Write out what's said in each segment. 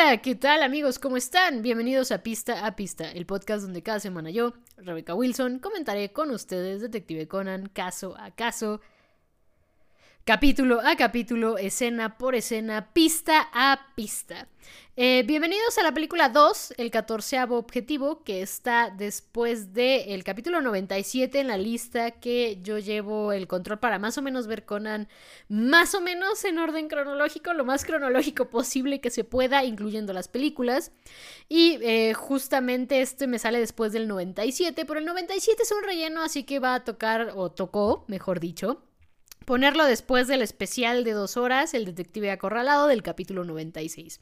Hola, ¿qué tal amigos? ¿Cómo están? Bienvenidos a Pista a Pista, el podcast donde cada semana yo, Rebecca Wilson, comentaré con ustedes Detective Conan caso a caso capítulo a capítulo, escena por escena, pista a pista. Eh, bienvenidos a la película 2, el catorceavo objetivo, que está después del capítulo 97 en la lista que yo llevo el control para más o menos ver Conan más o menos en orden cronológico, lo más cronológico posible que se pueda, incluyendo las películas. Y eh, justamente este me sale después del 97, pero el 97 es un relleno, así que va a tocar, o tocó, mejor dicho, ponerlo después del especial de dos horas, El Detective Acorralado, del capítulo 96.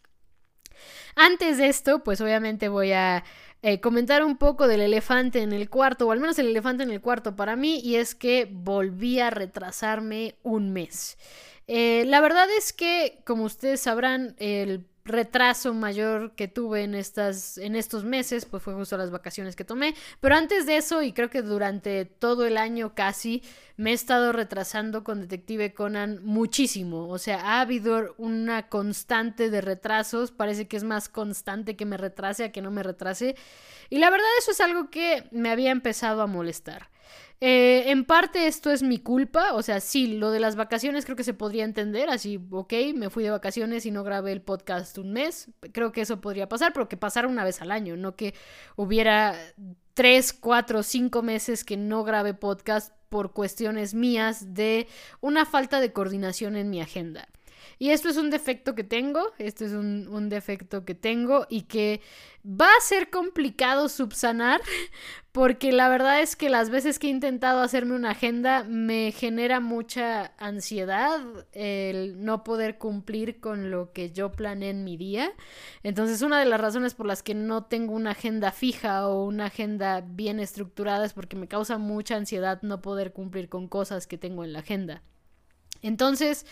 Antes de esto, pues obviamente voy a eh, comentar un poco del elefante en el cuarto, o al menos el elefante en el cuarto para mí, y es que volví a retrasarme un mes. Eh, la verdad es que, como ustedes sabrán, el retraso mayor que tuve en, estas, en estos meses, pues fue justo las vacaciones que tomé. Pero antes de eso, y creo que durante todo el año casi, me he estado retrasando con Detective Conan muchísimo. O sea, ha habido una constante de retrasos. Parece que es más constante que me retrase a que no me retrase. Y la verdad eso es algo que me había empezado a molestar. Eh, en parte esto es mi culpa, o sea, sí, lo de las vacaciones creo que se podría entender, así, ok, me fui de vacaciones y no grabé el podcast un mes, creo que eso podría pasar, pero que pasara una vez al año, no que hubiera tres, cuatro, cinco meses que no grabé podcast por cuestiones mías de una falta de coordinación en mi agenda. Y esto es un defecto que tengo, esto es un, defecto que tengo y que va a ser complicado subsanar porque la verdad es que las veces que he intentado hacerme una agenda me genera mucha ansiedad el no poder cumplir con lo que yo planeé en mi día. Entonces una de las razones por las que no tengo una agenda fija o una agenda bien estructurada es porque me causa mucha ansiedad no poder cumplir con cosas que tengo en la agenda. Entonces,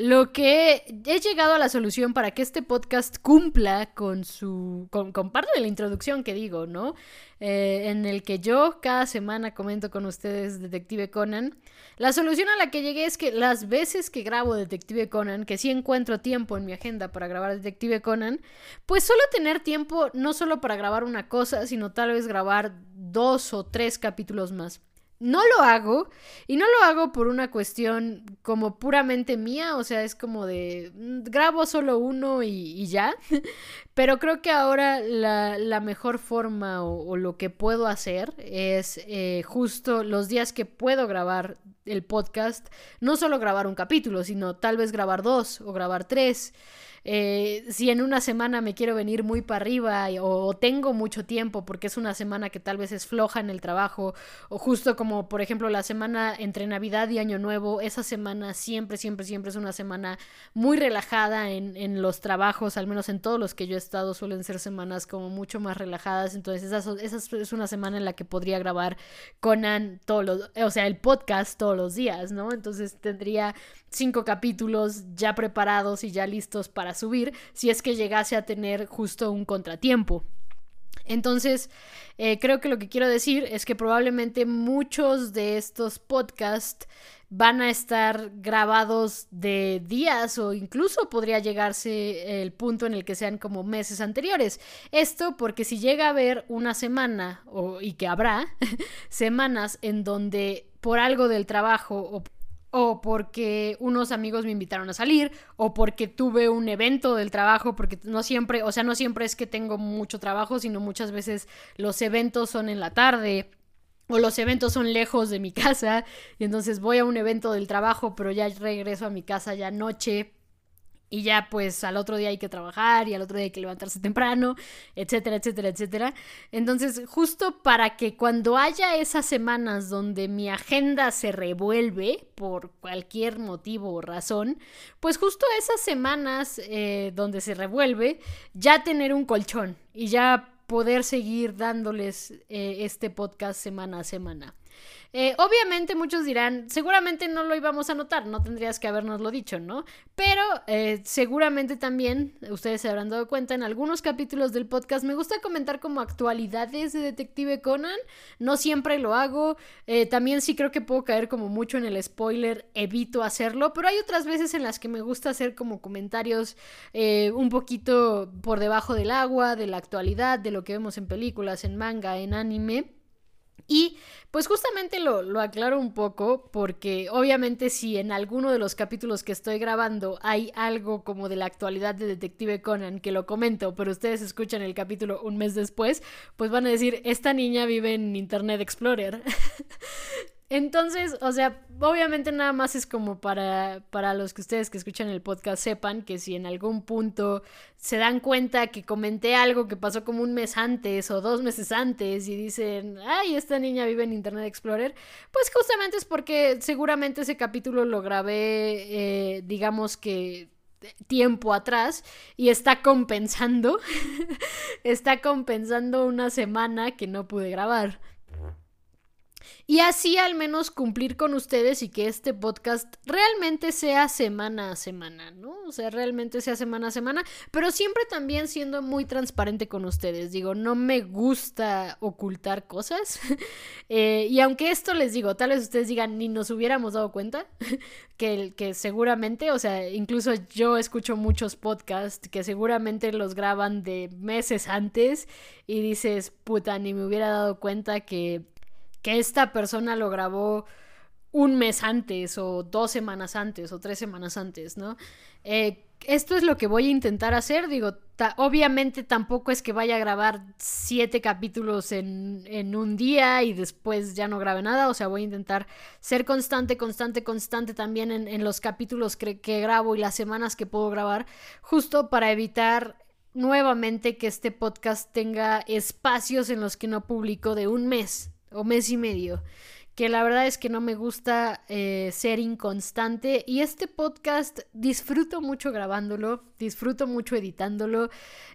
lo que he llegado a la solución para que este podcast cumpla con su. con, parte de la introducción que digo, ¿no? Eh, en el que yo cada semana comento con ustedes Detective Conan. La solución a la que llegué es que las veces que grabo Detective Conan, que sí encuentro tiempo en mi agenda para grabar Detective Conan, pues solo tener tiempo no solo para grabar una cosa, sino tal vez grabar dos o tres capítulos más. No lo hago y no lo hago por una cuestión como puramente mía, o sea, es como de mm, grabo solo uno y, ya, pero creo que ahora la, mejor forma o, lo que puedo hacer es eh, justo los días que puedo grabar el podcast, no solo grabar un capítulo, sino tal vez grabar dos o grabar tres. Eh, si en una semana me quiero venir muy para arriba o, tengo mucho tiempo porque es una semana que tal vez es floja en el trabajo o justo como por ejemplo la semana entre Navidad y Año Nuevo, esa semana siempre, siempre, siempre es una semana muy relajada en, en los trabajos, al menos en todos los que yo he estado suelen ser semanas como mucho más relajadas, entonces esa, esa es una semana en la que podría grabar Conan todos los, o sea, el podcast todos los días, ¿no? Entonces tendría cinco capítulos ya preparados y ya listos para subir si es que llegase a tener justo un contratiempo. Entonces, eh, creo que lo que quiero decir es que probablemente muchos de estos podcasts van a estar grabados de días o incluso podría llegarse el punto en el que sean como meses anteriores. Esto porque si llega a haber una semana o, y que habrá semanas en donde por algo del trabajo o o porque unos amigos me invitaron a salir, o porque tuve un evento del trabajo, porque no siempre, o sea, no siempre es que tengo mucho trabajo, sino muchas veces los eventos son en la tarde, o los eventos son lejos de mi casa, y entonces voy a un evento del trabajo, pero ya regreso a mi casa ya noche, y ya pues al otro día hay que trabajar y al otro día hay que levantarse temprano, etcétera, etcétera, etcétera. Entonces, justo para que cuando haya esas semanas donde mi agenda se revuelve por cualquier motivo o razón, pues justo esas semanas eh, donde se revuelve, ya tener un colchón y ya poder seguir dándoles eh, este podcast semana a semana. Eh, obviamente muchos dirán, seguramente no lo íbamos a notar, no tendrías que habernoslo dicho, ¿no? Pero eh, seguramente también, ustedes se habrán dado cuenta, en algunos capítulos del podcast me gusta comentar como actualidades de Detective Conan, no siempre lo hago, eh, también sí creo que puedo caer como mucho en el spoiler, evito hacerlo, pero hay otras veces en las que me gusta hacer como comentarios un poquito por debajo del agua, de la actualidad, de lo que vemos en películas, en manga, en anime. Y pues justamente lo, lo, aclaro un poco porque obviamente si en alguno de los capítulos que estoy grabando hay algo como de la actualidad de Detective Conan que lo comento, pero ustedes escuchan el capítulo un mes después, pues van a decir, esta niña vive en Internet Explorer. Entonces, o sea, obviamente nada más es como para, para los que ustedes que escuchan el podcast sepan que si en algún punto se dan cuenta que comenté algo que pasó como un mes antes o dos meses antes y dicen, ay, esta niña vive en Internet Explorer, pues justamente es porque seguramente ese capítulo lo grabé, eh, digamos que tiempo atrás y está compensando, está compensando una semana que no pude grabar. Y así al menos cumplir con ustedes y que este podcast realmente sea semana a semana, ¿no? O sea, realmente sea semana a semana, pero siempre también siendo muy transparente con ustedes. Digo, no me gusta ocultar cosas. Eh, y aunque esto les digo, tal vez ustedes digan, ni nos hubiéramos dado cuenta, que, que seguramente, o sea, incluso yo escucho muchos podcasts que seguramente los graban de meses antes y dices, puta, ni me hubiera dado cuenta que que esta persona lo grabó un mes antes o dos semanas antes o tres semanas antes, ¿no? Eh, esto es lo que voy a intentar hacer, digo, obviamente tampoco es que vaya a grabar siete capítulos en, en, un día y después ya no grabe nada, o sea, voy a intentar ser constante, constante, constante también en, en los capítulos que, que grabo y las semanas que puedo grabar, justo para evitar nuevamente que este podcast tenga espacios en los que no publico de un mes, o mes y medio, que la verdad es que no me gusta eh, ser inconstante. Y este podcast disfruto mucho grabándolo, disfruto mucho editándolo,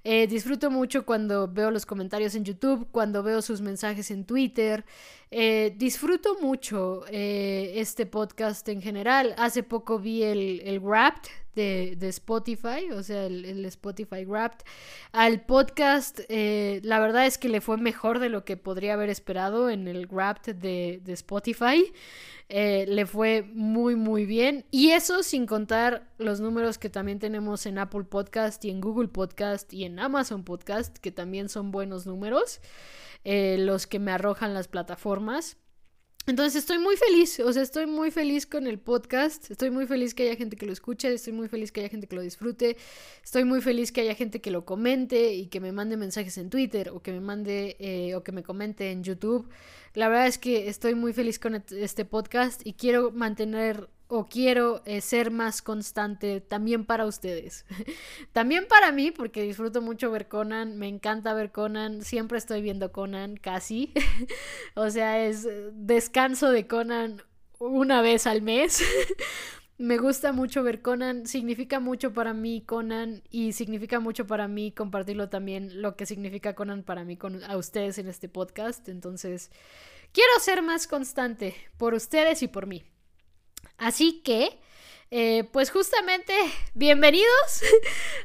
eh, disfruto mucho cuando veo los comentarios en YouTube, cuando veo sus mensajes en Twitter, eh, disfruto mucho este podcast en general. Hace poco vi el, el Wrapped de, Spotify, o sea, el, Spotify Wrapped. Al podcast, eh, la verdad es que le fue mejor de lo que podría haber esperado en el Wrapped de, Spotify. Eh, le fue muy, muy bien. Y eso sin contar los números que también tenemos en Apple Podcast y en Google Podcast y en Amazon Podcast, que también son buenos números, eh, los que me arrojan las plataformas. Entonces estoy muy feliz, o sea, estoy muy feliz con el podcast, estoy muy feliz que haya gente que lo escuche, estoy muy feliz que haya gente que lo disfrute, estoy muy feliz que haya gente que lo comente y que me mande mensajes en Twitter o que me mande eh, o que me comente en YouTube. La verdad es que estoy muy feliz con este podcast y quiero mantener o quiero eh, ser más constante también para ustedes. también para mí, porque disfruto mucho ver Conan, me encanta ver Conan, siempre estoy viendo Conan, casi. o sea, es descanso de Conan una vez al mes. me gusta mucho ver Conan, significa mucho para mí Conan y significa mucho para mí compartirlo también lo que significa Conan para mí con a ustedes en este podcast. Entonces, quiero ser más constante por ustedes y por mí. Así que, eh, pues justamente, bienvenidos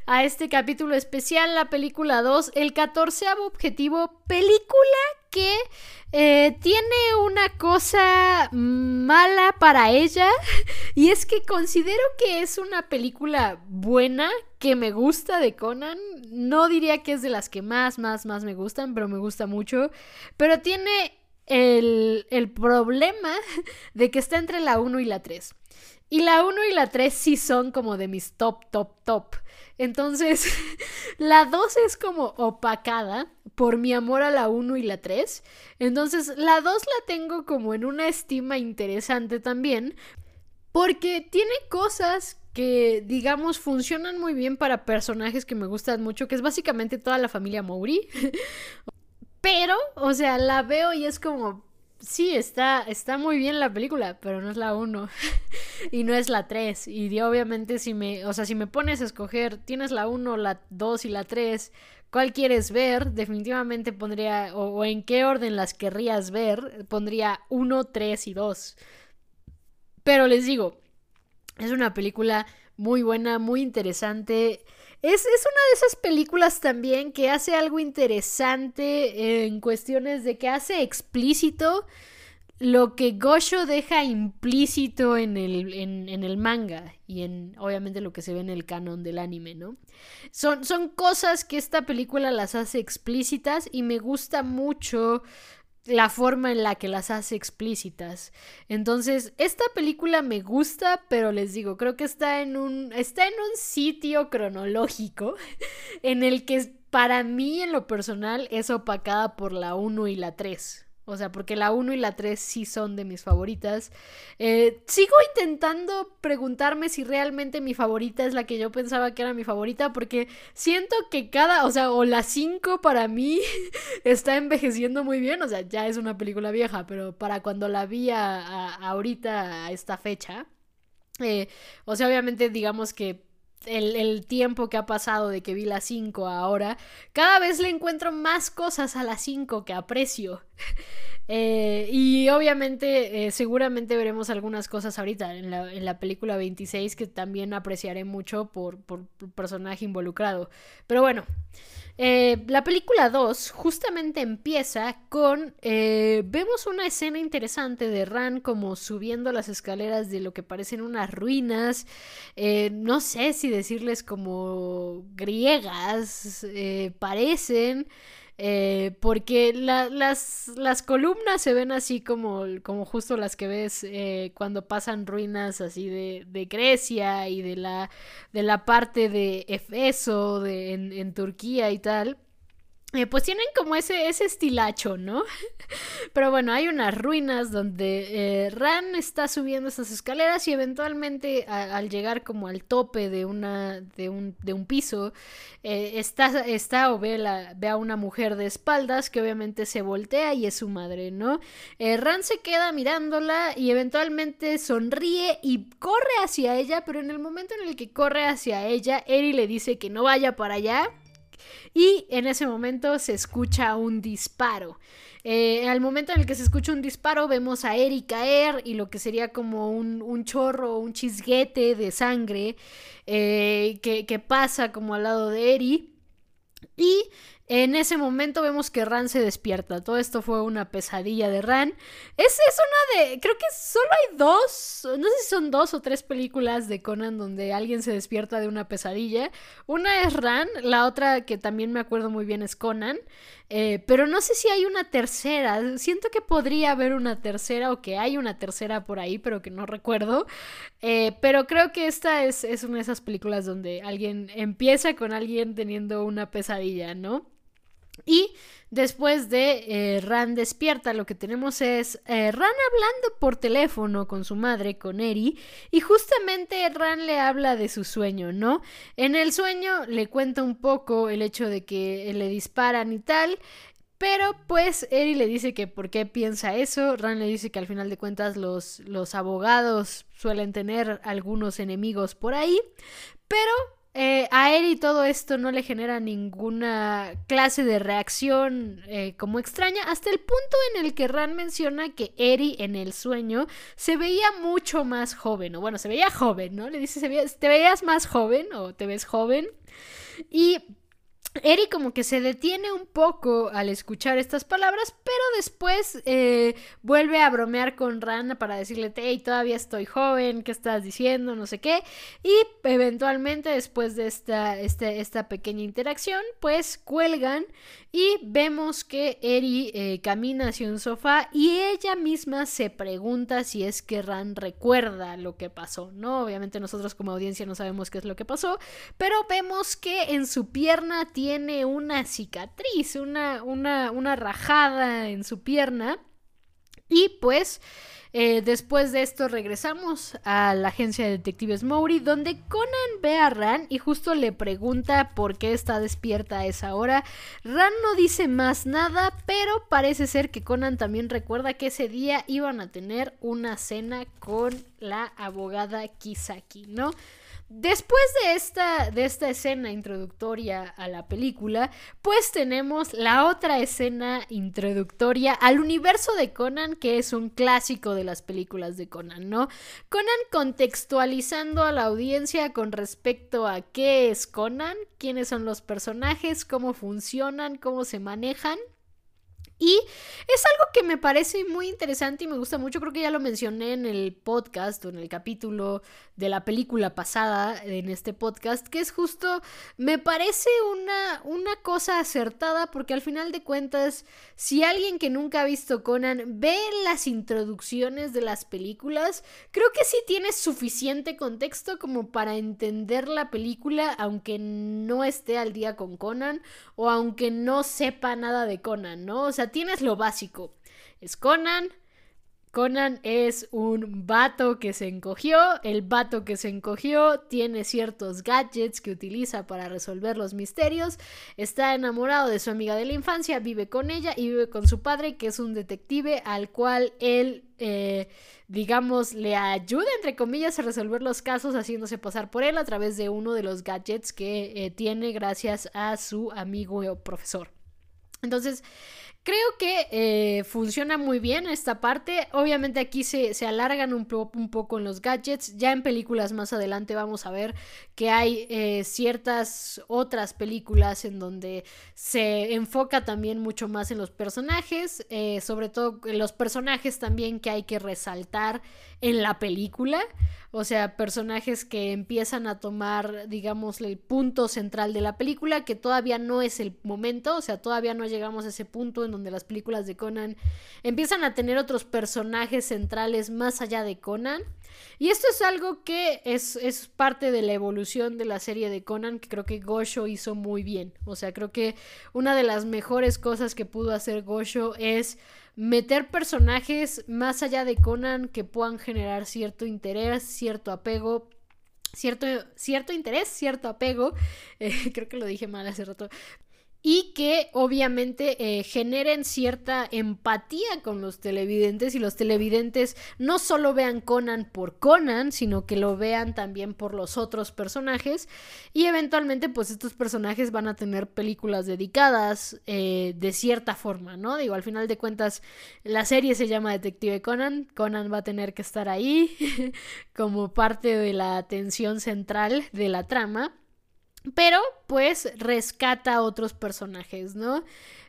a este capítulo especial, la película 2, el catorceavo objetivo, película que eh, tiene una cosa mala para ella y es que considero que es una película buena, que me gusta de Conan, no diría que es de las que más, más, más me gustan, pero me gusta mucho, pero tiene el, el problema de que está entre la 1 y la 3. Y la 1 y la 3 sí son como de mis top, top, top. Entonces, la 2 es como opacada por mi amor a la 1 y la 3. Entonces, la 2 la tengo como en una estima interesante también. Porque tiene cosas que, digamos, funcionan muy bien para personajes que me gustan mucho, que es básicamente toda la familia Mowry. Pero, o sea, la veo y es como, sí, está, está muy bien la película, pero no es la 1 y no es la 3. Y obviamente si me, o sea, si me pones a escoger, tienes la 1, la 2 y la 3, ¿cuál quieres ver? Definitivamente pondría, o, o en qué orden las querrías ver, pondría 1, 3 y 2. Pero les digo, es una película muy buena, muy interesante. Es, una de esas películas también que hace algo interesante en cuestiones de que hace explícito lo que Gosho deja implícito en el, en, el manga y en obviamente lo que se ve en el canon del anime, ¿no? Son, son cosas que esta película las hace explícitas y me gusta mucho la forma en la que las hace explícitas. Entonces, esta película me gusta, pero les digo, creo que está en un está en un sitio cronológico en el que para mí en lo personal es opacada por la 1 y la 3. O sea, porque la 1 y la 3 sí son de mis favoritas. Eh, sigo intentando preguntarme si realmente mi favorita es la que yo pensaba que era mi favorita, porque siento que cada, o sea, o la 5 para mí está envejeciendo muy bien. O sea, ya es una película vieja, pero para cuando la vi a, ahorita, a esta fecha. Eh, o sea, obviamente digamos que el, tiempo que ha pasado de que vi la 5 ahora, cada vez le encuentro más cosas a la 5 que aprecio. Eh, y obviamente, eh, seguramente veremos algunas cosas ahorita en la, en la, película 26 que también apreciaré mucho por, por personaje involucrado. Pero bueno. Eh, la película 2 justamente empieza con... Vemos una escena interesante de Ran como subiendo las escaleras de lo que parecen unas ruinas. No sé si decirles como griegas. parecen. Eh, porque las, las, columnas se ven así como, como justo las que ves eh, cuando pasan ruinas así de, de, Grecia y de la, de la parte de Efeso de, en, en Turquía y tal. Eh, pues tienen como ese, ese estilacho, ¿no? Pero bueno, hay unas ruinas donde eh, Ran está subiendo esas escaleras y eventualmente al llegar como al tope de, una, de, un, de un piso, eh, está, está o ve, la, ve, a una mujer de espaldas que obviamente se voltea y es su madre, ¿no? Ran se queda mirándola y eventualmente sonríe y corre hacia ella, pero en el momento en el que corre hacia ella, Eri le dice que no vaya para allá y en ese momento se escucha un disparo. Eh, al momento en el que se escucha un disparo vemos a Eri caer y lo que sería como un, un chorro, un chisguete de sangre eh, que, que, pasa como al lado de Eri. Y en ese momento vemos que Ran se despierta. Todo esto fue una pesadilla de Ran. Es, es una de. Creo que solo hay dos. No sé si son dos o tres películas de Conan donde alguien se despierta de una pesadilla. Una es Ran, la otra que también me acuerdo muy bien es Conan. Eh, pero no sé si hay una tercera. Siento que podría haber una tercera o que hay una tercera por ahí, pero que no recuerdo. Eh, pero creo que esta es, es una de esas películas donde alguien empieza con alguien teniendo una pesadilla, ¿no? Y después de eh, Ran despierta, lo que tenemos es eh, Ran hablando por teléfono con su madre, con Eri, y justamente Ran le habla de su sueño, ¿no? En el sueño le cuenta un poco el hecho de que le disparan y tal. Pero pues Eri le dice que por qué piensa eso. Ran le dice que al final de cuentas los, los abogados suelen tener algunos enemigos por ahí. Pero eh, a Eri todo esto no le genera ninguna clase de reacción eh, como extraña, hasta el punto en el que Ran menciona que Eri en el sueño se veía mucho más joven, o bueno, se veía joven, ¿no? Le dice, ¿te veías más joven o te ves joven? Y Eri como que se detiene un poco al escuchar estas palabras, pero después eh, vuelve a bromear con Rana para decirle, hey, todavía estoy joven, ¿qué estás diciendo? No sé qué. Y eventualmente después de esta, este, esta pequeña interacción, pues cuelgan y vemos que Eri eh, camina hacia un sofá y ella misma se pregunta si es que Ran recuerda lo que pasó, ¿no? Obviamente nosotros como audiencia no sabemos qué es lo que pasó, pero vemos que en su pierna tiene una cicatriz, una, una, una rajada en su pierna. Y pues eh, después de esto regresamos a la agencia de detectives Mowry, donde Conan ve a Ran y justo le pregunta por qué está despierta a esa hora. Ran no dice más nada, pero parece ser que Conan también recuerda que ese día iban a tener una cena con la abogada Kisaki, ¿no? Después de esta, de esta escena introductoria a la película, pues tenemos la otra escena introductoria al universo de Conan, que es un clásico de las películas de Conan, ¿no? Conan contextualizando a la audiencia con respecto a qué es Conan, quiénes son los personajes, cómo funcionan, cómo se manejan. Y es algo que me parece muy interesante y me gusta mucho. Creo que ya lo mencioné en el podcast o en el capítulo de la película pasada en este podcast, que es justo, me parece una, una cosa acertada porque al final de cuentas, si alguien que nunca ha visto Conan ve las introducciones de las películas, creo que sí tiene suficiente contexto como para entender la película, aunque no esté al día con Conan o aunque no sepa nada de Conan, ¿no? O sea, tienes lo básico. Es Conan. Conan es un vato que se encogió. El vato que se encogió tiene ciertos gadgets que utiliza para resolver los misterios. Está enamorado de su amiga de la infancia, vive con ella y vive con su padre, que es un detective al cual él, eh, digamos, le ayuda, entre comillas, a resolver los casos haciéndose pasar por él a través de uno de los gadgets que eh, tiene gracias a su amigo o profesor. Entonces, Creo que eh, funciona muy bien esta parte. Obviamente aquí se, alargan un, un, poco en los gadgets. Ya en películas más adelante vamos a ver que hay eh, ciertas otras películas en donde se enfoca también mucho más en los personajes. Eh, sobre todo en los personajes también que hay que resaltar en la película. O sea, personajes que empiezan a tomar, digamos, el punto central de la película, que todavía no es el momento, o sea, todavía no llegamos a ese punto en donde las películas de Conan empiezan a tener otros personajes centrales más allá de Conan. Y esto es algo que es, es, parte de la evolución de la serie de Conan, que creo que Gosho hizo muy bien. O sea, creo que una de las mejores cosas que pudo hacer Gosho es meter personajes más allá de Conan que puedan generar cierto interés, cierto apego. Cierto, cierto interés, cierto apego, eh, creo que lo dije mal hace rato, y que obviamente eh, generen cierta empatía con los televidentes y los televidentes no solo vean Conan por Conan, sino que lo vean también por los otros personajes. Y eventualmente pues estos personajes van a tener películas dedicadas eh, de cierta forma, ¿no? Digo, al final de cuentas la serie se llama Detective Conan, Conan va a tener que estar ahí como parte de la atención central de la trama pero pues rescata a otros personajes, ¿no?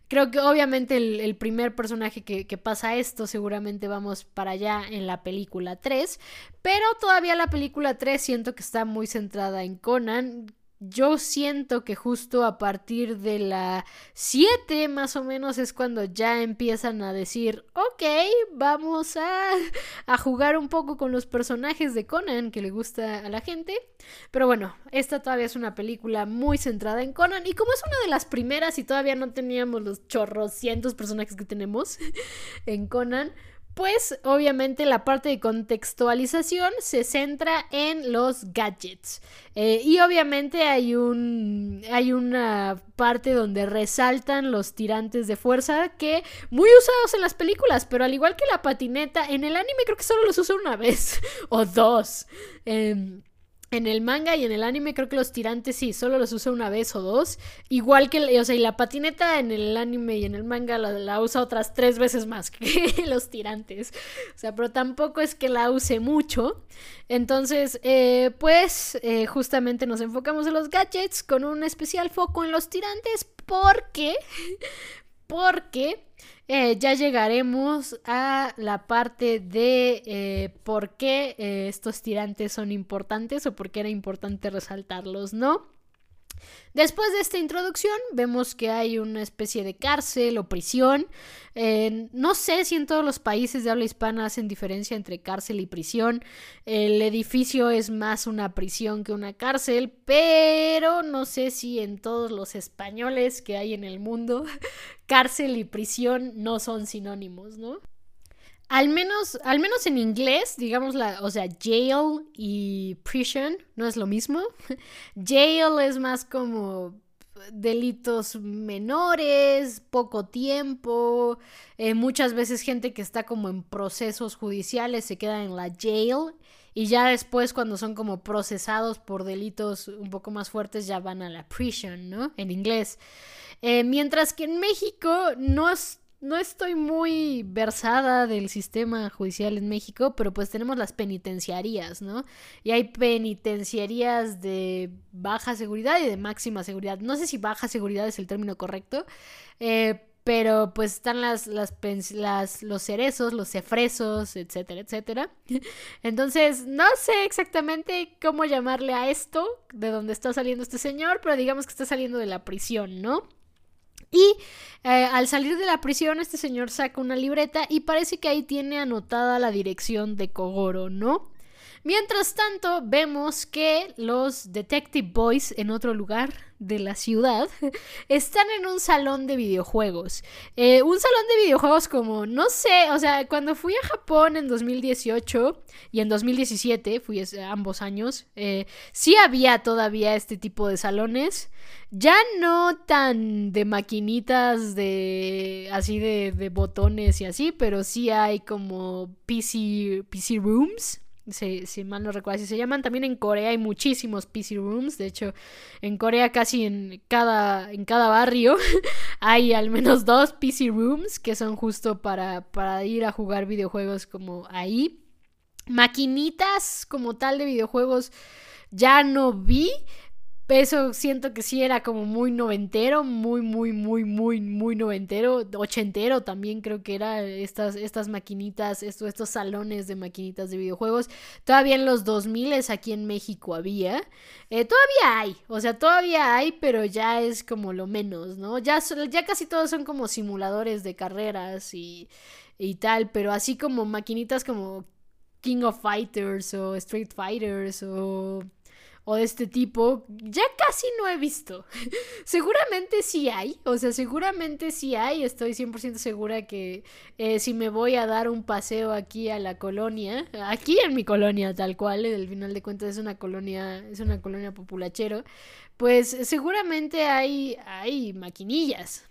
Creo que obviamente el, primer personaje que, que, pasa esto seguramente vamos para allá en la película 3, pero todavía la película 3 siento que está muy centrada en Conan yo siento que justo a partir de la 7 más o menos es cuando ya empiezan a decir, ok, vamos a, a, jugar un poco con los personajes de Conan que le gusta a la gente. Pero bueno, esta todavía es una película muy centrada en Conan y como es una de las primeras y todavía no teníamos los chorros cientos personajes que tenemos en Conan, pues obviamente la parte de contextualización se centra en los gadgets. Eh, y obviamente hay un. hay una parte donde resaltan los tirantes de fuerza que muy usados en las películas, pero al igual que la patineta, en el anime creo que solo los usa una vez o dos. Em, en el manga y en el anime creo que los tirantes sí, solo los usa una vez o dos. Igual que, o sea, y la patineta en el anime y en el manga la, usa otras tres veces más que los tirantes. O sea, pero tampoco es que la use mucho. Entonces, eh, pues, eh, justamente nos enfocamos en los gadgets con un especial foco en los tirantes porque... Porque eh, ya llegaremos a la parte de eh, por qué eh, estos tirantes son importantes o por qué era importante resaltarlos, ¿no? Después de esta introducción vemos que hay una especie de cárcel o prisión. no sé si en todos los países de habla hispana hacen diferencia entre cárcel y prisión. El edificio es más una prisión que una cárcel, pero no sé si en todos los españoles que hay en el mundo cárcel y prisión no son sinónimos, ¿no? Al menos, al menos en inglés, digamos, la, o sea, jail y prison no es lo mismo. jail es más como delitos menores, poco tiempo, eh, muchas veces gente que está como en procesos judiciales se queda en la jail y ya después cuando son como procesados por delitos un poco más fuertes ya van a la prison, ¿no? En inglés. Eh, mientras que en México no, no estoy muy versada del sistema judicial en México, pero pues tenemos las penitenciarías, ¿no? Y hay penitenciarías de baja seguridad y de máxima seguridad. No sé si baja seguridad es el término correcto, eh, pero pues están las, los cerezos, los cefresos, etcétera, etcétera. Entonces, no sé exactamente cómo llamarle a esto, de dónde está saliendo este señor, pero digamos que está saliendo de la prisión, ¿no? Y eh, al salir de la prisión, este señor saca una libreta y parece que ahí tiene anotada la dirección de Kogoro, ¿no? Mientras tanto, vemos que los Detective Boys en otro lugar de la ciudad están en un salón de videojuegos. Eh, un salón de videojuegos como, no sé, o sea, cuando fui a Japón en 2018 y en 2017, fui ambos años, eh, sí había todavía este tipo de salones. Ya no tan de maquinitas de así de, de botones y así, pero sí hay como PC, PC rooms si, mal no recuerdo, si se llaman. También en Corea hay muchísimos PC rooms. De hecho, en Corea casi en cada, en cada barrio hay al menos dos PC rooms que son justo para, para ir a jugar videojuegos como ahí. Maquinitas como tal de videojuegos ya no vi, eso siento que sí era como muy noventero, muy, muy, muy, muy, muy noventero, ochentero también creo que era estas, estas maquinitas, estos, estos salones de maquinitas de videojuegos. Todavía en los 2000 aquí en México había. Eh, todavía hay, o sea, todavía hay, pero ya es como lo menos, ¿no? Ya, ya casi todos son como simuladores de carreras y, y tal, pero así como maquinitas como King of Fighters o Street Fighters o o de este tipo, ya casi no he visto. seguramente sí hay, o sea, seguramente sí hay, estoy 100% segura que eh, si me voy a dar un paseo aquí a la colonia, aquí en mi colonia tal cual, al final de cuentas es una colonia, es una colonia populachero, pues seguramente hay, hay maquinillas.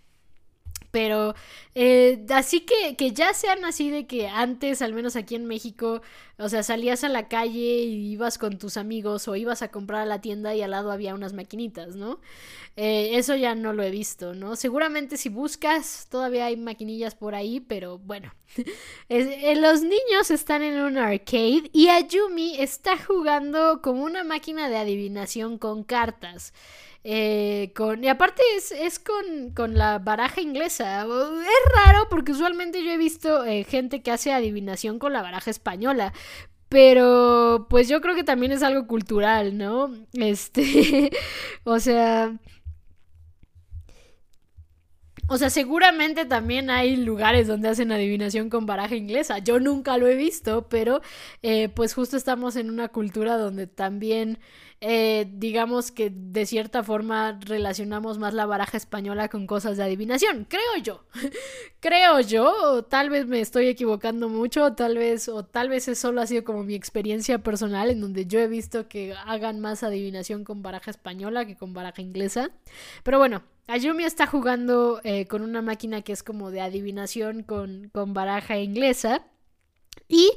Pero eh, así que, que ya sean así de que antes, al menos aquí en México, o sea, salías a la calle y ibas con tus amigos o ibas a comprar a la tienda y al lado había unas maquinitas, ¿no? Eh, eso ya no lo he visto, ¿no? Seguramente si buscas todavía hay maquinillas por ahí, pero bueno. Eh, los niños están en un arcade y Ayumi está jugando como una máquina de adivinación con cartas. Eh, con, y aparte es, con, con, la baraja inglesa. Es raro porque usualmente yo he visto eh, gente que hace adivinación con la baraja española. Pero pues yo creo que también es algo cultural, ¿no? Este, o sea... O sea, seguramente también hay lugares donde hacen adivinación con baraja inglesa. Yo nunca lo he visto, pero eh, pues justo estamos en una cultura donde también eh, digamos que de cierta forma relacionamos más la baraja española con cosas de adivinación, creo yo. creo yo, o tal vez me estoy equivocando mucho, o tal vez, o tal vez eso solo ha sido como mi experiencia personal, en donde yo he visto que hagan más adivinación con baraja española que con baraja inglesa. Pero bueno, Ayumi está jugando eh, con una máquina que es como de adivinación con, con baraja inglesa. Y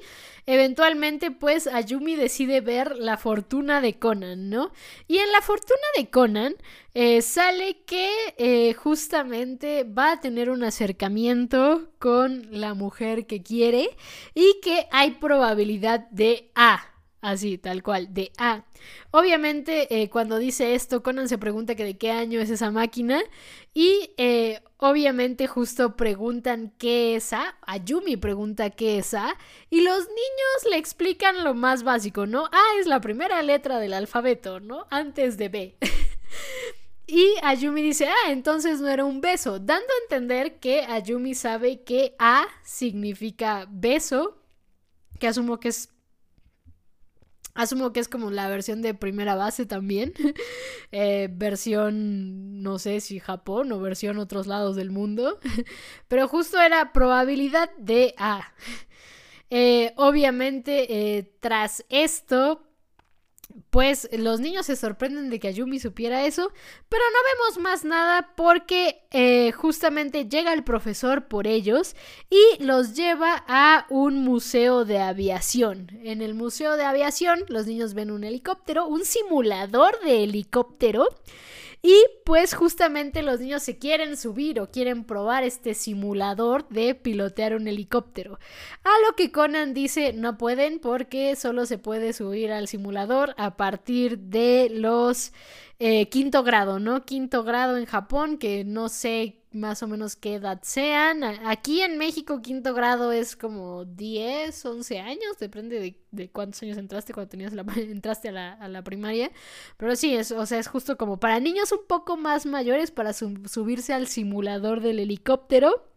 eventualmente, pues, Ayumi decide ver la fortuna de Conan, ¿no? Y en la fortuna de Conan eh, sale que eh, justamente va a tener un acercamiento con la mujer que quiere y que hay probabilidad de A. Así, tal cual, de A. Obviamente, eh, cuando dice esto, Conan se pregunta que de qué año es esa máquina. Y eh, obviamente justo preguntan qué es A. Ayumi pregunta qué es A. Y los niños le explican lo más básico, ¿no? A es la primera letra del alfabeto, ¿no? Antes de B. Y Ayumi dice, ah, entonces no era un beso, dando a entender que Ayumi sabe que A significa beso, que asumo que es Asumo que es como la versión de primera base también. Eh, versión, no sé si Japón o versión otros lados del mundo. Pero justo era probabilidad de A. Eh, obviamente, eh, tras esto, pues los niños se sorprenden de que Ayumi supiera eso, pero no vemos más nada porque eh, justamente llega el profesor por ellos y los lleva a un museo de aviación. En el museo de aviación los niños ven un helicóptero, un simulador de helicóptero y pues justamente los niños se quieren subir o quieren probar este simulador de pilotear un helicóptero. A lo que Conan dice no pueden porque solo se puede subir al simulador a partir de los eh, quinto grado, ¿no? Quinto grado en Japón, que no sé más o menos qué edad sean. Aquí en México, quinto grado es como 10, 11 años, depende de, cuántos años entraste cuando tenías la, entraste a la, a la, primaria. Pero sí, es, o sea, es justo como para niños un poco más mayores para subirse al simulador del helicóptero.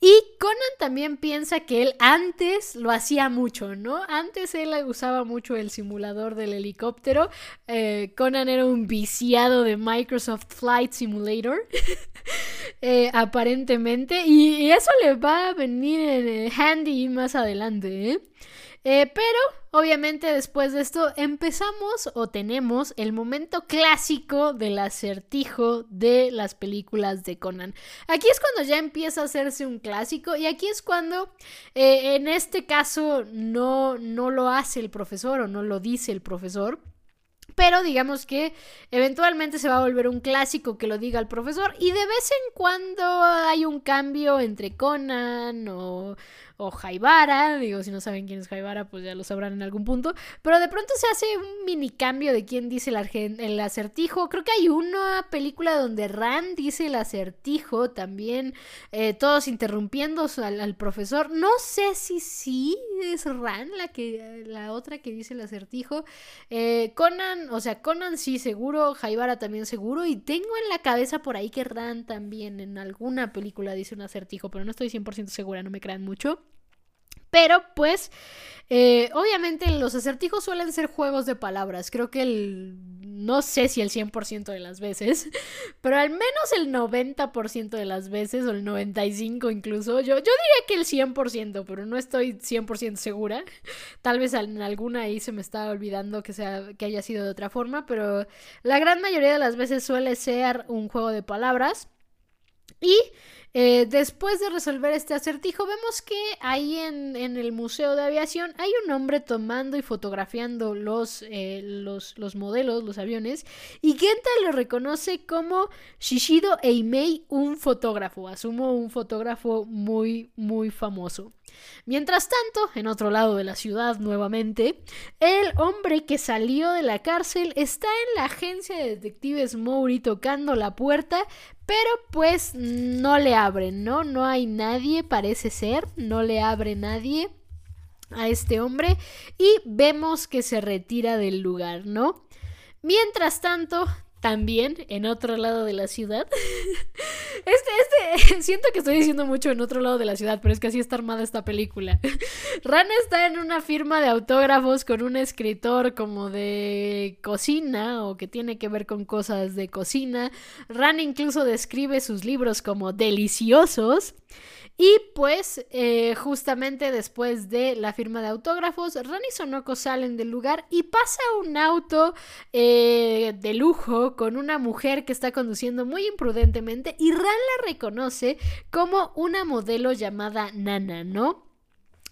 Y Conan también piensa que él antes lo hacía mucho, ¿no? Antes él usaba mucho el simulador del helicóptero. Eh, Conan era un viciado de Microsoft Flight Simulator, eh, aparentemente. Y, eso le va a venir en handy más adelante, ¿eh? Eh, pero, obviamente, después de esto empezamos o tenemos el momento clásico del acertijo de las películas de Conan. Aquí es cuando ya empieza a hacerse un clásico y aquí es cuando, eh, en este caso, no, no lo hace el profesor o no lo dice el profesor. Pero digamos que eventualmente se va a volver un clásico que lo diga el profesor. Y de vez en cuando hay un cambio entre Conan o, o Jaibara. Digo, si no saben quién es Jaibara, pues ya lo sabrán en algún punto. Pero de pronto se hace un mini cambio de quién dice el, acertijo. Creo que hay una película donde Rand dice el acertijo también, eh, todos interrumpiendo al, profesor. No sé si sí es Rand la, que, la otra que dice el acertijo. Eh, Conan, o sea, Conan sí seguro, Jaibara también seguro. Y tengo en la cabeza por ahí que Rand también en alguna película dice un acertijo, pero no estoy 100% segura, no me crean mucho. Pero pues, eh, obviamente los acertijos suelen ser juegos de palabras. Creo que el... No sé si el 100% de las veces, pero al menos el 90% de las veces, o el 95% incluso. Yo, yo diría que el 100%, pero no estoy 100% segura. Tal vez en alguna ahí se me está olvidando que, sea, que haya sido de otra forma, pero la gran mayoría de las veces suele ser un juego de palabras. Y eh, después de resolver este acertijo, vemos que ahí en, el Museo de Aviación hay un hombre tomando y fotografiando los, eh, los, los, modelos, los aviones, y Genta lo reconoce como Shishido Eimei, un fotógrafo, asumo un fotógrafo muy, muy famoso. Mientras tanto, en otro lado de la ciudad nuevamente, el hombre que salió de la cárcel está en la agencia de detectives Mowry tocando la puerta, pero pues no le abren, ¿no? No hay nadie, parece ser, no le abre nadie a este hombre y vemos que se retira del lugar, ¿no? Mientras tanto, también en otro lado de la ciudad. Este, este, siento que estoy diciendo mucho en otro lado de la ciudad, pero es que así está armada esta película. Ran está en una firma de autógrafos con un escritor como de cocina o que tiene que ver con cosas de cocina. Ran incluso describe sus libros como deliciosos. Y pues eh, justamente después de la firma de autógrafos, Ran y Sonoko salen del lugar y pasa un auto eh, de lujo con una mujer que está conduciendo muy imprudentemente y Ran la reconoce como una modelo llamada Nana, ¿no?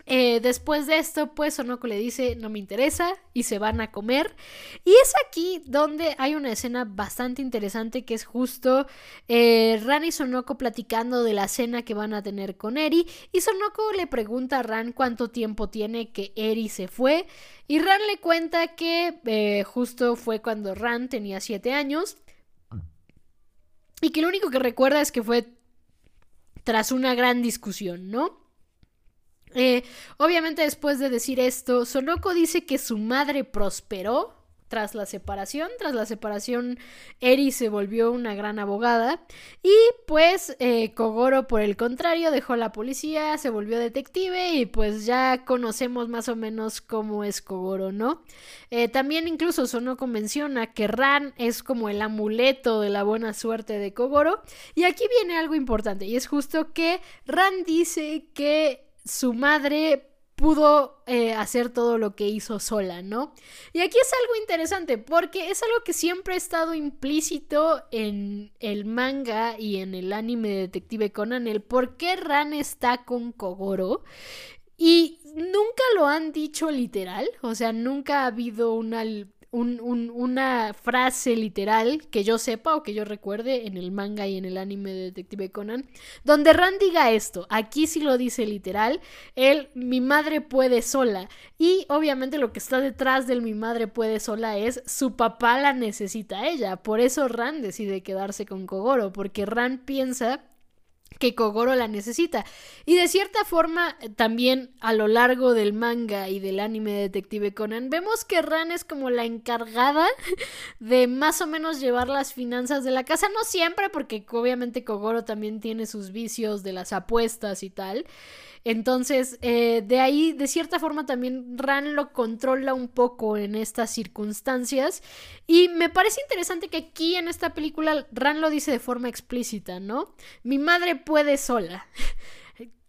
Eh, después de esto, pues Sonoko le dice no me interesa y se van a comer. Y es aquí donde hay una escena bastante interesante que es justo eh, Ran y Sonoko platicando de la cena que van a tener con Eri. Y Sonoko le pregunta a Ran cuánto tiempo tiene que Eri se fue. Y Ran le cuenta que eh, justo fue cuando Ran tenía 7 años. Y que lo único que recuerda es que fue tras una gran discusión, ¿no? Eh, obviamente después de decir esto, Sonoko dice que su madre prosperó tras la separación. Tras la separación, Eri se volvió una gran abogada. Y pues eh, Kogoro, por el contrario, dejó la policía, se volvió detective y pues ya conocemos más o menos cómo es Kogoro, ¿no? Eh, también incluso Sonoko menciona que Ran es como el amuleto de la buena suerte de Kogoro. Y aquí viene algo importante y es justo que Ran dice que su madre pudo eh, hacer todo lo que hizo sola, ¿no? Y aquí es algo interesante porque es algo que siempre ha estado implícito en el manga y en el anime de Detective Conan, el por qué Ran está con Kogoro. Y nunca lo han dicho literal, o sea, nunca ha habido una una frase literal que yo sepa o que yo recuerde en el manga y en el anime de Detective Conan, donde Ran diga esto, aquí sí lo dice literal, él, mi madre puede sola, y obviamente lo que está detrás del mi madre puede sola es su papá la necesita a ella, por eso Ran decide quedarse con Kogoro, porque Ran piensa que Kogoro la necesita. Y de cierta forma, también a lo largo del manga y del anime de Detective Conan, vemos que Ran es como la encargada de más o menos llevar las finanzas de la casa. No siempre, porque obviamente Kogoro también tiene sus vicios de las apuestas y tal. Entonces, eh, de ahí, de cierta forma, también Ran lo controla un poco en estas circunstancias. Y me parece interesante que aquí en esta película Ran lo dice de forma explícita, ¿no? Mi madre puede sola.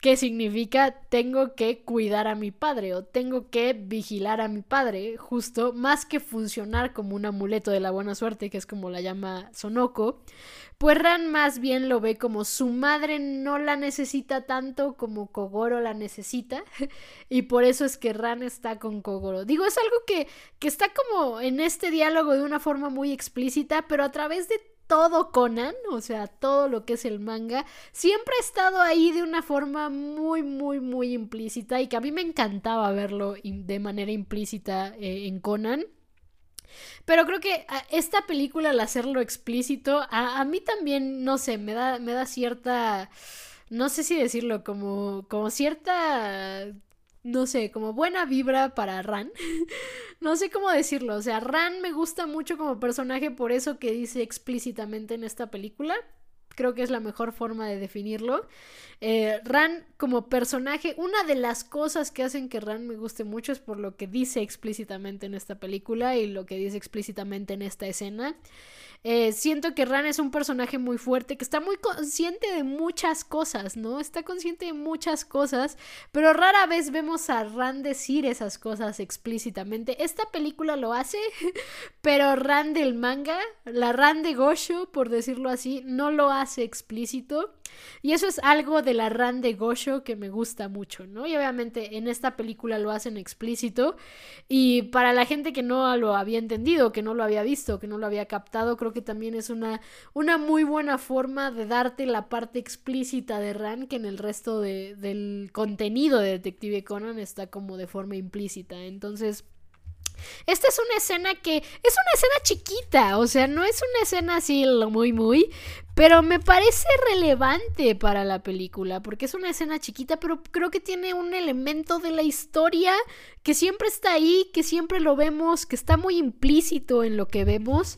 ¿Qué significa tengo que cuidar a mi padre o tengo que vigilar a mi padre, justo más que funcionar como un amuleto de la buena suerte, que es como la llama Sonoko, pues Ran más bien lo ve como su madre no la necesita tanto como Kogoro la necesita y por eso es que Ran está con Kogoro. Digo, es algo que, que está como en este diálogo de una forma muy explícita, pero a través de todo Conan, o sea, todo lo que es el manga, siempre ha estado ahí de una forma muy, muy, muy implícita y que a mí me encantaba verlo de manera implícita eh, en Conan. Pero creo que ah, esta película, al hacerlo explícito, a, a, mí también, no sé, me da, me da cierta, no sé si decirlo, como, como cierta no sé, como buena vibra para Ran. no sé cómo decirlo. O sea, Ran me gusta mucho como personaje por eso que dice explícitamente en esta película. Creo que es la mejor forma de definirlo. Eh, Ran como personaje, una de las cosas que hacen que Ran me guste mucho es por lo que dice explícitamente en esta película y lo que dice explícitamente en esta escena. Eh, siento que Ran es un personaje muy fuerte, que está muy consciente de muchas cosas, ¿no? Está consciente de muchas cosas, pero rara vez vemos a Ran decir esas cosas explícitamente. Esta película lo hace, pero Ran del manga, la Ran de Gosho, por decirlo así, no lo hace explícito. Y eso es algo de la Ran de Gosho que me gusta mucho, ¿no? Y obviamente en esta película lo hacen explícito. Y para la gente que no lo había entendido, que no lo había visto, que no lo había captado, creo que también es una, una muy buena forma de darte la parte explícita de Ran que en el resto de, del contenido de Detective Conan está como de forma implícita. Entonces... Esta es una escena que es una escena chiquita, o sea, no es una escena así muy muy, pero me parece relevante para la película, porque es una escena chiquita, pero creo que tiene un elemento de la historia que siempre está ahí, que siempre lo vemos, que está muy implícito en lo que vemos,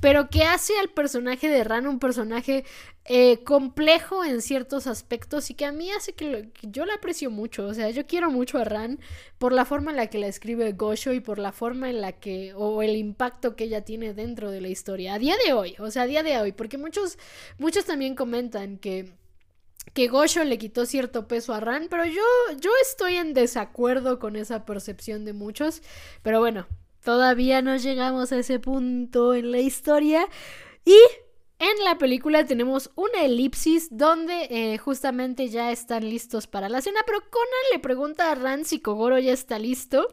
pero que hace al personaje de Ran un personaje eh, complejo en ciertos aspectos y que a mí hace que, yo la aprecio mucho. O sea, yo quiero mucho a Ran por la forma en la que la escribe Gosho y por la forma en la que, o el impacto que ella tiene dentro de la historia. A día de hoy, o sea, a día de hoy, porque muchos, muchos también comentan que que Gosho le quitó cierto peso a Ran, pero yo, yo estoy en desacuerdo con esa percepción de muchos. Pero bueno, Todavía no llegamos a ese punto en la historia. Y en la película tenemos una elipsis donde eh, justamente ya están listos para la cena, pero Conan le pregunta a Ran si Kogoro ya está listo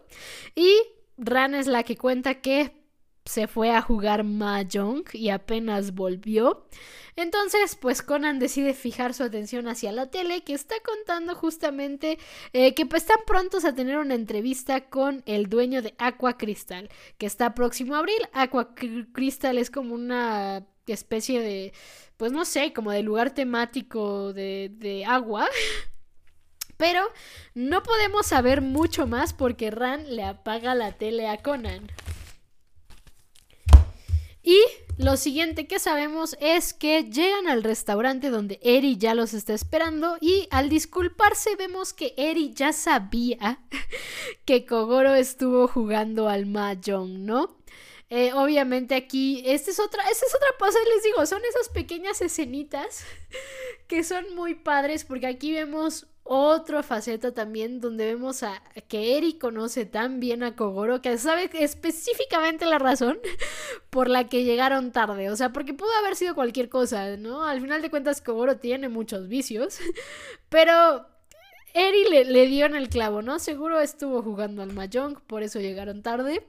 y Ran es la que cuenta que se fue a jugar Mahjong y apenas volvió. Entonces, pues Conan decide fijar su atención hacia la tele que está contando justamente eh, que pues, están prontos a tener una entrevista con el dueño de Aqua Crystal, que está próximo a abril. Aqua Crystal es como una especie de, pues no sé, como de lugar temático de, de agua. Pero no podemos saber mucho más porque Ran le apaga la tele a Conan. Y lo siguiente que sabemos es que llegan al restaurante donde Eri ya los está esperando y al disculparse vemos que Eri ya sabía que Kogoro estuvo jugando al mahjong, ¿no? Eh, obviamente aquí, esta es otra, esta es otra cosa, les digo, son esas pequeñas escenitas que son muy padres porque aquí vemos otra faceta también donde vemos a que Eri conoce tan bien a Kogoro que sabe específicamente la razón por la que llegaron tarde. O sea, porque pudo haber sido cualquier cosa, ¿no? Al final de cuentas, Kogoro tiene muchos vicios, pero Eri le, le dio en el clavo, ¿no? Seguro estuvo jugando al Mahjong, por eso llegaron tarde.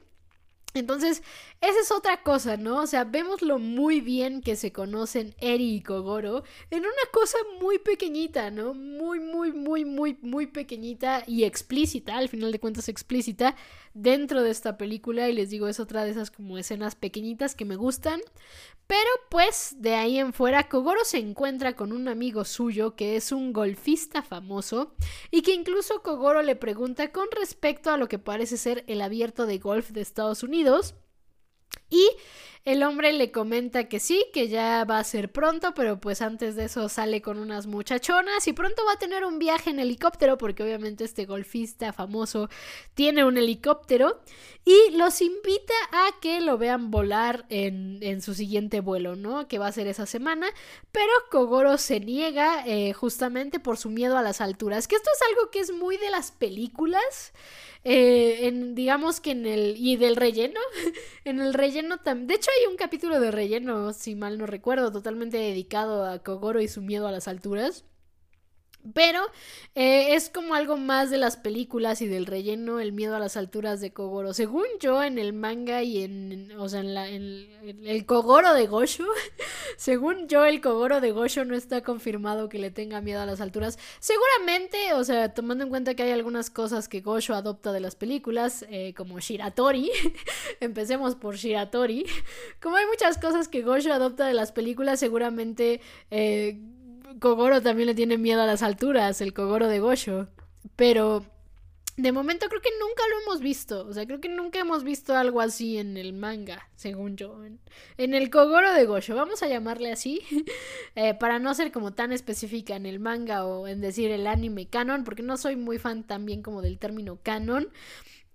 Entonces, esa es otra cosa, ¿no? O sea, vemoslo muy bien que se conocen Eri y Kogoro en una cosa muy pequeñita, ¿no? Muy, muy, muy, muy, muy pequeñita y explícita, al final de cuentas explícita, dentro de esta película. Y les digo, es otra de esas como escenas pequeñitas que me gustan. Pero pues, de ahí en fuera, Kogoro se encuentra con un amigo suyo que es un golfista famoso y que incluso Kogoro le pregunta con respecto a lo que parece ser el abierto de golf de Estados Unidos. Y el hombre le comenta que sí, que ya va a ser pronto, pero pues antes de eso sale con unas muchachonas y pronto va a tener un viaje en helicóptero, porque obviamente este golfista famoso tiene un helicóptero, y los invita a que lo vean volar en, en su siguiente vuelo, ¿no? Que va a ser esa semana, pero Kogoro se niega eh, justamente por su miedo a las alturas, que esto es algo que es muy de las películas. Eh, en, digamos que en el. Y del relleno. en el relleno también. De hecho, hay un capítulo de relleno, si mal no recuerdo, totalmente dedicado a Kogoro y su miedo a las alturas. Pero eh, es como algo más de las películas y del relleno, el miedo a las alturas de Kogoro. Según yo, en el manga y en, o sea, en, la, en el Kogoro de Gosho, según yo, el Kogoro de Gosho no está confirmado que le tenga miedo a las alturas. Seguramente, o sea, tomando en cuenta que hay algunas cosas que Gosho adopta de las películas, eh, como Shiratori, empecemos por Shiratori, como hay muchas cosas que Gosho adopta de las películas, seguramente... Eh, Kogoro también le tiene miedo a las alturas, el Kogoro de Gosho. Pero de momento creo que nunca lo hemos visto. O sea, creo que nunca hemos visto algo así en el manga, según yo. En, el Kogoro de Gosho, vamos a llamarle así. Eh, para no ser como tan específica en el manga o en decir el anime canon, porque no soy muy fan también como del término canon.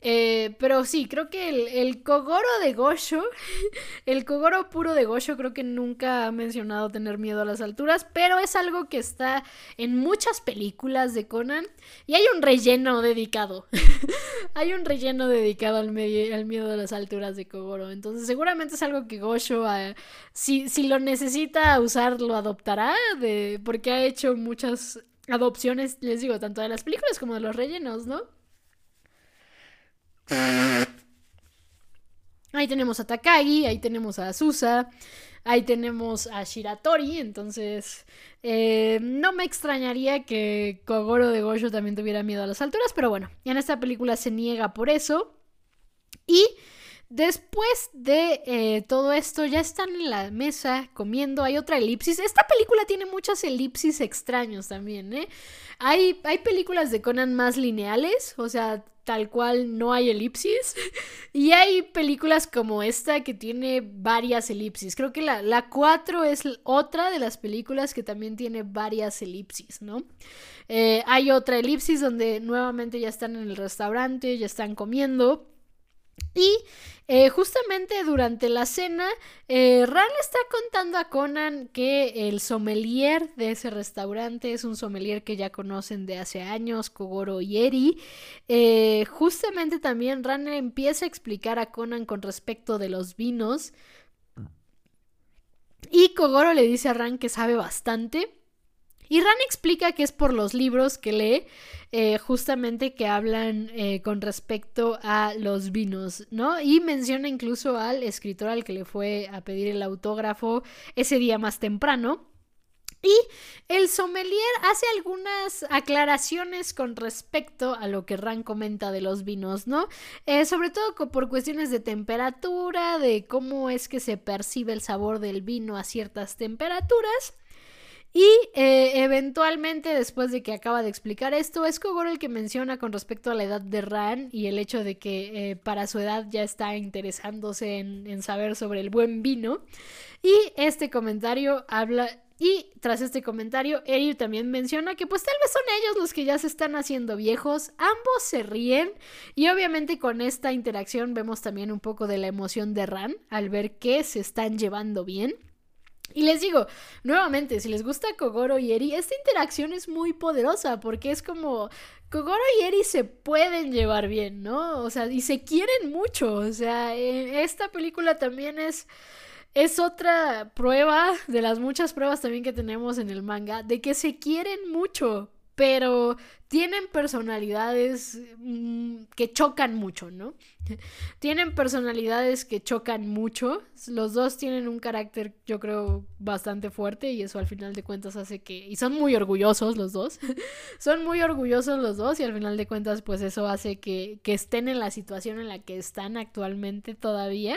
Eh, pero sí, creo que el, el, Kogoro de Gosho, el Kogoro puro de Gosho, creo que nunca ha mencionado tener miedo a las alturas, pero es algo que está en muchas películas de Conan y hay un relleno dedicado. hay un relleno dedicado al, miedo a las alturas de Kogoro. Entonces, seguramente es algo que Gosho, ah, si, si lo necesita usar, lo adoptará, de, porque ha hecho muchas adopciones, les digo, tanto de las películas como de los rellenos, ¿no? Ahí tenemos a Takagi, ahí tenemos a Azusa, ahí tenemos a Shiratori, entonces eh, no me extrañaría que Kogoro de Gojo también tuviera miedo a las alturas, pero bueno, en esta película se niega por eso. Y Después de eh, todo esto, ya están en la mesa comiendo. Hay otra elipsis. Esta película tiene muchas elipsis extraños también, ¿eh? Hay, hay películas de Conan más lineales, o sea, tal cual no hay elipsis. Y hay películas como esta que tiene varias elipsis. Creo que la, la 4 es otra de las películas que también tiene varias elipsis, ¿no? Eh, hay otra elipsis donde nuevamente ya están en el restaurante, ya están comiendo. Y eh, justamente durante la cena, eh, Ran está contando a Conan que el sommelier de ese restaurante es un sommelier que ya conocen de hace años, Kogoro y Eri. Eh, justamente también Ran empieza a explicar a Conan con respecto de los vinos. Y Kogoro le dice a Ran que sabe bastante. Y Ran explica que es por los libros que lee, eh, justamente que hablan eh, con respecto a los vinos, ¿no? Y menciona incluso al escritor al que le fue a pedir el autógrafo ese día más temprano. Y el sommelier hace algunas aclaraciones con respecto a lo que Ran comenta de los vinos, ¿no? Eh, sobre todo por cuestiones de temperatura, de cómo es que se percibe el sabor del vino a ciertas temperaturas. Y eh, eventualmente, después de que acaba de explicar esto, es Kogoro el que menciona con respecto a la edad de Ran y el hecho de que eh, para su edad ya está interesándose en, saber sobre el buen vino. Y este comentario habla y tras este comentario, Eri también menciona que pues tal vez son ellos los que ya se están haciendo viejos, ambos se ríen y obviamente con esta interacción vemos también un poco de la emoción de Ran al ver que se están llevando bien. Y les digo, nuevamente, si les gusta Kogoro y Eri, esta interacción es muy poderosa porque es como Kogoro y Eri se pueden llevar bien, ¿no? O sea, y se quieren mucho. O sea, esta película también es es otra prueba de las muchas pruebas también que tenemos en el manga de que se quieren mucho pero tienen personalidades mm, que chocan mucho, ¿no? tienen personalidades que chocan mucho. Los dos tienen un carácter, yo creo, bastante fuerte y eso al final de cuentas hace que... Y son muy orgullosos los dos. son muy orgullosos los dos y al final de cuentas pues eso hace que, que estén en la situación en la que están actualmente todavía.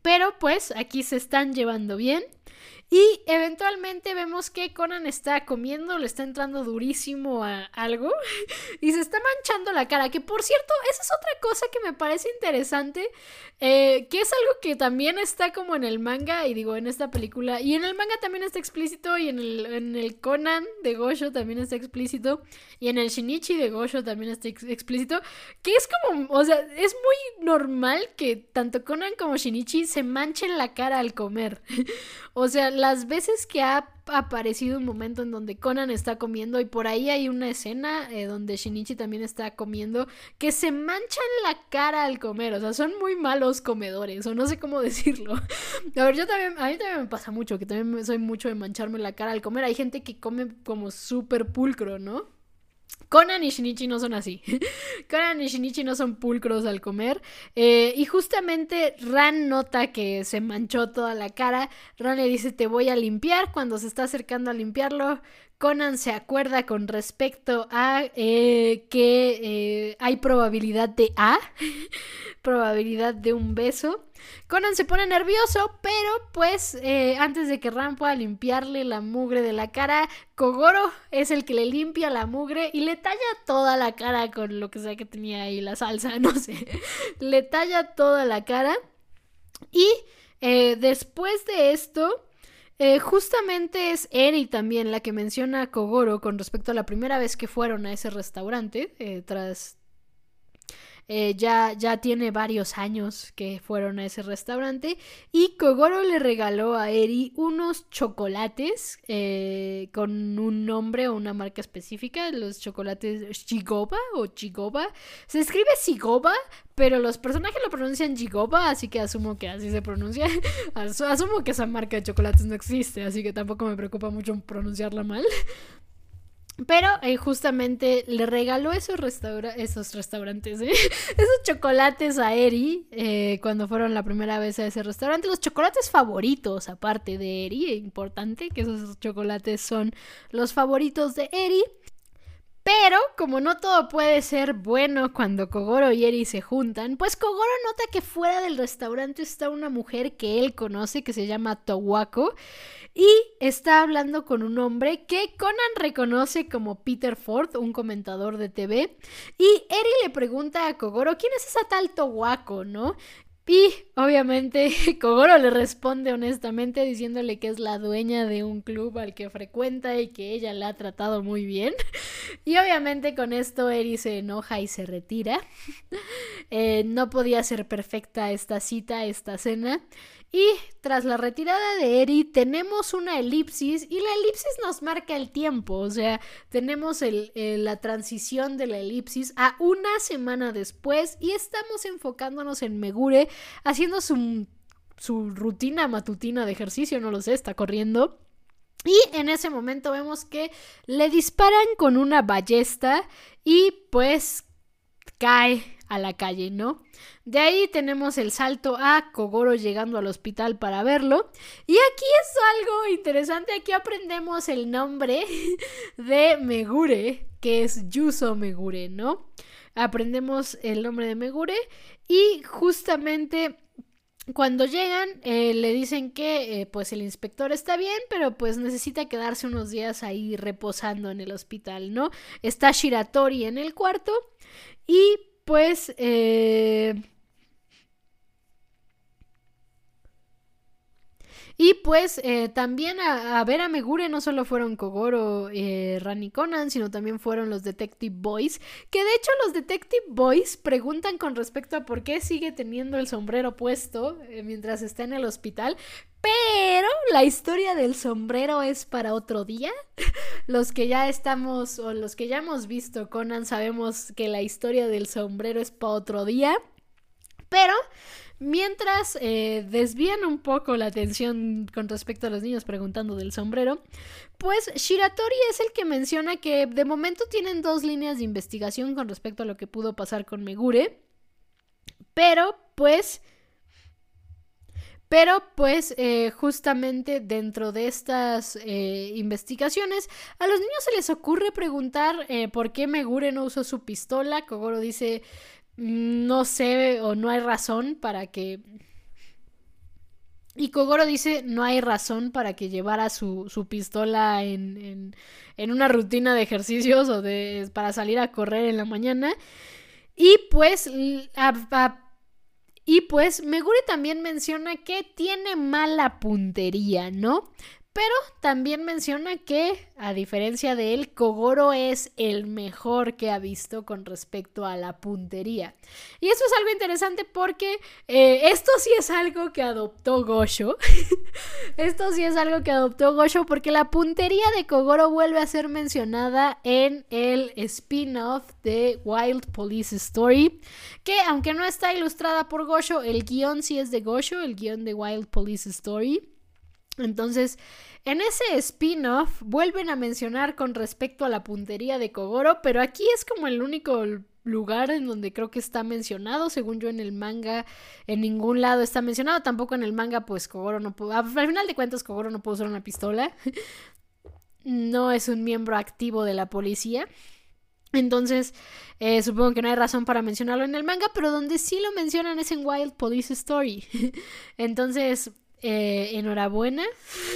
Pero pues aquí se están llevando bien. Y eventualmente vemos que Conan está comiendo, le está entrando durísimo a algo y se está manchando la cara. Que por cierto, esa es otra cosa que me parece interesante, eh, que es algo que también está como en el manga y digo en esta película. Y en el manga también está explícito y en el, en el Conan de Gosho también está explícito y en el Shinichi de Gosho también está explícito. Que es como, o sea, es muy normal que tanto Conan como Shinichi se manchen la cara al comer. o sea, las veces que ha aparecido un momento en donde Conan está comiendo y por ahí hay una escena eh, donde Shinichi también está comiendo que se manchan la cara al comer, o sea, son muy malos comedores o no sé cómo decirlo. A ver, yo también, a mí también me pasa mucho, que también soy mucho de mancharme la cara al comer, hay gente que come como súper pulcro, ¿no? Conan y Shinichi no son así. Conan y Shinichi no son pulcros al comer. Eh, y justamente Ran nota que se manchó toda la cara. Ran le dice te voy a limpiar. Cuando se está acercando a limpiarlo, Conan se acuerda con respecto a eh, que eh, hay probabilidad de A, probabilidad de un beso. Conan se pone nervioso, pero pues eh, antes de que Ram pueda limpiarle la mugre de la cara, Kogoro es el que le limpia la mugre y le talla toda la cara con lo que sea que tenía ahí la salsa, no sé. le talla toda la cara. Y después de esto, eh, justamente es Eri también la que menciona a Kogoro con respecto a la primera vez que fueron a ese restaurante, eh, tras eh, ya, ya tiene varios años que fueron a ese restaurante y Kogoro le regaló a Eri unos chocolates eh, con un nombre o una marca específica, los chocolates Chigoba o Chigoba. Se escribe Chigoba, pero los personajes lo pronuncian Chigoba, así que asumo que así se pronuncia. asumo que esa marca de chocolates no existe, así que tampoco me preocupa mucho pronunciarla mal. Pero eh, justamente le regaló esos, restaurantes, ¿eh? esos chocolates a Eri eh, cuando fueron la primera vez a ese restaurante. Los chocolates favoritos, aparte de Eri, importante que esos chocolates son los favoritos de Eri. Pero, como no todo puede ser bueno cuando Kogoro y Eri se juntan, pues Kogoro nota que fuera del restaurante está una mujer que él conoce que se llama Towako y está hablando con un hombre que Conan reconoce como Peter Ford, un comentador de TV, y Eri le pregunta a Kogoro quién es esa tal Towako, ¿no? Y obviamente Kogoro le responde honestamente diciéndole que es la dueña de un club al que frecuenta y que ella la ha tratado muy bien. Y obviamente con esto Eri se enoja y se retira. Eh, no podía ser perfecta esta cita, esta cena. Y tras la retirada de Eri tenemos una elipsis y la elipsis nos marca el tiempo, o sea, tenemos la transición de la elipsis a una semana después y estamos enfocándonos en Megure haciendo su, su rutina matutina de ejercicio, no lo sé, está corriendo. Y en ese momento vemos que le disparan con una ballesta y pues cae a la calle, ¿no? De ahí tenemos el salto a Kogoro llegando al hospital para verlo. Y aquí es algo interesante, aquí aprendemos el nombre de Megure, que es Yuso Megure, ¿no? Aprendemos el nombre de Megure y justamente cuando llegan, eh, le dicen que eh, pues el inspector está bien, pero pues necesita quedarse unos días ahí reposando en el hospital, ¿no? Está Shiratori en el cuarto y pues eh, Y pues eh, también a, ver a Megure no solo fueron Kogoro, eh, Rani Conan, sino también fueron los Detective Boys, que de hecho los Detective Boys preguntan con respecto a por qué sigue teniendo el sombrero puesto eh, mientras está en el hospital, pero la historia del sombrero es para otro día. Los que ya estamos o los que ya hemos visto Conan sabemos que la historia del sombrero es para otro día. Pero mientras eh, desvían un poco la atención con respecto a los niños preguntando del sombrero, pues Shiratori es el que menciona que de momento tienen dos líneas de investigación con respecto a lo que pudo pasar con Megure. Pero pues pero pues eh, justamente dentro de estas eh, investigaciones a los niños se les ocurre preguntar por qué Megure no usó su pistola. Kogoro dice no sé o no hay razón para que... Y Kogoro dice no hay razón para que llevara su, su pistola en, en, una rutina de ejercicios o de, para salir a correr en la mañana. Y pues y pues Megure también menciona que tiene mala puntería, ¿no? Pero también menciona que, a diferencia de él, Kogoro es el mejor que ha visto con respecto a la puntería. Y eso es algo interesante porque eh, esto sí es algo que adoptó Gosho. esto sí es algo que adoptó Gosho porque la puntería de Kogoro vuelve a ser mencionada en el spin-off de Wild Police Story. Que aunque no está ilustrada por Gosho, el guion sí es de Gosho, el guion de Wild Police Story. Entonces, en ese spin-off vuelven a mencionar con respecto a la puntería de Kogoro, pero aquí es como el único lugar en donde creo que está mencionado, según yo en el manga, en ningún lado está mencionado, tampoco en el manga pues Kogoro no pudo, al final de cuentas Kogoro no pudo usar una pistola, no es un miembro activo de la policía. Entonces, eh, supongo que no hay razón para mencionarlo en el manga, pero donde sí lo mencionan es en Wild Police Story. Entonces, eh, enhorabuena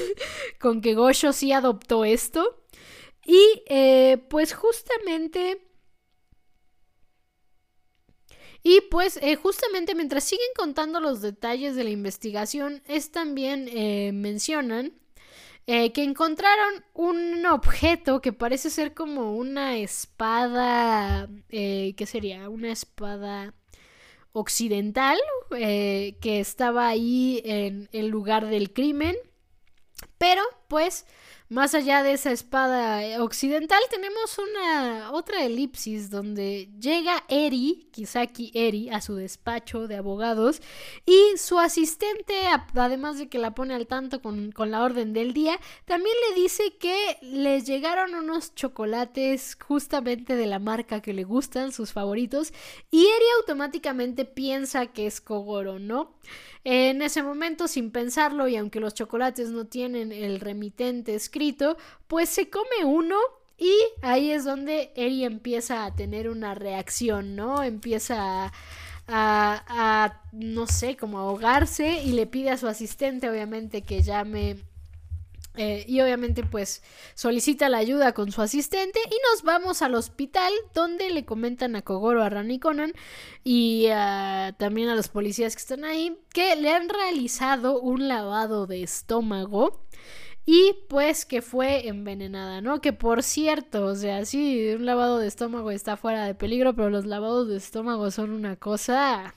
con que Gosho sí adoptó esto. Y eh, pues justamente... Y pues eh, justamente mientras siguen contando los detalles de la investigación, es también mencionan que encontraron un objeto que parece ser como una espada, ¿qué sería? Una espada occidental eh, que estaba ahí en el lugar del crimen. Pero, pues, más allá de esa espada eh, occidental, tenemos una otra elipsis donde llega Eri, Kisaki Eri, a su despacho de abogados y su asistente, además de que la pone al tanto con, con la orden del día, también le dice que les llegaron unos chocolates justamente de la marca que le gustan, sus favoritos, y Eri automáticamente piensa que es Kogoro, ¿no? En ese momento, sin pensarlo, y aunque los chocolates no tienen el remitente pues se come uno y ahí es donde Eri empieza a tener una reacción, ¿no? Empieza a, a, no sé, como ahogarse y le pide a su asistente, obviamente, que llame eh, y obviamente pues solicita la ayuda con su asistente y nos vamos al hospital donde le comentan a Kogoro, a Rani Conan y ah, también a los policías que están ahí que le han realizado un lavado de estómago y pues que fue envenenada, ¿no? Que por cierto, o sea, sí, un lavado de estómago está fuera de peligro, pero los lavados de estómago son una cosa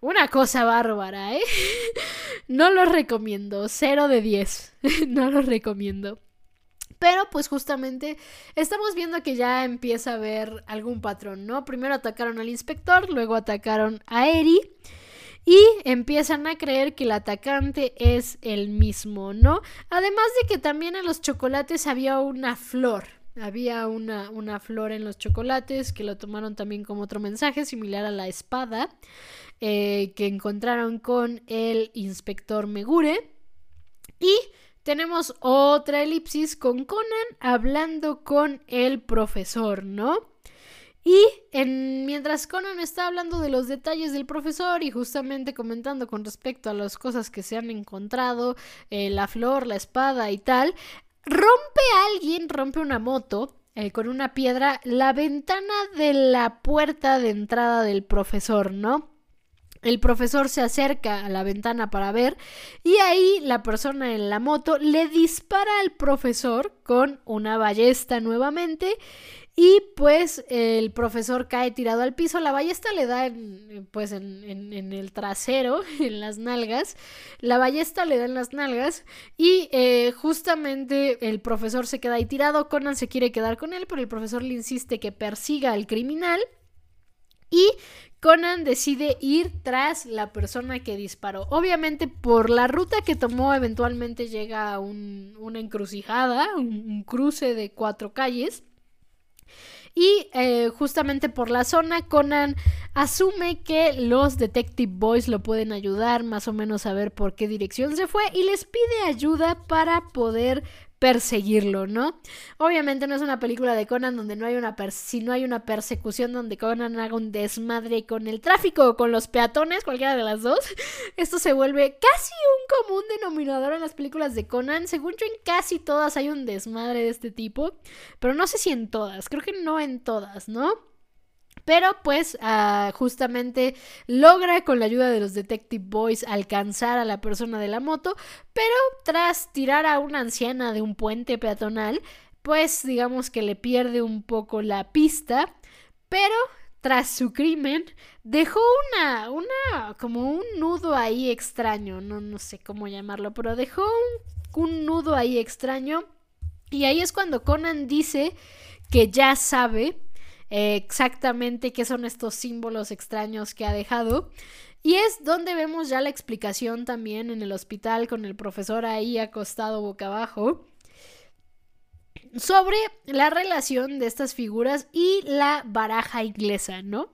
una cosa bárbara, ¿eh? No los recomiendo, cero de 10, no los recomiendo. Pero pues justamente estamos viendo que ya empieza a haber algún patrón, ¿no? Primero atacaron al inspector, luego atacaron a Eri y empiezan a creer que el atacante es el mismo, ¿no? Además de que también en los chocolates había una flor. Había una, una flor en los chocolates que lo tomaron también como otro mensaje similar a la espada. Eh, que encontraron con el inspector Megure. Y tenemos otra elipsis con Conan hablando con el profesor, ¿no? Y en, mientras Conan está hablando de los detalles del profesor y justamente comentando con respecto a las cosas que se han encontrado, eh, la flor, la espada y tal, rompe alguien, rompe una moto eh, con una piedra la ventana de la puerta de entrada del profesor, ¿no? El profesor se acerca a la ventana para ver y ahí la persona en la moto le dispara al profesor con una ballesta nuevamente y pues el profesor cae tirado al piso, la ballesta le da en, pues en, el trasero, en las nalgas, la ballesta le da en las nalgas. Y eh, justamente el profesor se queda ahí tirado, Conan se quiere quedar con él, pero el profesor le insiste que persiga al criminal. Y Conan decide ir tras la persona que disparó. Obviamente por la ruta que tomó eventualmente llega a una encrucijada, un cruce de cuatro calles. Y eh, justamente por la zona, Conan asume que los Detective Boys lo pueden ayudar más o menos a ver por qué dirección se fue y les pide ayuda para poder perseguirlo, ¿no? Obviamente no es una película de Conan donde no hay una si no hay una persecución donde Conan haga un desmadre con el tráfico o con los peatones, cualquiera de las dos. Esto se vuelve casi un común denominador en las películas de Conan. Según yo en casi todas hay un desmadre de este tipo, pero no sé si en todas, creo que no en todas, ¿no? Pero pues ah, justamente logra con la ayuda de los Detective Boys alcanzar a la persona de la moto, pero tras tirar a una anciana de un puente peatonal, pues digamos que le pierde un poco la pista, pero tras su crimen dejó una, una, como un nudo ahí extraño, no, no sé cómo llamarlo, pero dejó un, un nudo ahí extraño. Y ahí es cuando Conan dice que ya sabe exactamente qué son estos símbolos extraños que ha dejado. Y es donde vemos ya la explicación también en el hospital con el profesor ahí acostado boca abajo sobre la relación de estas figuras y la baraja inglesa, ¿no?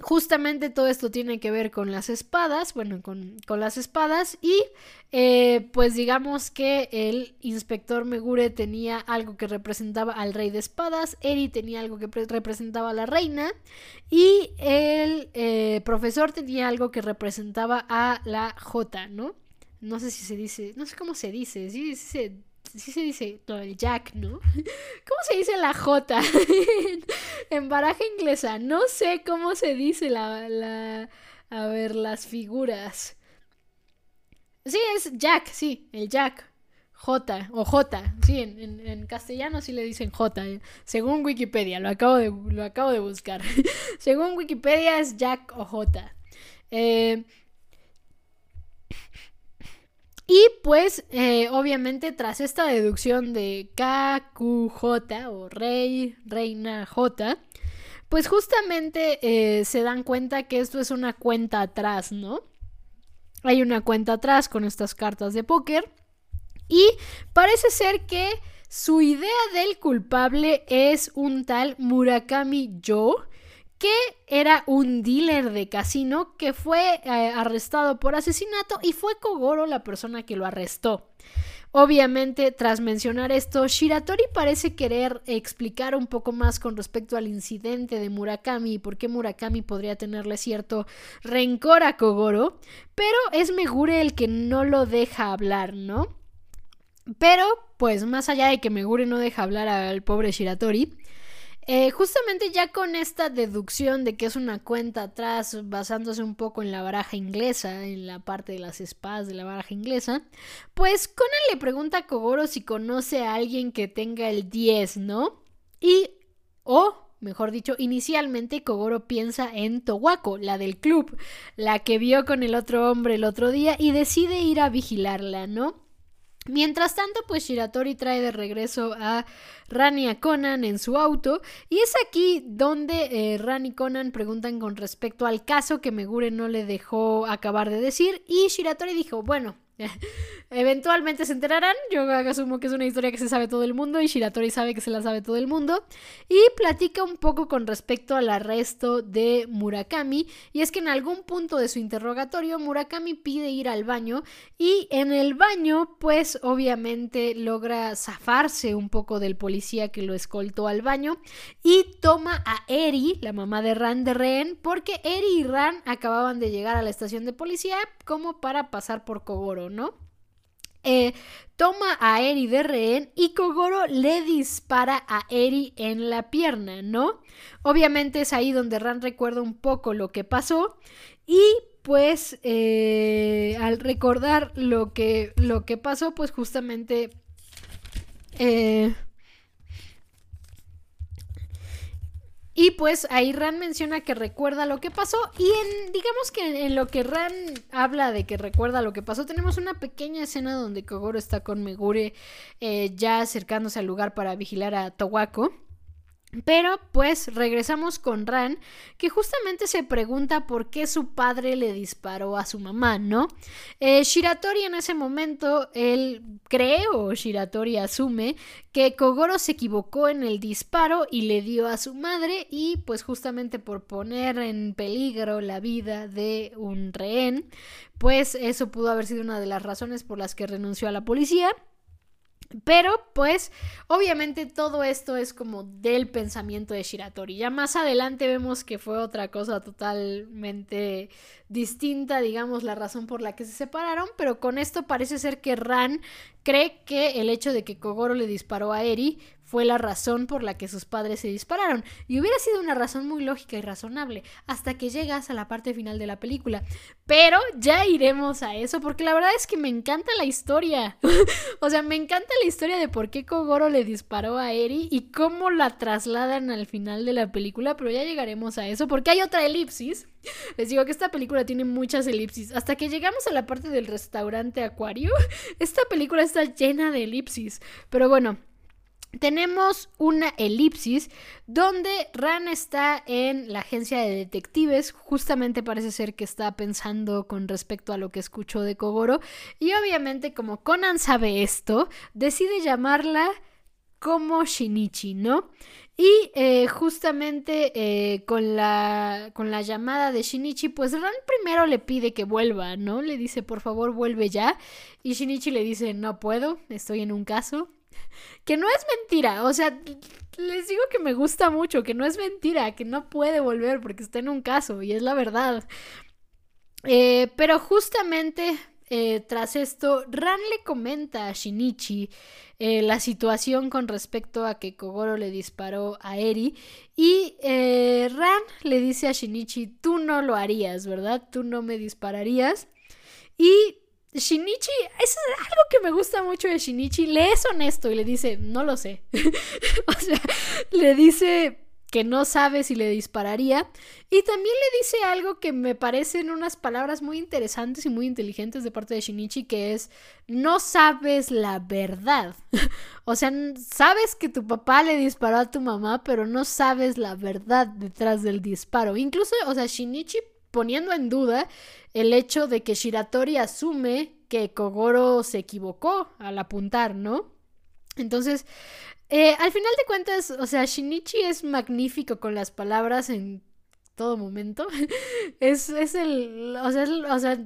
Justamente todo esto tiene que ver con las espadas, bueno, con, las espadas y eh, pues digamos que el inspector Megure tenía algo que representaba al rey de espadas, Eri tenía algo que representaba a la reina y el eh, profesor tenía algo que representaba a la J, ¿no? No sé si se dice, no sé cómo se dice, sí, sí sí se dice el Jack, ¿no? ¿Cómo se dice la J en, baraja inglesa? No sé cómo se dice la, la, a ver, las figuras. Sí, es Jack, sí, el Jack. J o J, sí, en, en, castellano sí le dicen J, eh, según Wikipedia, lo acabo de, lo acabo de buscar. según Wikipedia es Jack o J. Eh, y pues, eh, obviamente, tras esta deducción de KQJ o Rey, Reina J, pues justamente eh, se dan cuenta que esto es una cuenta atrás, ¿no? Hay una cuenta atrás con estas cartas de póker. Y parece ser que su idea del culpable es un tal Murakami Yo, que era un dealer de casino que fue eh, arrestado por asesinato y fue Kogoro la persona que lo arrestó. Obviamente, tras mencionar esto, Shiratori parece querer explicar un poco más con respecto al incidente de Murakami y por qué Murakami podría tenerle cierto rencor a Kogoro, pero es Megure el que no lo deja hablar, ¿no? Pero, pues más allá de que Megure no deja hablar al pobre Shiratori, eh, justamente ya con esta deducción de que es una cuenta atrás, basándose un poco en la baraja inglesa, en la parte de las espadas de la baraja inglesa, pues Conan le pregunta a Kogoro si conoce a alguien que tenga el 10, ¿no? Y, o, mejor dicho, inicialmente Kogoro piensa en Towako, la del club, la que vio con el otro hombre el otro día y decide ir a vigilarla, ¿no? Mientras tanto, pues Shiratori trae de regreso a Rani a Conan en su auto y es aquí donde eh, Rani y Conan preguntan con respecto al caso que Megure no le dejó acabar de decir y Shiratori dijo, bueno, Eventualmente se enterarán. Yo asumo que es una historia que se sabe todo el mundo y Shiratori sabe que se la sabe todo el mundo. Y platica un poco con respecto al arresto de Murakami. Y es que en algún punto de su interrogatorio, Murakami pide ir al baño. Y en el baño, pues obviamente logra zafarse un poco del policía que lo escoltó al baño. Y toma a Eri, la mamá de Ran de rehén, porque Eri y Ran acababan de llegar a la estación de policía como para pasar por Kogoro, ¿no? eh, toma a Eri de rehén y Kogoro le dispara a Eri en la pierna, ¿no? Obviamente es ahí donde Ran recuerda un poco lo que pasó y pues eh, al recordar lo que, lo que pasó, pues justamente... Eh, y pues ahí Ran menciona que recuerda lo que pasó y en, digamos que en lo que Ran habla de que recuerda lo que pasó, tenemos una pequeña escena donde Kogoro está con Megure eh, ya acercándose al lugar para vigilar a Towako. Pero pues regresamos con Ran, que justamente se pregunta por qué su padre le disparó a su mamá, ¿no? Eh, Shiratori en ese momento, él cree o Shiratori asume que Kogoro se equivocó en el disparo y le dio a su madre y pues justamente por poner en peligro la vida de un rehén, pues eso pudo haber sido una de las razones por las que renunció a la policía. Pero, pues, obviamente todo esto es como del pensamiento de Shiratori. Ya más adelante vemos que fue otra cosa totalmente distinta, digamos, la razón por la que se separaron, pero con esto parece ser que Ran cree que el hecho de que Kogoro le disparó a Eri fue la razón por la que sus padres se dispararon. Y hubiera sido una razón muy lógica y razonable hasta que llegas a la parte final de la película. Pero ya iremos a eso porque la verdad es que me encanta la historia. o sea, me encanta la historia de por qué Kogoro le disparó a Eri y cómo la trasladan al final de la película, pero ya llegaremos a eso porque hay otra elipsis. Les digo que esta película tiene muchas elipsis. Hasta que llegamos a la parte del restaurante acuario, esta película está llena de elipsis. Pero bueno, tenemos una elipsis donde Ran está en la agencia de detectives, justamente parece ser que está pensando con respecto a lo que escuchó de Kogoro y obviamente como Conan sabe esto, decide llamarla como Shinichi, ¿no? Y eh, justamente eh, con, la, con la llamada de Shinichi, pues Ran primero le pide que vuelva, ¿no? Le dice, por favor, vuelve ya. Y Shinichi le dice, no puedo, estoy en un caso. Que no es mentira, o sea, les digo que me gusta mucho, que no es mentira, que no puede volver porque está en un caso y es la verdad. Eh, pero justamente eh, tras esto, Ran le comenta a Shinichi eh, la situación con respecto a que Kogoro le disparó a Eri y Ran le dice a Shinichi, tú no lo harías, ¿verdad? Tú no me dispararías. Y Shinichi, es algo que me gusta mucho de Shinichi, le es honesto y le dice, no lo sé. o sea, le dice que no sabe si le dispararía. Y también le dice algo que me parecen unas palabras muy interesantes y muy inteligentes de parte de Shinichi, que es, no sabes la verdad. o sea, sabes que tu papá le disparó a tu mamá, pero no sabes la verdad detrás del disparo. Incluso, o sea, Shinichi poniendo en duda el hecho de que Shiratori asume que Kogoro se equivocó al apuntar, ¿no? Entonces, eh, al final de cuentas, o sea, Shinichi es magnífico con las palabras en todo momento. es, es el, o sea, o sea,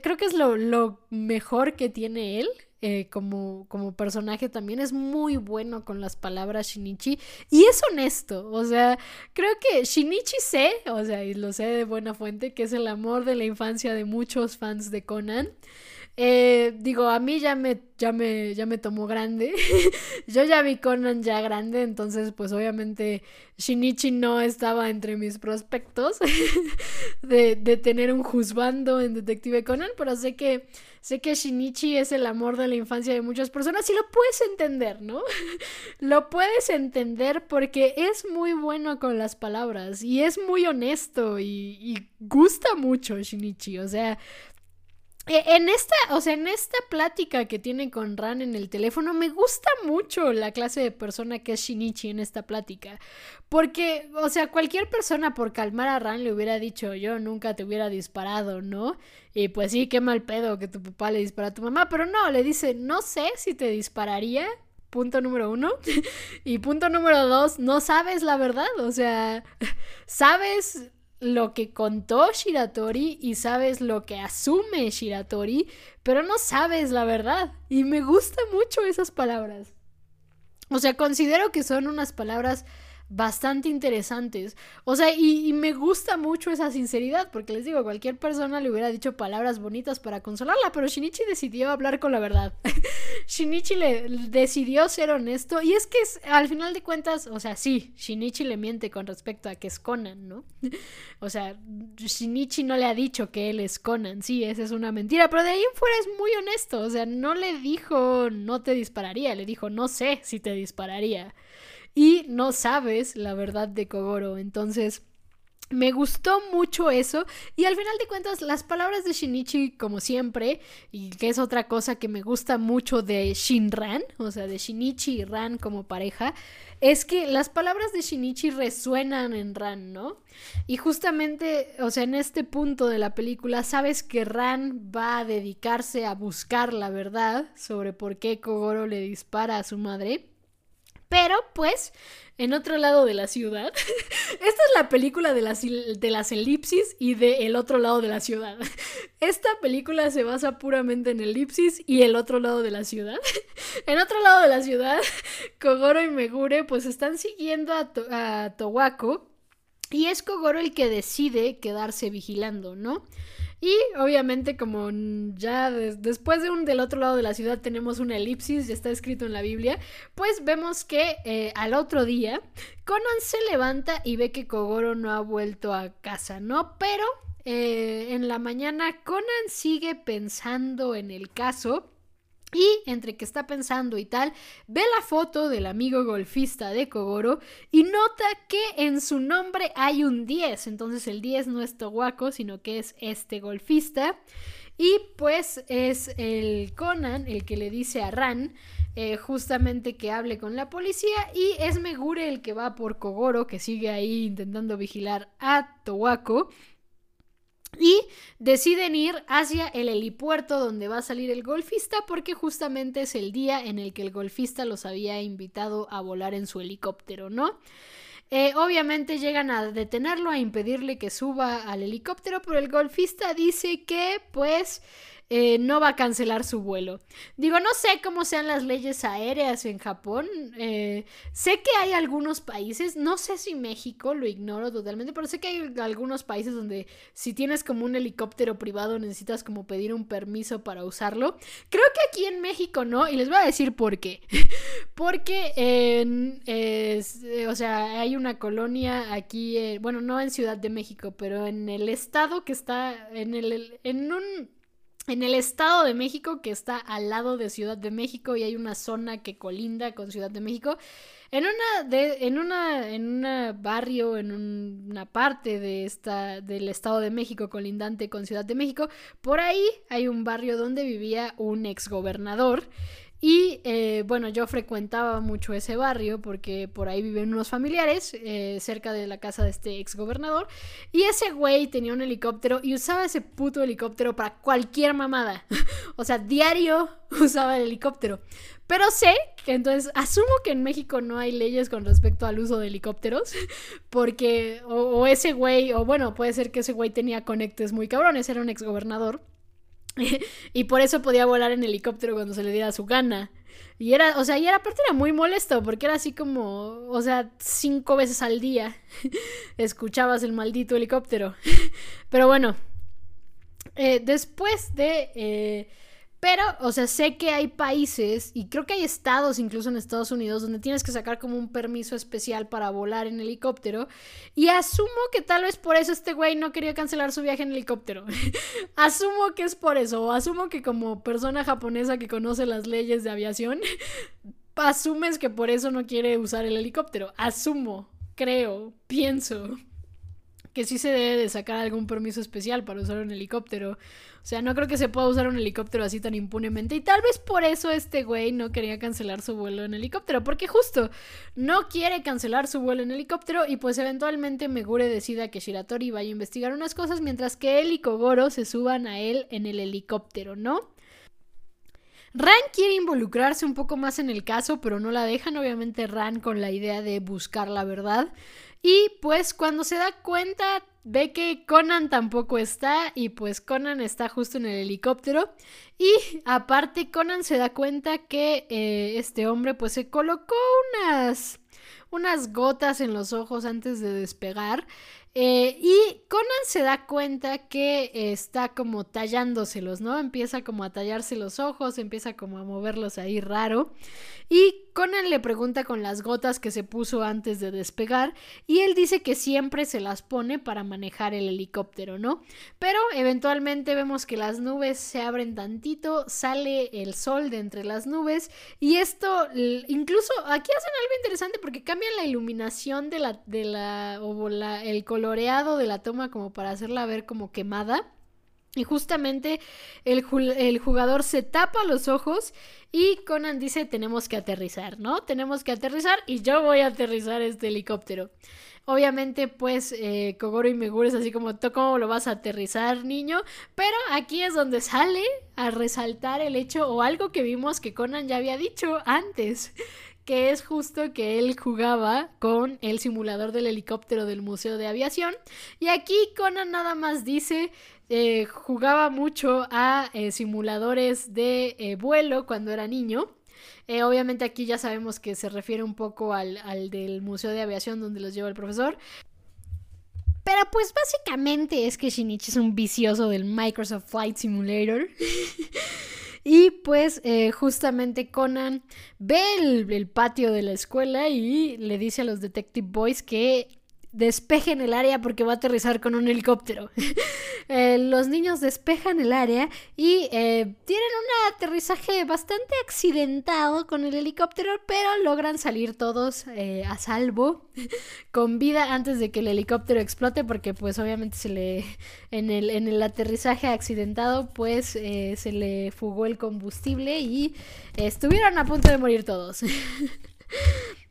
creo que es lo, lo mejor que tiene él. Eh, como, como personaje también es muy bueno con las palabras Shinichi y es honesto, o sea, creo que Shinichi sé, o sea, y lo sé de buena fuente, que es el amor de la infancia de muchos fans de Conan. Eh, digo, a mí ya me, ya me, ya me tomó grande. Yo ya vi Conan ya grande, entonces pues obviamente Shinichi no estaba entre mis prospectos de, de tener un juzgando en Detective Conan, pero sé que, sé que Shinichi es el amor de la infancia de muchas personas y lo puedes entender, ¿no? lo puedes entender porque es muy bueno con las palabras y es muy honesto y, y gusta mucho Shinichi, o sea... E, en esta, o sea, en esta plática que tiene con Ran en el teléfono, me gusta mucho la clase de persona que es Shinichi en esta plática. Porque, o sea, cualquier persona por calmar a Ran le hubiera dicho, yo nunca te hubiera disparado, ¿no? Y pues sí, qué mal pedo que tu papá le dispara a tu mamá, pero no, le dice, no sé si te dispararía, punto número uno. y punto número dos, no sabes la verdad, o sea, sabes lo que contó Shiratori y sabes lo que asume Shiratori, pero no sabes la verdad. Y me gustan mucho esas palabras. O sea, considero que son unas palabras bastante interesantes. O sea, y, me gusta mucho esa sinceridad, porque les digo, cualquier persona le hubiera dicho palabras bonitas para consolarla, pero Shinichi decidió hablar con la verdad. Shinichi le, decidió ser honesto, y es que al final de cuentas, o sea, sí, Shinichi le miente con respecto a que es Conan, ¿no? o sea, Shinichi no le ha dicho que él es Conan, sí, esa es una mentira, pero de ahí en fuera es muy honesto, o sea, no le dijo no te dispararía, le dijo no sé si te dispararía y no sabes la verdad de Kogoro. Entonces, me gustó mucho eso y al final de cuentas las palabras de Shinichi como siempre y que es otra cosa que me gusta mucho de Shinran, o sea, de Shinichi y Ran como pareja, es que las palabras de Shinichi resuenan en Ran, ¿no? Y justamente, o sea, en este punto de la película sabes que Ran va a dedicarse a buscar la verdad sobre por qué Kogoro le dispara a su madre. Pero, pues, en otro lado de la ciudad, esta es la película de las, de las elipsis y de el otro lado de la ciudad. Esta película se basa puramente en elipsis y el otro lado de la ciudad. En otro lado de la ciudad, Kogoro y Megure pues están siguiendo a, a Towako y es Kogoro el que decide quedarse vigilando, ¿no? Y obviamente como ya después de un del otro lado de la ciudad tenemos una elipsis, ya está escrito en la Biblia, pues vemos que eh, al otro día Conan se levanta y ve que Kogoro no ha vuelto a casa, ¿no? Pero eh, en la mañana Conan sigue pensando en el caso y entre que está pensando y tal, ve la foto del amigo golfista de Kogoro y nota que en su nombre hay un 10. Entonces el 10 no es Towako, sino que es este golfista. Y pues es el Conan el que le dice a Ran eh, justamente que hable con la policía y es Megure el que va por Kogoro, que sigue ahí intentando vigilar a Towako y deciden ir hacia el helipuerto donde va a salir el golfista porque justamente es el día en el que el golfista los había invitado a volar en su helicóptero, ¿no? Eh, obviamente llegan a detenerlo, a impedirle que suba al helicóptero, pero el golfista dice que pues eh, no va a cancelar su vuelo. Digo, no sé cómo sean las leyes aéreas en Japón. Eh, sé que hay algunos países, no sé si México, lo ignoro totalmente, pero sé que hay algunos países donde si tienes como un helicóptero privado necesitas como pedir un permiso para usarlo. Creo que aquí en México no, y les voy a decir por qué. Porque, o sea, hay una colonia aquí, eh, bueno, no en Ciudad de México, pero en el estado que está en el, en un en el Estado de México, que está al lado de Ciudad de México y hay una zona que colinda con Ciudad de México, en una de, en una, en un barrio, en una parte de esta, del Estado de México colindante con Ciudad de México, por ahí hay un barrio donde vivía un exgobernador y eh, bueno, yo frecuentaba mucho ese barrio porque por ahí viven unos familiares eh, cerca de la casa de este ex gobernador. Y ese güey tenía un helicóptero y usaba ese puto helicóptero para cualquier mamada. o sea, diario usaba el helicóptero. Pero sé que entonces asumo que en México no hay leyes con respecto al uso de helicópteros. Porque o, o ese güey, o bueno, puede ser que ese güey tenía conectes muy cabrones, era un ex gobernador. y por eso podía volar en helicóptero cuando se le diera su gana. Y era, o sea, y era, aparte era muy molesto, porque era así como, o sea, cinco veces al día escuchabas el maldito helicóptero. Pero bueno, eh, después de eh, pero, o sea, sé que hay países y creo que hay estados, incluso en Estados Unidos, donde tienes que sacar como un permiso especial para volar en helicóptero. Y asumo que tal vez por eso este güey no quería cancelar su viaje en helicóptero. asumo que es por eso. O asumo que como persona japonesa que conoce las leyes de aviación, asumes que por eso no quiere usar el helicóptero. Asumo, creo, pienso que sí se debe de sacar algún permiso especial para usar un helicóptero. O sea, no creo que se pueda usar un helicóptero así tan impunemente. Y tal vez por eso este güey no quería cancelar su vuelo en helicóptero. Porque justo no quiere cancelar su vuelo en helicóptero. Y pues eventualmente Megure decida que Shiratori vaya a investigar unas cosas. Mientras que él y Kogoro se suban a él en el helicóptero, ¿no? Ran quiere involucrarse un poco más en el caso, pero no la dejan. Obviamente Ran con la idea de buscar la verdad. Y pues cuando se da cuenta ve que Conan tampoco está y pues Conan está justo en el helicóptero y aparte Conan se da cuenta que eh, este hombre pues se colocó unas unas gotas en los ojos antes de despegar. Eh, y Conan se da cuenta que está como tallándoselos, ¿no? Empieza como a tallarse los ojos, empieza como a moverlos ahí raro. Y Conan le pregunta con las gotas que se puso antes de despegar y él dice que siempre se las pone para manejar el helicóptero, ¿no? Pero eventualmente vemos que las nubes se abren tantito, sale el sol de entre las nubes y esto incluso aquí hacen algo interesante porque cambian la iluminación de la de la o el coloreado de la toma como para hacerla ver como quemada. Y justamente el, el, jugador se tapa los ojos y Conan dice tenemos que aterrizar, ¿no? Tenemos que aterrizar y yo voy a aterrizar este helicóptero. Obviamente pues eh, Kogoro y Meguro es así como, ¿tú cómo lo vas a aterrizar, niño? Pero aquí es donde sale a resaltar el hecho o algo que vimos que Conan ya había dicho antes que es justo que él jugaba con el simulador del helicóptero del Museo de Aviación. Y aquí Conan nada más dice, eh, jugaba mucho a eh, simuladores de eh, vuelo cuando era niño. obviamente aquí ya sabemos que se refiere un poco al, al del Museo de Aviación donde los lleva el profesor. Pero pues básicamente es que Shinichi es un vicioso del Microsoft Flight Simulator. y pues justamente Conan ve el, el, patio de la escuela y le dice a los Detective Boys que despejen el área porque va a aterrizar con un helicóptero. Eh, los niños despejan el área y eh, tienen un aterrizaje bastante accidentado con el helicóptero, pero logran salir todos eh, a salvo, con vida antes de que el helicóptero explote, porque pues obviamente se le en el, en el aterrizaje accidentado pues se le fugó el combustible y estuvieron a punto de morir todos.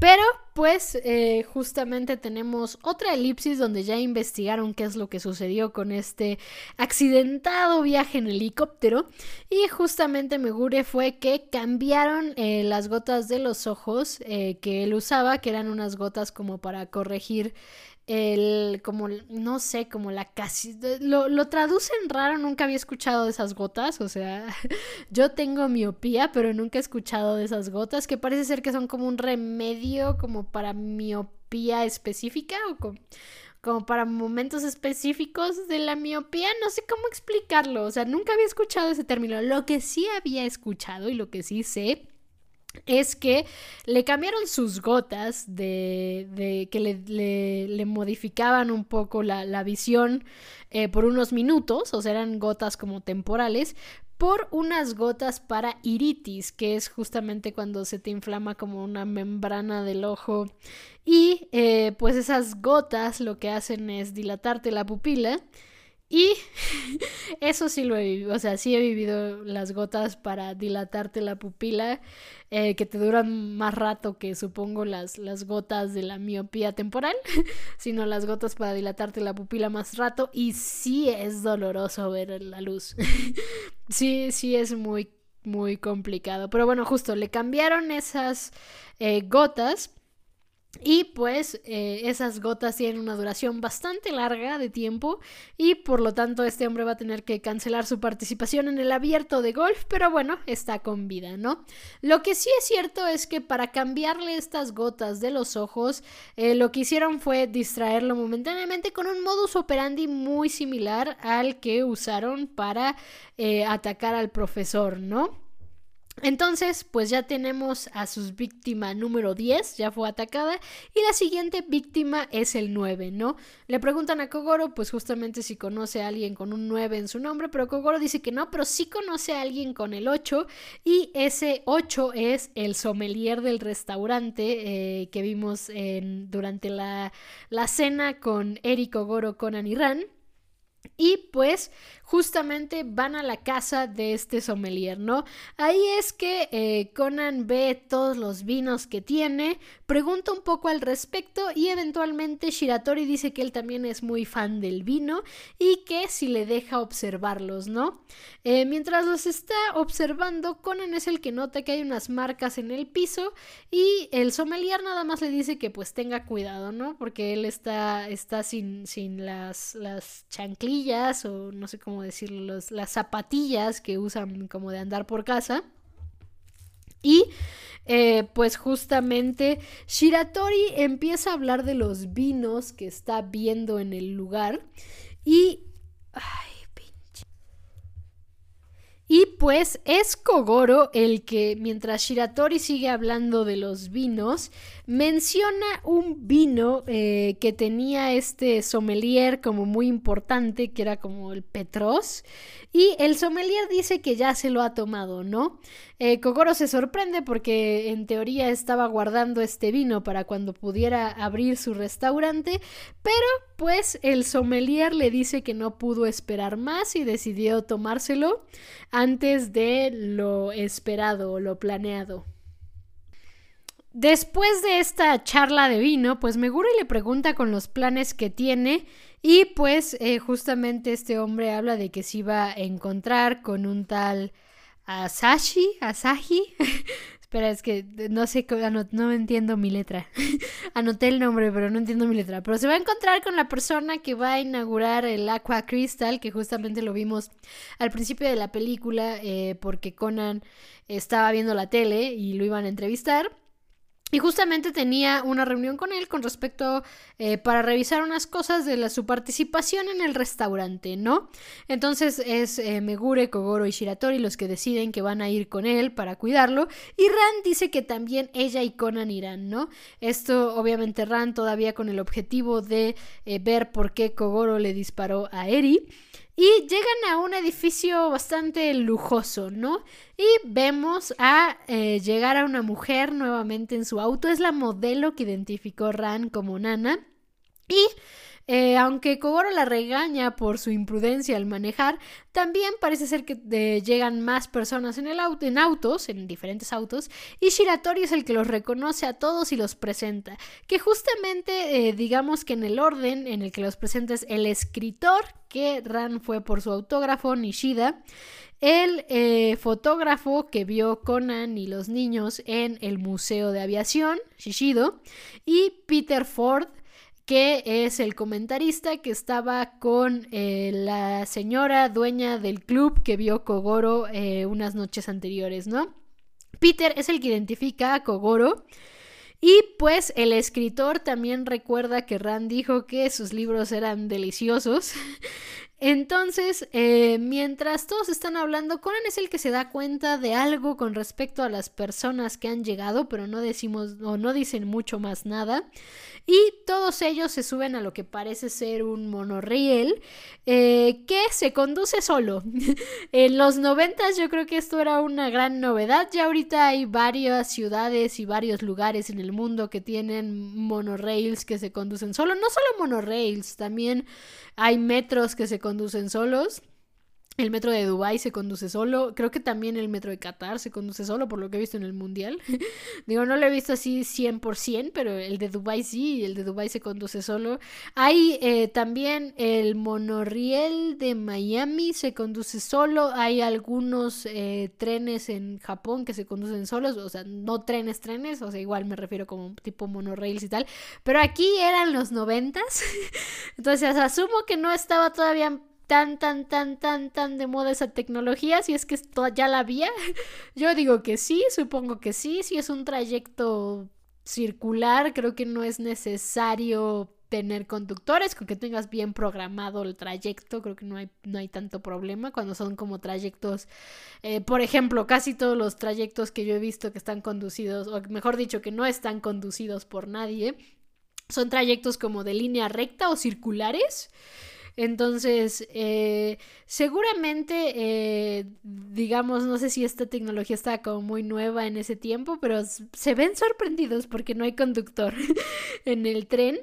Pero, pues, eh, justamente tenemos otra elipsis donde ya investigaron qué es lo que sucedió con este accidentado viaje en helicóptero. Y justamente Megure fue que cambiaron eh, las gotas de los ojos eh, que él usaba, que eran unas gotas como para corregir el como no sé como la casi lo, lo, traducen raro nunca había escuchado de esas gotas o sea yo tengo miopía pero nunca he escuchado de esas gotas que parece ser que son como un remedio como para miopía específica o como, como para momentos específicos de la miopía no sé cómo explicarlo o sea nunca había escuchado ese término lo que sí había escuchado y lo que sí sé es que le cambiaron sus gotas de, que le, modificaban un poco la, visión eh, por unos minutos, o sea, eran gotas como temporales, por unas gotas para iritis, que es justamente cuando se te inflama como una membrana del ojo. Y eh, pues esas gotas lo que hacen es dilatarte la pupila y eso sí lo he vivido, o sea, sí he vivido las gotas para dilatarte la pupila, eh, que te duran más rato que supongo las, las gotas de la miopía temporal, sino las gotas para dilatarte la pupila más rato. Y sí es doloroso ver la luz. sí, sí es muy, muy complicado. Pero bueno, justo le cambiaron esas eh, gotas y pues eh, esas gotas tienen una duración bastante larga de tiempo y por lo tanto este hombre va a tener que cancelar su participación en el abierto de golf, pero bueno, está con vida, ¿no? Lo que sí es cierto es que para cambiarle estas gotas de los ojos, eh, lo que hicieron fue distraerlo momentáneamente con un modus operandi muy similar al que usaron para eh, atacar al profesor, ¿no? Entonces, pues ya tenemos a su víctima número 10, ya fue atacada, y la siguiente víctima es el 9, ¿no? Le preguntan a Kogoro, pues justamente si conoce a alguien con un 9 en su nombre, pero Kogoro dice que no, pero sí conoce a alguien con el 8, y ese 8 es el sommelier del restaurante eh, que vimos durante la, la cena con Eri, Kogoro, Conan y Ran. Y pues justamente van a la casa de este sommelier, ¿no? Ahí es que eh, Conan ve todos los vinos que tiene, pregunta un poco al respecto y eventualmente Shiratori dice que él también es muy fan del vino y que si le deja observarlos, ¿no? Eh, mientras los está observando, Conan es el que nota que hay unas marcas en el piso y el sommelier nada más le dice que pues tenga cuidado, ¿no? Porque él está, está sin, sin las, las o no sé cómo decirlo, las zapatillas que usan como de andar por casa. Y eh, pues justamente Shiratori empieza a hablar de los vinos que está viendo en el lugar y... Ay, y pues es Kogoro el que, mientras Shiratori sigue hablando de los vinos, menciona un vino eh, que tenía este sommelier como muy importante, que era como el Petros, y el sommelier dice que ya se lo ha tomado, ¿no? Eh, Kogoro se sorprende porque en teoría estaba guardando este vino para cuando pudiera abrir su restaurante, pero pues el sommelier le dice que no pudo esperar más y decidió tomárselo antes de lo esperado o lo planeado. Después de esta charla de vino, pues Meguro le pregunta con los planes que tiene y pues eh, justamente este hombre habla de que se iba a encontrar con un tal Asashi, Asahi. Espera, es que no sé, no, entiendo mi letra. Anoté el nombre, pero no entiendo mi letra. Pero se va a encontrar con la persona que va a inaugurar el Aqua Crystal, que justamente lo vimos al principio de la película, eh, porque Conan estaba viendo la tele y lo iban a entrevistar. Y justamente tenía una reunión con él con respecto eh, para revisar unas cosas de la, su participación en el restaurante, ¿no? Entonces es eh, Megure, Kogoro y Shiratori los que deciden que van a ir con él para cuidarlo. Y Ran dice que también ella y Conan irán, ¿no? Esto obviamente Ran todavía con el objetivo de eh, ver por qué Kogoro le disparó a Eri. Y llegan a un edificio bastante lujoso, ¿no? Y vemos a eh, llegar a una mujer nuevamente en su auto. Es la modelo que identificó Ran como Nana. Y eh, aunque Kogoro la regaña por su imprudencia al manejar, también parece ser que eh, llegan más personas en, autos, en diferentes autos, y Shiratori es el que los reconoce a todos y los presenta. Que justamente, eh, digamos que en el orden en el que los presenta es el escritor, que Ran fue por su autógrafo, Nishida, el fotógrafo que vio Conan y los niños en el Museo de Aviación, Shishido, y Peter Ford, que es el comentarista que estaba con eh, la señora dueña del club que vio Kogoro eh, unas noches anteriores, ¿no? Peter es el que identifica a Kogoro. Y pues el escritor también recuerda que Rand dijo que sus libros eran deliciosos. Entonces, eh, mientras todos están hablando, Conan es el que se da cuenta de algo con respecto a las personas que han llegado, pero no decimos o no dicen mucho más nada. Y todos ellos se suben a lo que parece ser un monorriel eh, que se conduce solo. en los noventas yo creo que esto era una gran novedad. Ya ahorita hay varias ciudades y varios lugares en el mundo que tienen monorails que se conducen solo. No solo monorails, también hay metros que se conducen solos. El metro de Dubai se conduce solo. Creo que también el metro de Qatar se conduce solo, por lo que he visto en el mundial. Digo, no lo he visto así 100%, pero el de Dubai sí, el de Dubai se conduce solo. Hay eh, también el monorriel de Miami se conduce solo. Hay algunos eh, trenes en Japón que se conducen solos, o sea, no trenes, trenes, o sea, igual me refiero como tipo monorrails y tal. Pero aquí eran los noventas. Entonces asumo que no estaba todavía tan, tan, tan, tan, tan de moda esa tecnología, si es que ya la había. Yo digo que sí, supongo que sí, si es un trayecto circular, creo que no es necesario tener conductores, con que tengas bien programado el trayecto, creo que no hay, no hay tanto problema cuando son como trayectos, eh, por ejemplo, casi todos los trayectos que yo he visto que están conducidos, o mejor dicho, que no están conducidos por nadie, son trayectos como de línea recta o circulares. Entonces, eh, seguramente, eh, digamos, no sé si esta tecnología está como muy nueva en ese tiempo, pero se ven sorprendidos porque no hay conductor en el tren.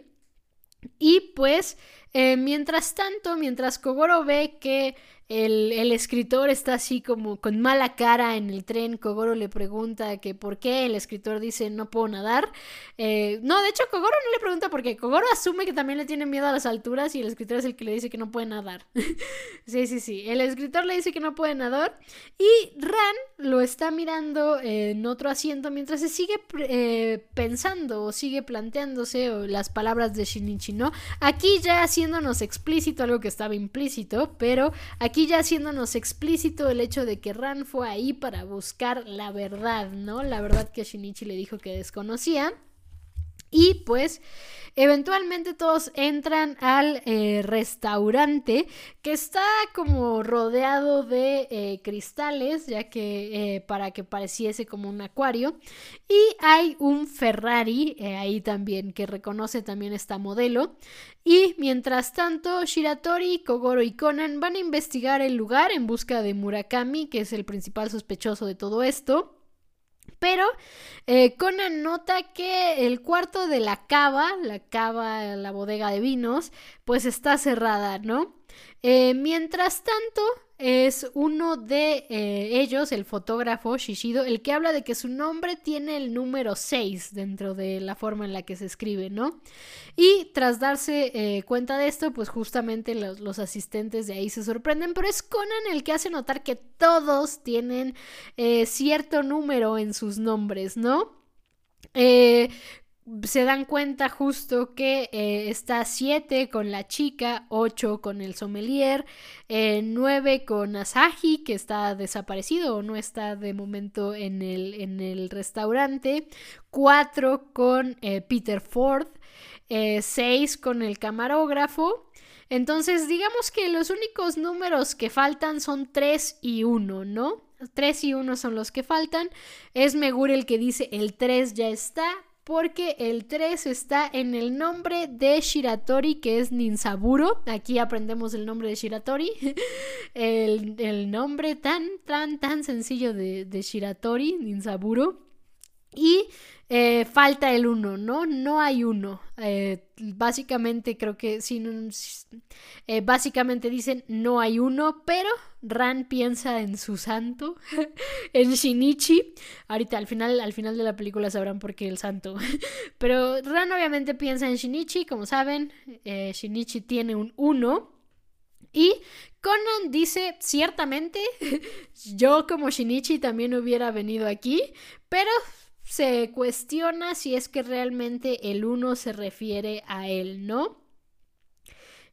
Y pues, eh, mientras tanto, mientras Kogoro ve que el, escritor está así como con mala cara en el tren. Kogoro le pregunta que por qué. El escritor dice no puedo nadar. Eh, no, de hecho, Kogoro no le pregunta por qué. Kogoro asume que también le tiene miedo a las alturas y el escritor es el que le dice que no puede nadar. sí, sí, sí. El escritor le dice que no puede nadar y Ran lo está mirando en otro asiento mientras se sigue eh, pensando o sigue planteándose las palabras de Shinichi, ¿no? Aquí ya haciéndonos explícito algo que estaba implícito, pero aquí ya haciéndonos explícito el hecho de que Ran fue ahí para buscar la verdad, ¿no? La verdad que Shinichi le dijo que desconocía. Y pues eventualmente todos entran al eh, restaurante que está como rodeado de eh, cristales, ya que eh, para que pareciese como un acuario. Y hay un Ferrari ahí también que reconoce también esta modelo. Y mientras tanto, Shiratori, Kogoro y Conan van a investigar el lugar en busca de Murakami, que es el principal sospechoso de todo esto. Pero eh, Conan nota que el cuarto de la cava, la cava, la bodega de vinos, pues está cerrada, ¿no? Eh, mientras tanto, es uno de eh, ellos, el fotógrafo Shishido, el que habla de que su nombre tiene el número 6 dentro de la forma en la que se escribe, ¿no? Y tras darse eh, cuenta de esto, pues justamente los, los, asistentes de ahí se sorprenden, pero es Conan el que hace notar que todos tienen cierto número en sus nombres, ¿no? Eh, se dan cuenta justo que eh, está 7 con la chica, 8 con el sommelier, 9 eh, con Asahi, que está desaparecido o no está de momento en el, en el restaurante, 4 con eh, Peter Ford, 6 con el camarógrafo. Entonces, digamos que los únicos números que faltan son 3 y 1, ¿no? 3 y 1 son los que faltan. Es Megure el que dice el 3 ya está, porque el 3 está en el nombre de Shiratori, que es Ninsaburo. Aquí aprendemos el nombre de Shiratori. el, nombre tan, tan, tan sencillo de, de Shiratori, Ninsaburo. Y eh, falta el 1, ¿no? No hay uno. Eh, básicamente creo que eh, básicamente dicen no hay uno, pero Ran piensa en su santo, en Shinichi. Ahorita al final, al final de la película sabrán por qué el santo. pero Ran obviamente piensa en Shinichi, como saben, Shinichi tiene un 1. Y Conan dice, ciertamente, yo como Shinichi también hubiera venido aquí, pero se cuestiona si es que realmente el uno se refiere a él, ¿no?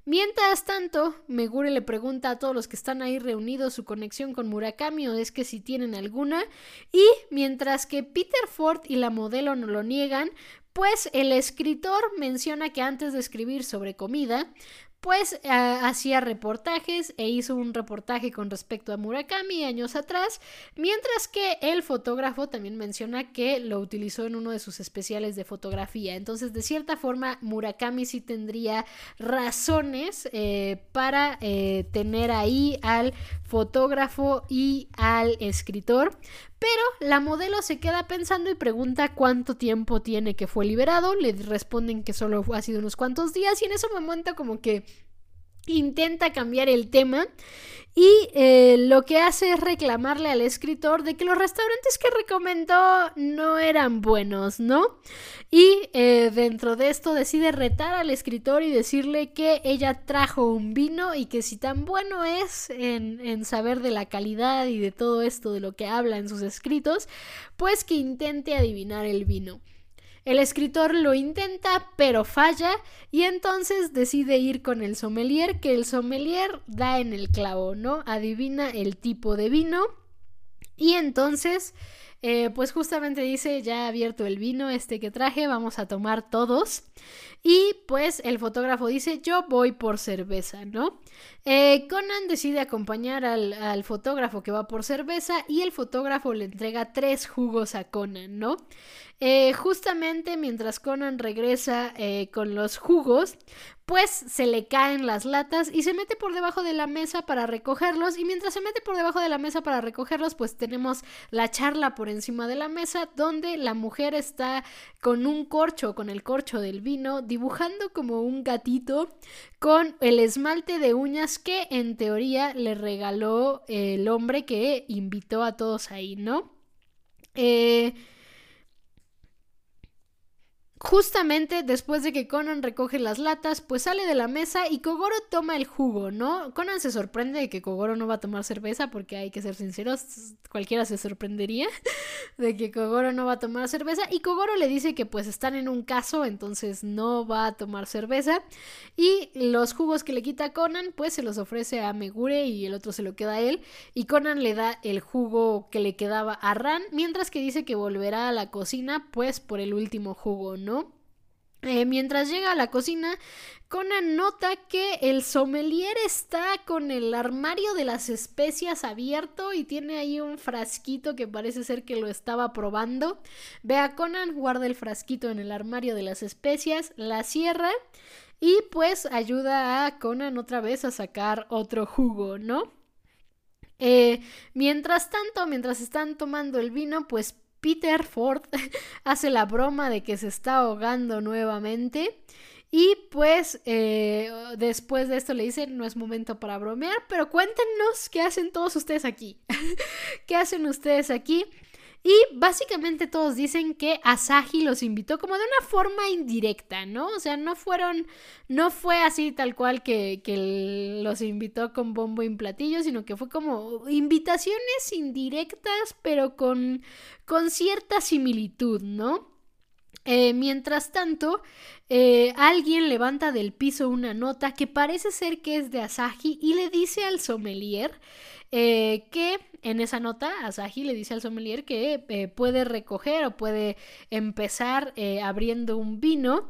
Mientras tanto, Megure le pregunta a todos los que están ahí reunidos su conexión con Murakami o es que si tienen alguna, y mientras que Peter Ford y la modelo no lo niegan, pues el escritor menciona que antes de escribir sobre comida, pues eh, hacía reportajes e hizo un reportaje con respecto a Murakami años atrás, mientras que el fotógrafo también menciona que lo utilizó en uno de sus especiales de fotografía. Entonces, de cierta forma, Murakami sí tendría razones eh, para eh, tener ahí al fotógrafo y al escritor. Pero la modelo se queda pensando y pregunta cuánto tiempo tiene que fue liberado. Le responden que solo ha sido unos cuantos días y en ese momento como que intenta cambiar el tema y eh, lo que hace es reclamarle al escritor de que los restaurantes que recomendó no eran buenos, ¿no? Y eh, dentro de esto decide retar al escritor y decirle que ella trajo un vino y que si tan bueno es en, en saber de la calidad y de todo esto de lo que habla en sus escritos, pues que intente adivinar el vino. El escritor lo intenta, pero falla, y entonces decide ir con el sommelier, que el sommelier da en el clavo, ¿no? Adivina el tipo de vino. Y entonces, eh, pues justamente dice, ya abierto el vino este que traje, vamos a tomar todos. Y pues el fotógrafo dice, yo voy por cerveza, ¿no? Eh, Conan decide acompañar al, fotógrafo que va por cerveza y el fotógrafo le entrega tres jugos a Conan, ¿no? Eh, justamente mientras Conan regresa con los jugos, pues se le caen las latas y se mete por debajo de la mesa para recogerlos. Y mientras se mete por debajo de la mesa para recogerlos, pues tenemos la charla por encima de la mesa donde la mujer está con un corcho, con el corcho del vino, dibujando como un gatito con el esmalte de uñas que en teoría le regaló el hombre que invitó a todos ahí, ¿no? Eh, Justamente después de que Conan recoge las latas, pues sale de la mesa y Kogoro toma el jugo, ¿no? Conan se sorprende de que Kogoro no va a tomar cerveza, porque hay que ser sinceros, cualquiera se sorprendería de que Kogoro no va a tomar cerveza. Y Kogoro le dice que pues están en un caso, entonces no va a tomar cerveza. Y los jugos que le quita Conan, pues se los ofrece a Megure y el otro se lo queda a él. Y Conan le da el jugo que le quedaba a Ran, mientras que dice que volverá a la cocina, pues por el último jugo, ¿no? Eh, mientras llega a la cocina, Conan nota que el sommelier está con el armario de las especias abierto y tiene ahí un frasquito que parece ser que lo estaba probando. Ve a Conan, guarda el frasquito en el armario de las especias, la cierra y pues ayuda a Conan otra vez a sacar otro jugo, ¿no? Eh, mientras tanto, mientras están tomando el vino, pues Peter Ford hace la broma de que se está ahogando nuevamente. Y pues eh, después de esto le dicen, no es momento para bromear, pero cuéntenos qué hacen todos ustedes aquí. ¿Qué hacen ustedes aquí? Y básicamente todos dicen que Asahi los invitó como de una forma indirecta, ¿no? O sea, no fueron, no fue así tal cual que, que los invitó con bombo y platillo, sino que fue como invitaciones indirectas, pero con, con cierta similitud, ¿no? Eh, mientras tanto, eh, alguien levanta del piso una nota que parece ser que es de Asahi y le dice al sommelier eh, que en esa nota Asahi le dice al sommelier que puede recoger o puede empezar abriendo un vino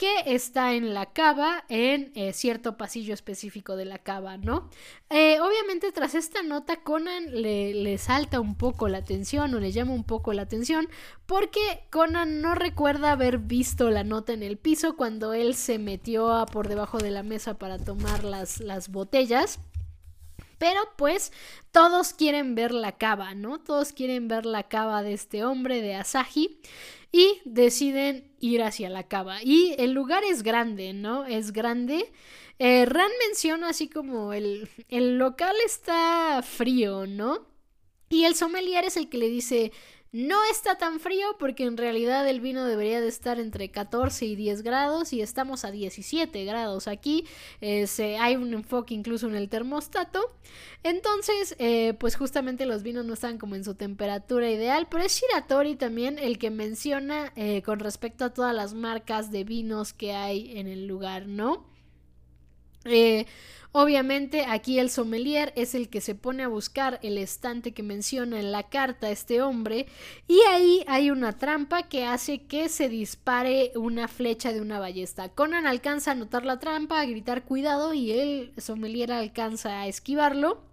que está en la cava, en eh, cierto pasillo específico de la cava, ¿no? Eh, obviamente tras esta nota Conan le, le, salta un poco la atención o le llama un poco la atención porque Conan no recuerda haber visto la nota en el piso cuando él se metió por debajo de la mesa para tomar las, las botellas. Pero pues todos quieren ver la cava, ¿no? Todos quieren ver la cava de este hombre, de Asahi y deciden ir hacia la cava. Y el lugar es grande, ¿no? Es grande. Eh, Ran menciona así como el, el local está frío, ¿no? Y el sommelier es el que le dice, no está tan frío porque en realidad el vino debería de estar entre 14 y 10 grados y estamos a 17 grados aquí. Eh, hay un enfoque incluso en el termostato. Entonces, eh, pues justamente los vinos no están como en su temperatura ideal. Pero es Shiratori también el que menciona eh, con respecto a todas las marcas de vinos que hay en el lugar, ¿no? Eh, Obviamente aquí el sommelier es el que se pone a buscar el estante que menciona en la carta este hombre y ahí hay una trampa que hace que se dispare una flecha de una ballesta. Conan alcanza a notar la trampa, a gritar cuidado y el sommelier alcanza a esquivarlo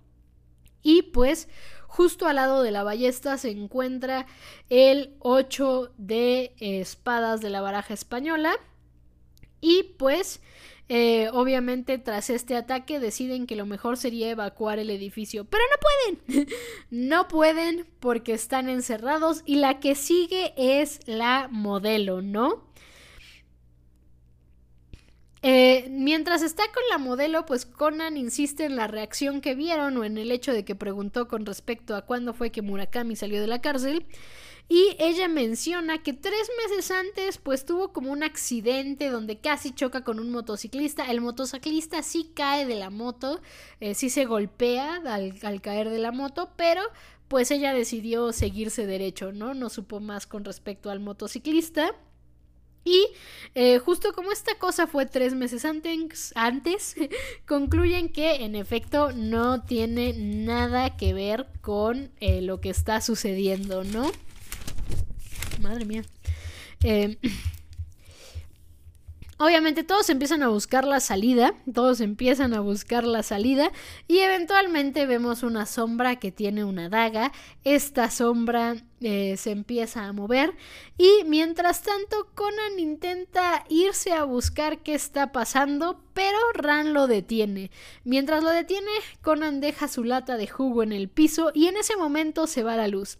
y pues justo al lado de la ballesta se encuentra el 8 de espadas de la baraja española y pues eh, obviamente, tras este ataque, deciden que lo mejor sería evacuar el edificio. Pero no pueden. no pueden porque están encerrados. Y la que sigue es la modelo, ¿no? Eh, mientras está con la modelo, pues Conan insiste en la reacción que vieron o en el hecho de que preguntó con respecto a cuándo fue que Murakami salió de la cárcel. Y ella menciona que tres meses antes pues tuvo como un accidente donde casi choca con un motociclista. El motociclista sí cae de la moto, eh, sí se golpea al, caer de la moto, pero pues ella decidió seguirse derecho, ¿no? No supo más con respecto al motociclista. Y eh, justo como esta cosa fue tres meses antes, antes concluyen que en efecto no tiene nada que ver con eh, lo que está sucediendo, ¿no? Madre mía. Eh, obviamente todos empiezan a buscar la salida, todos empiezan a buscar la salida y eventualmente vemos una sombra que tiene una daga. Esta sombra eh, se empieza a mover y mientras tanto Conan intenta irse a buscar qué está pasando, pero Ran lo detiene. Mientras lo detiene, Conan deja su lata de jugo en el piso y en ese momento se va la luz.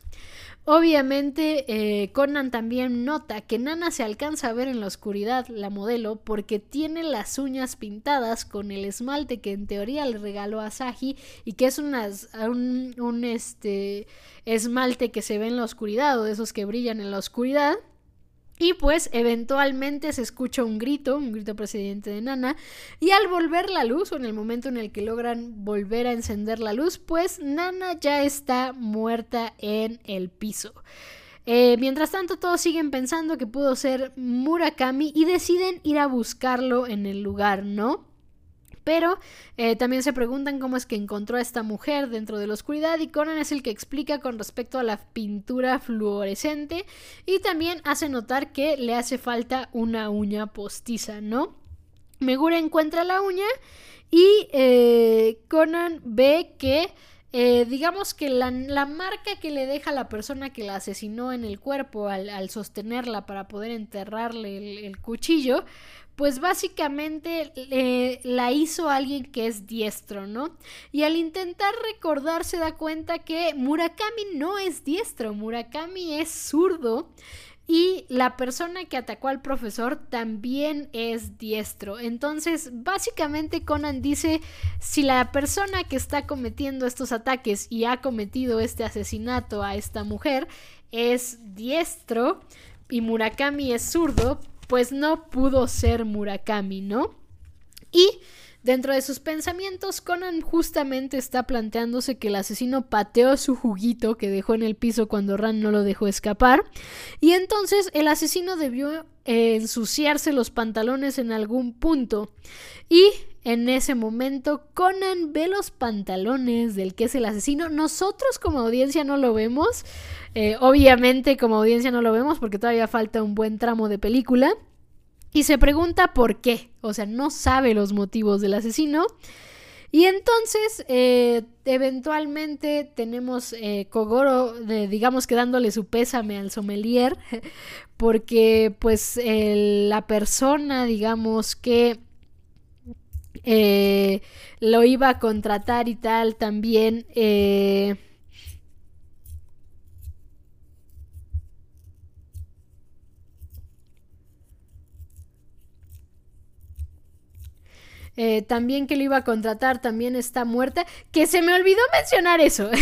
Obviamente, eh, Conan también nota que Nana se alcanza a ver en la oscuridad, la modelo, porque tiene las uñas pintadas con el esmalte que en teoría le regaló a Saji y que es un, un este, esmalte que se ve en la oscuridad o de esos que brillan en la oscuridad. Y pues eventualmente se escucha un grito, un grito procedente de Nana, y al volver la luz, o en el momento en el que logran volver a encender la luz, pues Nana ya está muerta en el piso. Eh, mientras tanto, todos siguen pensando que pudo ser Murakami y deciden ir a buscarlo en el lugar, ¿no? Pero eh, también se preguntan cómo es que encontró a esta mujer dentro de la oscuridad y Conan es el que explica con respecto a la pintura fluorescente y también hace notar que le hace falta una uña postiza, ¿no? Megura encuentra la uña y eh, Conan ve que eh, digamos que la, marca que le deja la persona que la asesinó en el cuerpo al, sostenerla para poder enterrarle el cuchillo, pues básicamente la hizo alguien que es diestro, ¿no? Y al intentar recordar se da cuenta que Murakami no es diestro, Murakami es zurdo. Y la persona que atacó al profesor también es diestro. Entonces, básicamente Conan dice, si la persona que está cometiendo estos ataques y ha cometido este asesinato a esta mujer es diestro y Murakami es zurdo, pues no pudo ser Murakami, ¿no? Y dentro de sus pensamientos, Conan justamente está planteándose que el asesino pateó su juguito que dejó en el piso cuando Ran no lo dejó escapar, y entonces el asesino debió eh, ensuciarse los pantalones en algún punto. Y en ese momento, Conan ve los pantalones del que es el asesino. Nosotros como audiencia no lo vemos. Eh, obviamente como audiencia no lo vemos porque todavía falta un buen tramo de película. Y se pregunta por qué. O sea, no sabe los motivos del asesino. Y entonces, eh, eventualmente tenemos eh, Kogoro, digamos que dándole su pésame al sommelier, porque pues la persona, digamos que eh, lo iba a contratar y tal también. Eh, también que lo iba a contratar, también está muerta. Que se me olvidó mencionar eso.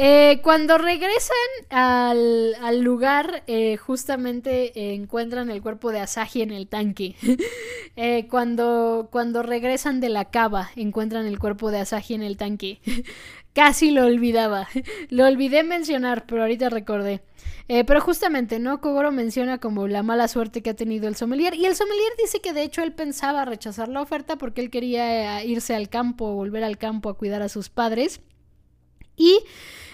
Eh, cuando regresan al, lugar, eh, justamente encuentran el cuerpo de Asahi en el tanque. cuando, cuando regresan de la cava, encuentran el cuerpo de Asahi en el tanque. Casi lo olvidaba. Lo olvidé mencionar, pero ahorita recordé. Eh, pero justamente, ¿no? Kogoro menciona como la mala suerte que ha tenido el sommelier. Y el sommelier dice que de hecho él pensaba rechazar la oferta porque él quería eh, irse al campo, volver al campo a cuidar a sus padres. Y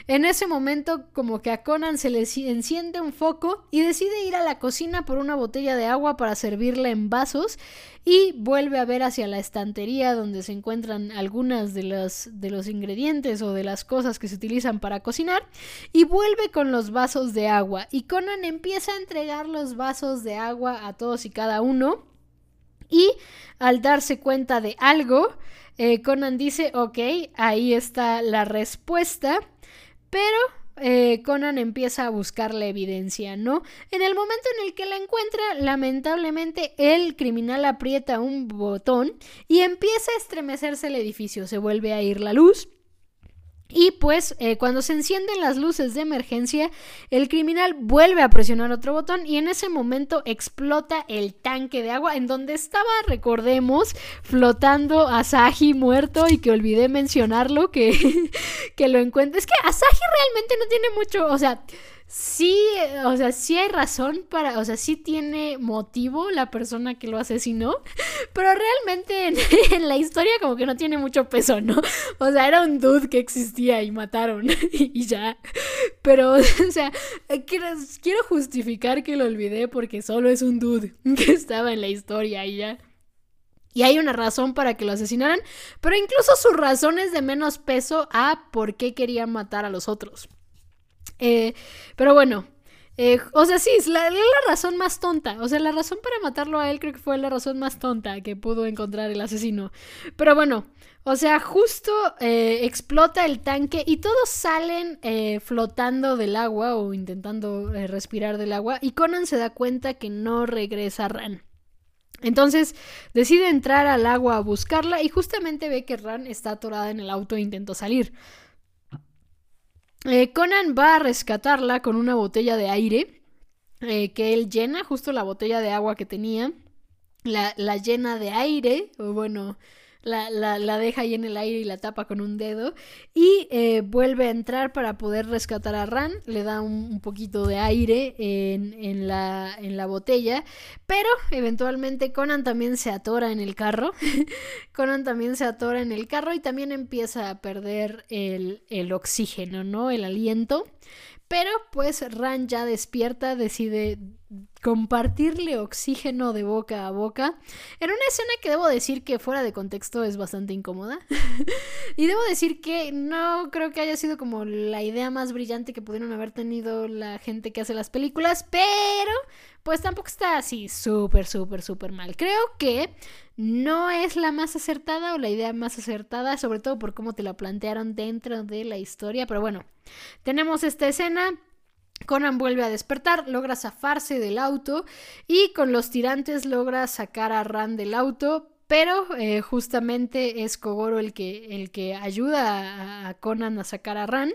en ese momento como que a Conan se le enciende un foco y decide ir a la cocina por una botella de agua para servirla en vasos y vuelve a ver hacia la estantería donde se encuentran algunas de los, de los ingredientes o de las cosas que se utilizan para cocinar y vuelve con los vasos de agua. Y Conan empieza a entregar los vasos de agua a todos y cada uno y al darse cuenta de algo, eh, Conan dice, ok, ahí está la respuesta pero eh, Conan empieza a buscar la evidencia, ¿no? En el momento en el que la encuentra, lamentablemente el criminal aprieta un botón y empieza a estremecerse el edificio, se vuelve a ir la luz y pues eh, cuando se encienden las luces de emergencia, el criminal vuelve a presionar otro botón y en ese momento explota el tanque de agua en donde estaba, recordemos, flotando Asahi muerto y que olvidé mencionarlo, que, que lo encuentre. Es que Asahi realmente no tiene mucho, o sea, sí, o sea, sí hay razón para, o sea, sí tiene motivo la persona que lo asesinó, pero realmente en, la historia como que no tiene mucho peso, ¿no? O sea, era un dude que existía y mataron y, ya. Pero, o sea, quiero, quiero justificar que lo olvidé porque solo es un dude que estaba en la historia y ya. Y hay una razón para que lo asesinaran, pero incluso su razón es de menos peso a por qué querían matar a los otros. Eh, pero bueno, eh, o sea, sí, es la, razón más tonta. O sea, la razón para matarlo a él creo que fue la razón más tonta que pudo encontrar el asesino. Pero bueno, o sea, justo eh, explota el tanque y todos salen flotando del agua o intentando respirar del agua. Y Conan se da cuenta que no regresa Ran. Entonces decide entrar al agua a buscarla y justamente ve que Ran está atorada en el auto e intentó salir. Eh, Conan va a rescatarla con una botella de aire. eh, que él llena justo la botella de agua que tenía, la, la llena de aire, o bueno, la, la, deja ahí en el aire y la tapa con un dedo. Y eh, vuelve a entrar para poder rescatar a Ran. Le da un, poquito de aire en, en, la, en la botella. Pero eventualmente Conan también se atora en el carro. Conan también se atora en el carro y también empieza a perder el, el oxígeno, ¿no? El aliento. Pero pues Ran ya despierta, decide compartirle oxígeno de boca a boca en una escena que debo decir que fuera de contexto es bastante incómoda. y debo decir que no creo que haya sido como la idea más brillante que pudieron haber tenido la gente que hace las películas, pero pues tampoco está así súper, súper, súper mal. Creo que no es la más acertada o la idea más acertada, sobre todo por cómo te la plantearon dentro de la historia, pero bueno, tenemos esta escena Conan vuelve a despertar, logra zafarse del auto y con los tirantes logra sacar a Ran del auto, pero eh, justamente es Kogoro el que, el que ayuda a, Conan a sacar a Ran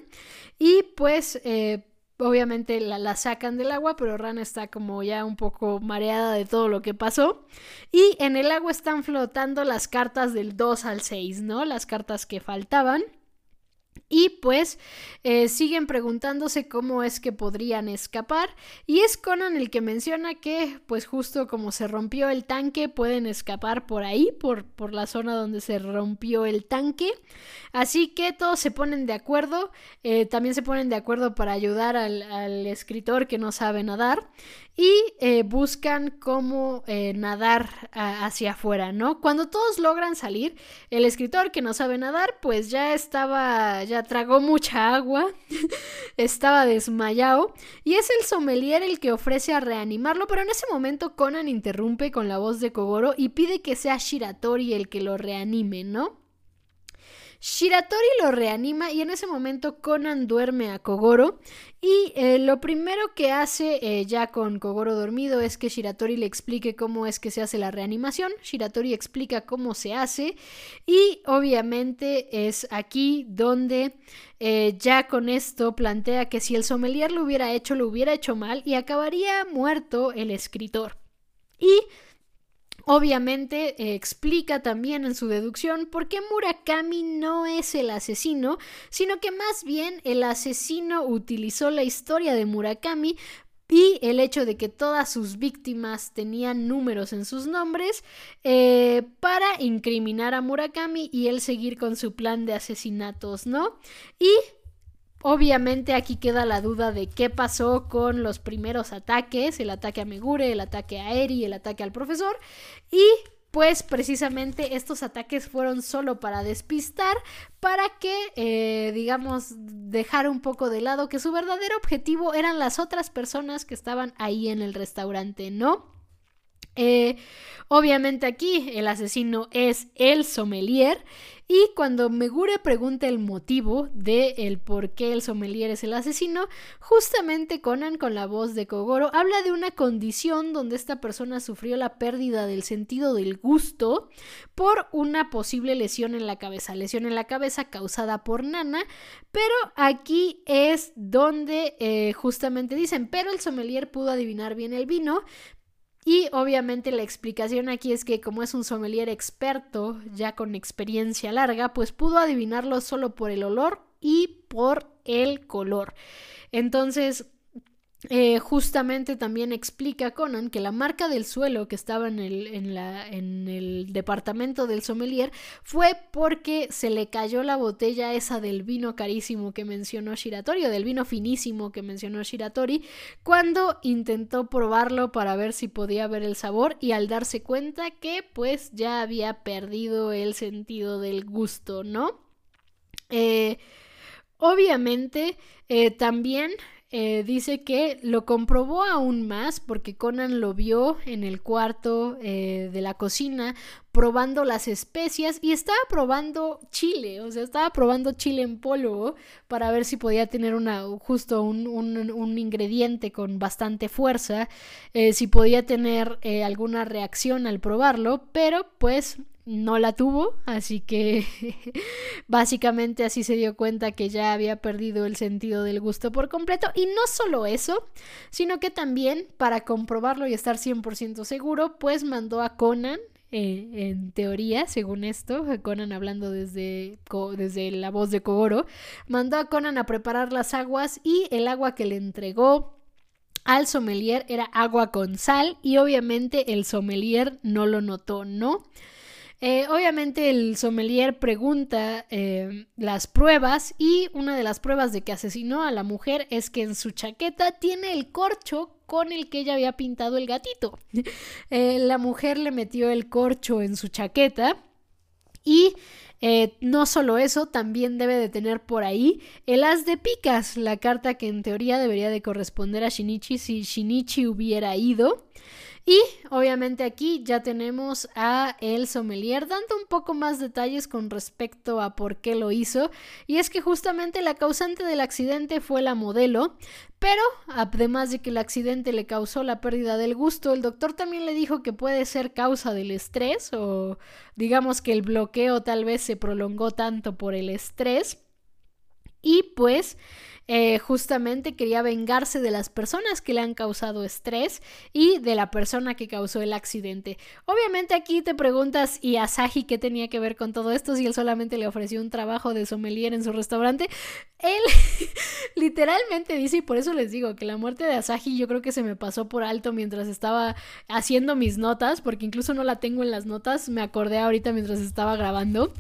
y pues eh, obviamente la, la, sacan del agua, pero Ran está como ya un poco mareada de todo lo que pasó. Y en el agua están flotando las cartas del 2 al 6, ¿no? Las cartas que faltaban. Y pues eh, siguen preguntándose cómo es que podrían escapar. Y es Conan el que menciona que pues justo como se rompió el tanque pueden escapar por ahí, por, por la zona donde se rompió el tanque. Así que todos se ponen de acuerdo. Eh, también se ponen de acuerdo para ayudar al, al escritor que no sabe nadar y eh, buscan cómo eh, nadar hacia afuera, ¿no? Cuando todos logran salir, el escritor que no sabe nadar, pues ya estaba, ya tragó mucha agua, estaba desmayado, y es el sommelier el que ofrece a reanimarlo, pero en ese momento Conan interrumpe con la voz de Kogoro y pide que sea Shiratori el que lo reanime, ¿no? Shiratori lo reanima y en ese momento Conan duerme a Kogoro y eh, lo primero que hace eh, ya con Kogoro dormido es que Shiratori le explique cómo es que se hace la reanimación. Shiratori explica cómo se hace y obviamente es aquí donde eh, ya con esto plantea que si el sommelier lo hubiera hecho, lo hubiera hecho mal y acabaría muerto el escritor. Y Obviamente eh, explica también en su deducción por qué Murakami no es el asesino, sino que más bien el asesino utilizó la historia de Murakami y el hecho de que todas sus víctimas tenían números en sus nombres eh, para incriminar a Murakami y él seguir con su plan de asesinatos, ¿no? Y Obviamente aquí queda la duda de qué pasó con los primeros ataques, el ataque a Megure, el ataque a Eri, el ataque al profesor. Y pues precisamente estos ataques fueron solo para despistar, para que, eh, digamos, dejar un poco de lado que su verdadero objetivo eran las otras personas que estaban ahí en el restaurante, ¿no? Eh, obviamente aquí el asesino es el sommelier y cuando Megure pregunta el motivo de el por qué el sommelier es el asesino, justamente Conan con la voz de Kogoro habla de una condición donde esta persona sufrió la pérdida del sentido del gusto por una posible lesión en la cabeza, lesión en la cabeza causada por Nana, pero aquí es donde eh, justamente dicen, pero el sommelier pudo adivinar bien el vino, y obviamente la explicación aquí es que como es un sommelier experto, ya con experiencia larga, pues pudo adivinarlo solo por el olor y por el color. Entonces, eh, justamente también explica Conan que la marca del suelo que estaba en el, en, la, en el departamento del sommelier fue porque se le cayó la botella esa del vino carísimo que mencionó Shiratori o del vino finísimo que mencionó Shiratori cuando intentó probarlo para ver si podía ver el sabor y al darse cuenta que pues ya había perdido el sentido del gusto, ¿no? Eh, obviamente eh, también eh, dice que lo comprobó aún más porque Conan lo vio en el cuarto eh, de la cocina probando las especias y estaba probando chile, o sea, estaba probando chile en polvo para ver si podía tener una, justo un, un, ingrediente con bastante fuerza, eh, si podía tener alguna reacción al probarlo, pero pues no la tuvo, así que básicamente así se dio cuenta que ya había perdido el sentido del gusto por completo. Y no solo eso, sino que también para comprobarlo y estar 100% seguro, pues mandó a Conan, eh, en teoría, según esto, Conan hablando desde, desde la voz de Kogoro, mandó a Conan a preparar las aguas y el agua que le entregó al sommelier era agua con sal y obviamente el sommelier no lo notó, ¿no? Eh, obviamente el sommelier pregunta eh, las pruebas y una de las pruebas de que asesinó a la mujer es que en su chaqueta tiene el corcho con el que ella había pintado el gatito. Eh, la mujer le metió el corcho en su chaqueta y no solo eso, también debe de tener por ahí el as de picas, la carta que en teoría debería de corresponder a Shinichi si Shinichi hubiera ido. Y obviamente aquí ya tenemos a el sommelier dando un poco más detalles con respecto a por qué lo hizo. Y es que justamente la causante del accidente fue la modelo. Pero además de que el accidente le causó la pérdida del gusto, el doctor también le dijo que puede ser causa del estrés o digamos que el bloqueo tal vez se prolongó tanto por el estrés. Y pues eh, justamente quería vengarse de las personas que le han causado estrés y de la persona que causó el accidente. Obviamente aquí te preguntas, ¿y Asahi qué tenía que ver con todo esto si él solamente le ofreció un trabajo de sommelier en su restaurante? Él literalmente dice, y por eso les digo que la muerte de Asahi yo creo que se me pasó por alto mientras estaba haciendo mis notas, porque incluso no la tengo en las notas, me acordé ahorita mientras estaba grabando,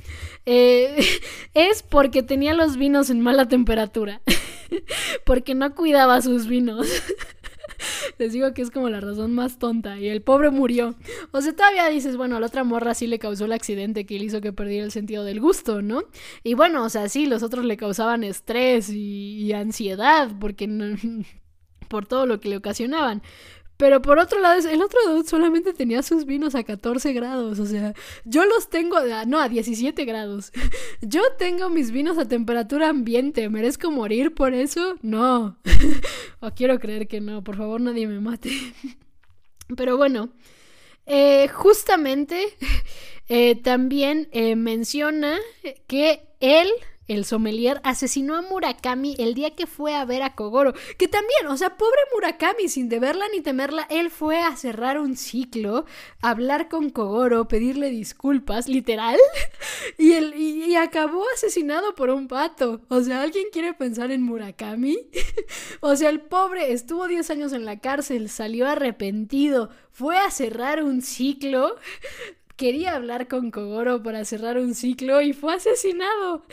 eh, es porque tenía los vinos en mala temperatura. porque no cuidaba sus vinos. Les digo que es como la razón más tonta. Y el pobre murió. O sea, todavía dices, bueno, a la otra morra sí le causó el accidente que le hizo que perdiera el sentido del gusto, ¿no? Y bueno, o sea, sí, los otros le causaban estrés y, ansiedad porque por todo lo que le ocasionaban. Pero por otro lado, el otro dude solamente tenía sus vinos a 14 grados. O sea, yo los tengo, no, a 17 grados. Yo tengo mis vinos a temperatura ambiente. ¿Merezco morir por eso? No. o quiero creer que no. Por favor, nadie me mate. Pero bueno, eh, justamente eh, también eh, menciona que él el sommelier, asesinó a Murakami el día que fue a ver a Kogoro. Que también, o sea, pobre Murakami, sin deberla ni temerla, él fue a cerrar un ciclo, hablar con Kogoro, pedirle disculpas, literal, y, el, y, acabó asesinado por un pato. O sea, ¿alguien quiere pensar en Murakami? o sea, el pobre estuvo 10 años en la cárcel, salió arrepentido, fue a cerrar un ciclo quería hablar con Kogoro para cerrar un ciclo y fue asesinado.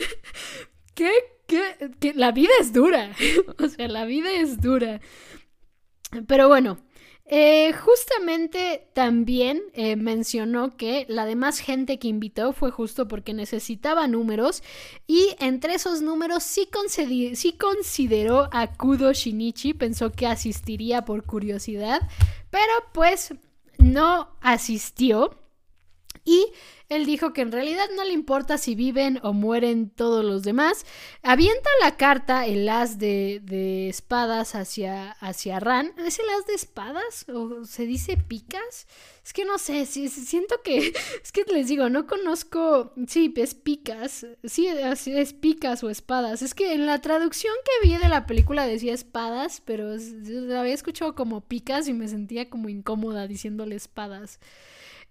¿Qué? ¿Qué? La vida es dura. o sea, la vida es dura. Pero bueno, eh, justamente también eh, mencionó que la demás gente que invitó fue justo porque necesitaba números y entre esos números sí, sí consideró a Kudo Shinichi, pensó que asistiría por curiosidad, pero pues no asistió. Y él dijo que en realidad no le importa si viven o mueren todos los demás. Avienta la carta, el as de, espadas hacia, hacia Ran. ¿Es el as de espadas? ¿O se dice picas? Es que no sé, siento que... Es que les digo, no conozco... Sí, es picas. Sí, es picas o espadas. Es que en la traducción que vi de la película decía espadas, pero había escuchado como picas y me sentía como incómoda diciéndole espadas.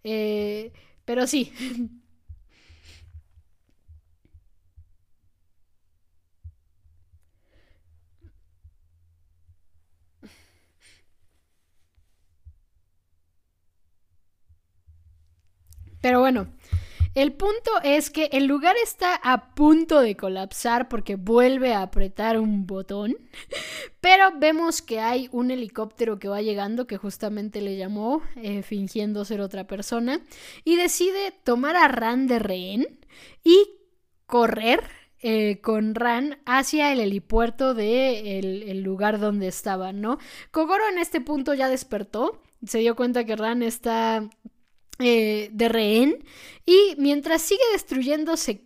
Eh, pero sí. Pero bueno, el punto es que el lugar está a punto de colapsar porque vuelve a apretar un botón, pero vemos que hay un helicóptero que va llegando que justamente le llamó eh, fingiendo ser otra persona y decide tomar a Ran de rehén y correr eh, con Ran hacia el helipuerto del de lugar donde estaba, ¿no? Kogoro en este punto ya despertó, se dio cuenta que Ran está eh, de rehén y mientras sigue destruyéndose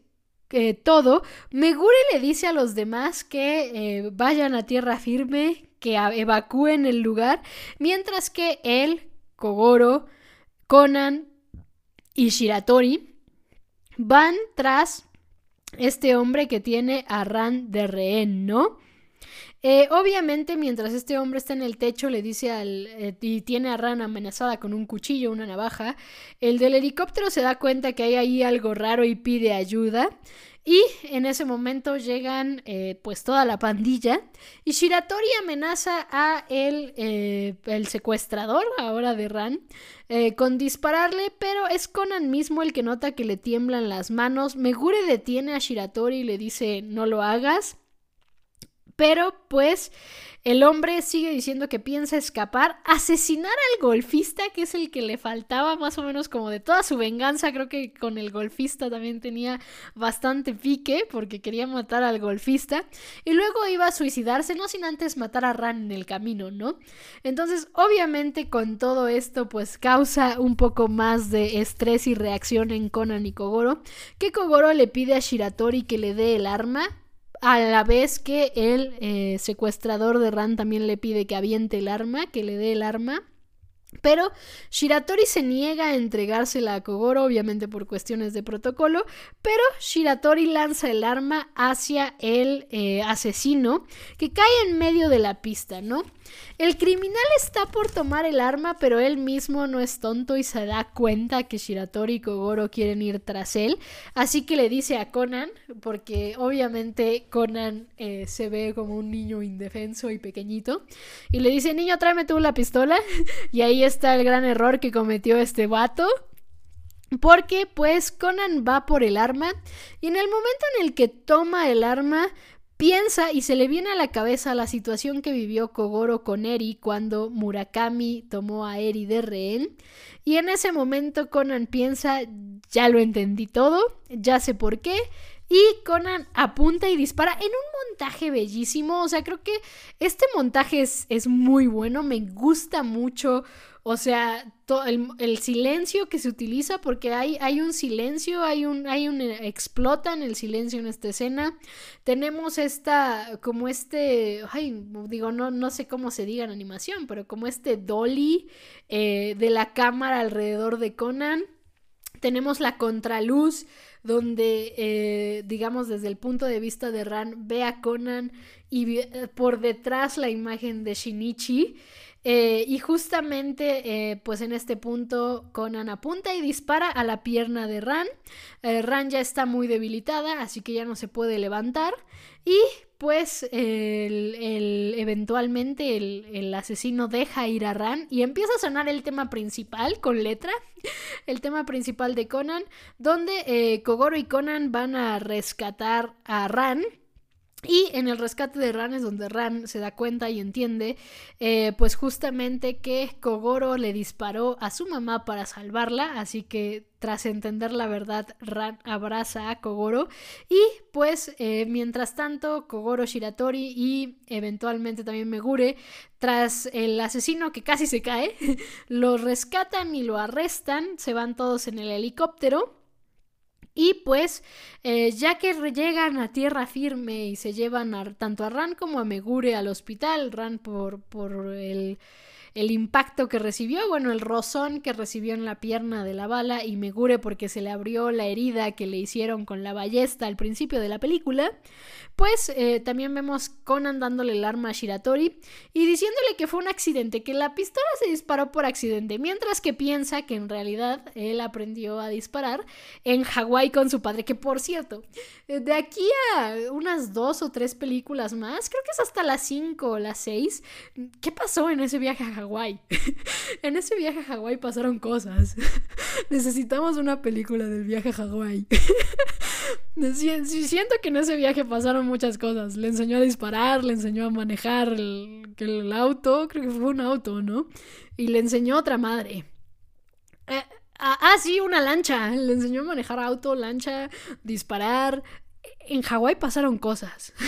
eh, todo, Megure le dice a los demás que eh, vayan a tierra firme, que evacúen el lugar, mientras que él, Kogoro, Conan y Shiratori van tras este hombre que tiene a Ran de rehén, ¿no? Eh, obviamente, mientras este hombre está en el techo, le dice al. Eh, y tiene a Ran amenazada con un cuchillo, una navaja. El del helicóptero se da cuenta que hay ahí algo raro y pide ayuda. Y en ese momento llegan eh, pues toda la pandilla y Shiratori amenaza a el, el secuestrador ahora de Ran con dispararle, pero es Conan mismo el que nota que le tiemblan las manos. Megure detiene a Shiratori y le dice no lo hagas. Pero pues el hombre sigue diciendo que piensa escapar, asesinar al golfista, que es el que le faltaba más o menos como de toda su venganza. Creo que con el golfista también tenía bastante pique porque quería matar al golfista. Y luego iba a suicidarse, no sin antes matar a Ran en el camino, ¿no? Entonces, obviamente con todo esto pues causa un poco más de estrés y reacción en Conan y Kogoro, que Kogoro le pide a Shiratori que le dé el arma a la vez que el eh, secuestrador de Ran también le pide que aviente el arma, que le dé el arma. Pero Shiratori se niega a entregársela a Kogoro, obviamente por cuestiones de protocolo, pero Shiratori lanza el arma hacia el eh, asesino que cae en medio de la pista, ¿no? El criminal está por tomar el arma, pero él mismo no es tonto y se da cuenta que Shiratori y Kogoro quieren ir tras él. Así que le dice a Conan, porque obviamente Conan eh, se ve como un niño indefenso y pequeñito, y le dice, niño, tráeme tú la pistola. y ahí está el gran error que cometió este vato. Porque pues Conan va por el arma y en el momento en el que toma el arma Piensa y se le viene a la cabeza la situación que vivió Kogoro con Eri cuando Murakami tomó a Eri de rehén. Y en ese momento Conan piensa, ya lo entendí todo, ya sé por qué. Y Conan apunta y dispara en un montaje bellísimo. O sea, creo que este montaje es, es muy bueno. Me gusta mucho o sea, el, silencio que se utiliza, porque hay, hay un silencio, hay un, hay un, eh, explota en el silencio en esta escena. Tenemos esta, como este, ay, digo, no, no sé cómo se diga en animación, pero como este dolly eh, de la cámara alrededor de Conan. Tenemos la contraluz donde, eh, digamos, desde el punto de vista de Ran, ve a Conan y por detrás la imagen de Shinichi. Eh, y justamente, eh, pues en este punto, Conan apunta y dispara a la pierna de Ran. Eh, Ran ya está muy debilitada, así que ya no se puede levantar. Y pues el, eventualmente el, el, asesino deja ir a Ran y empieza a sonar el tema principal con letra, el tema principal de Conan, donde Kogoro y Conan van a rescatar a Ran y en el rescate de Ran es donde Ran se da cuenta y entiende, eh, pues justamente que Kogoro le disparó a su mamá para salvarla, así que tras entender la verdad, Ran abraza a Kogoro y pues eh, mientras tanto Kogoro Shiratori y eventualmente también Megure, tras el asesino que casi se cae, lo rescatan y lo arrestan, se van todos en el helicóptero. Y pues, eh, ya que llegan a tierra firme y se llevan tanto a Ran como a Megure al hospital, Ran por, por el el impacto que recibió, bueno, el rozón que recibió en la pierna de la bala y Megure porque se le abrió la herida que le hicieron con la ballesta al principio de la película, pues eh, también vemos Conan dándole el arma a Shiratori y diciéndole que fue un accidente, que la pistola se disparó por accidente, mientras que piensa que en realidad él aprendió a disparar en Hawái con su padre, que por cierto, eh, de aquí a unas dos o tres películas más, creo que es hasta las cinco o las seis, ¿qué pasó en ese viaje a Hawái. en ese viaje a Hawái pasaron cosas. Necesitamos una película del viaje a Hawái. Siento que en ese viaje pasaron muchas cosas. Le enseñó a disparar, le enseñó a manejar el, auto, creo que fue un auto, ¿no? Y le enseñó otra madre. Eh, ah, ah, sí, una lancha. Le enseñó a manejar auto, lancha, disparar, en Hawái pasaron cosas.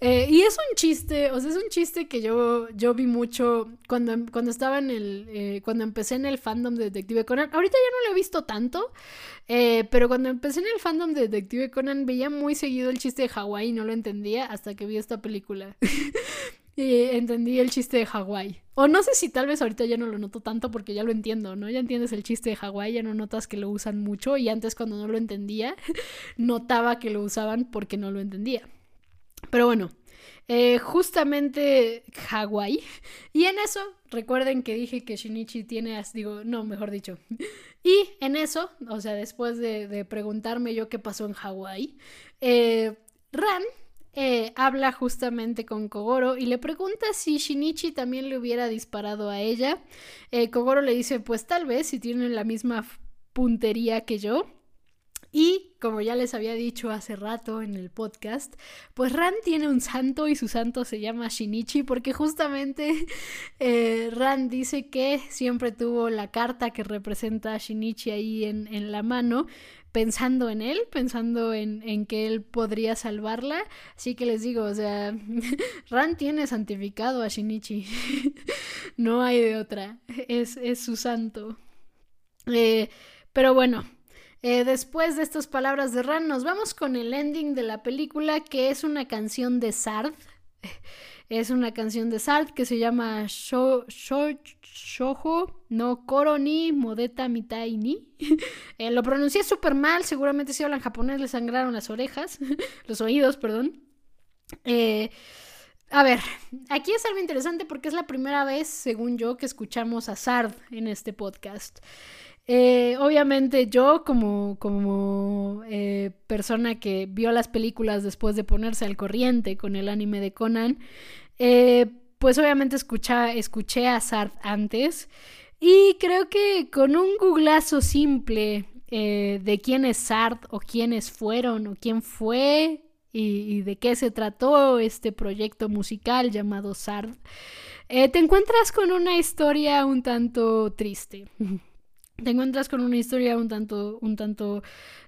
Eh, y es un chiste, o sea, es un chiste que yo, yo vi mucho cuando, cuando estaba en el, eh, cuando empecé en el fandom de Detective Conan. Ahorita ya no lo he visto tanto, eh, pero cuando empecé en el fandom de Detective Conan veía muy seguido el chiste de Hawái y no lo entendía hasta que vi esta película. entendí el chiste de Hawái. O no sé si tal vez ahorita ya no lo noto tanto porque ya lo entiendo, ¿no? Ya entiendes el chiste de Hawái, ya no notas que lo usan mucho y antes cuando no lo entendía, notaba que lo usaban porque no lo entendía. Pero bueno, eh, justamente Hawái. Y en eso, recuerden que dije que Shinichi tiene, digo, no, mejor dicho. Y en eso, o sea, después de, preguntarme yo qué pasó en Hawái, eh, Ran eh, habla justamente con Kogoro y le pregunta si Shinichi también le hubiera disparado a ella. Kogoro le dice, pues tal vez, si tienen la misma puntería que yo. Y como ya les había dicho hace rato en el podcast, pues Ran tiene un santo y su santo se llama Shinichi porque justamente eh, Ran dice que siempre tuvo la carta que representa a Shinichi ahí en, la mano, pensando en él, pensando en, en, que él podría salvarla. Así que les digo, o sea, Ran tiene santificado a Shinichi. no hay de otra. Es, es su santo. Eh, pero bueno, eh, después de estas palabras de Ran, nos vamos con el ending de la película, que es una canción de Sard. Es una canción de Sard que se llama Shoho no Koroni Modeta Mitai ni. Eh, lo pronuncié súper mal, seguramente si hablan japonés le sangraron las orejas, los oídos, perdón. Eh, a ver, aquí es algo interesante porque es la primera vez, según yo, que escuchamos a Sard en este podcast. Eh, obviamente yo como, como eh, persona que vio las películas después de ponerse al corriente con el anime de Conan, eh, pues obviamente escuché a Sard antes y creo que con un googlazo simple de quién es Sard o quiénes fueron o quién fue y, de qué se trató este proyecto musical llamado Sard, te encuentras con una historia un tanto triste. te encuentras con una historia un tanto, un tanto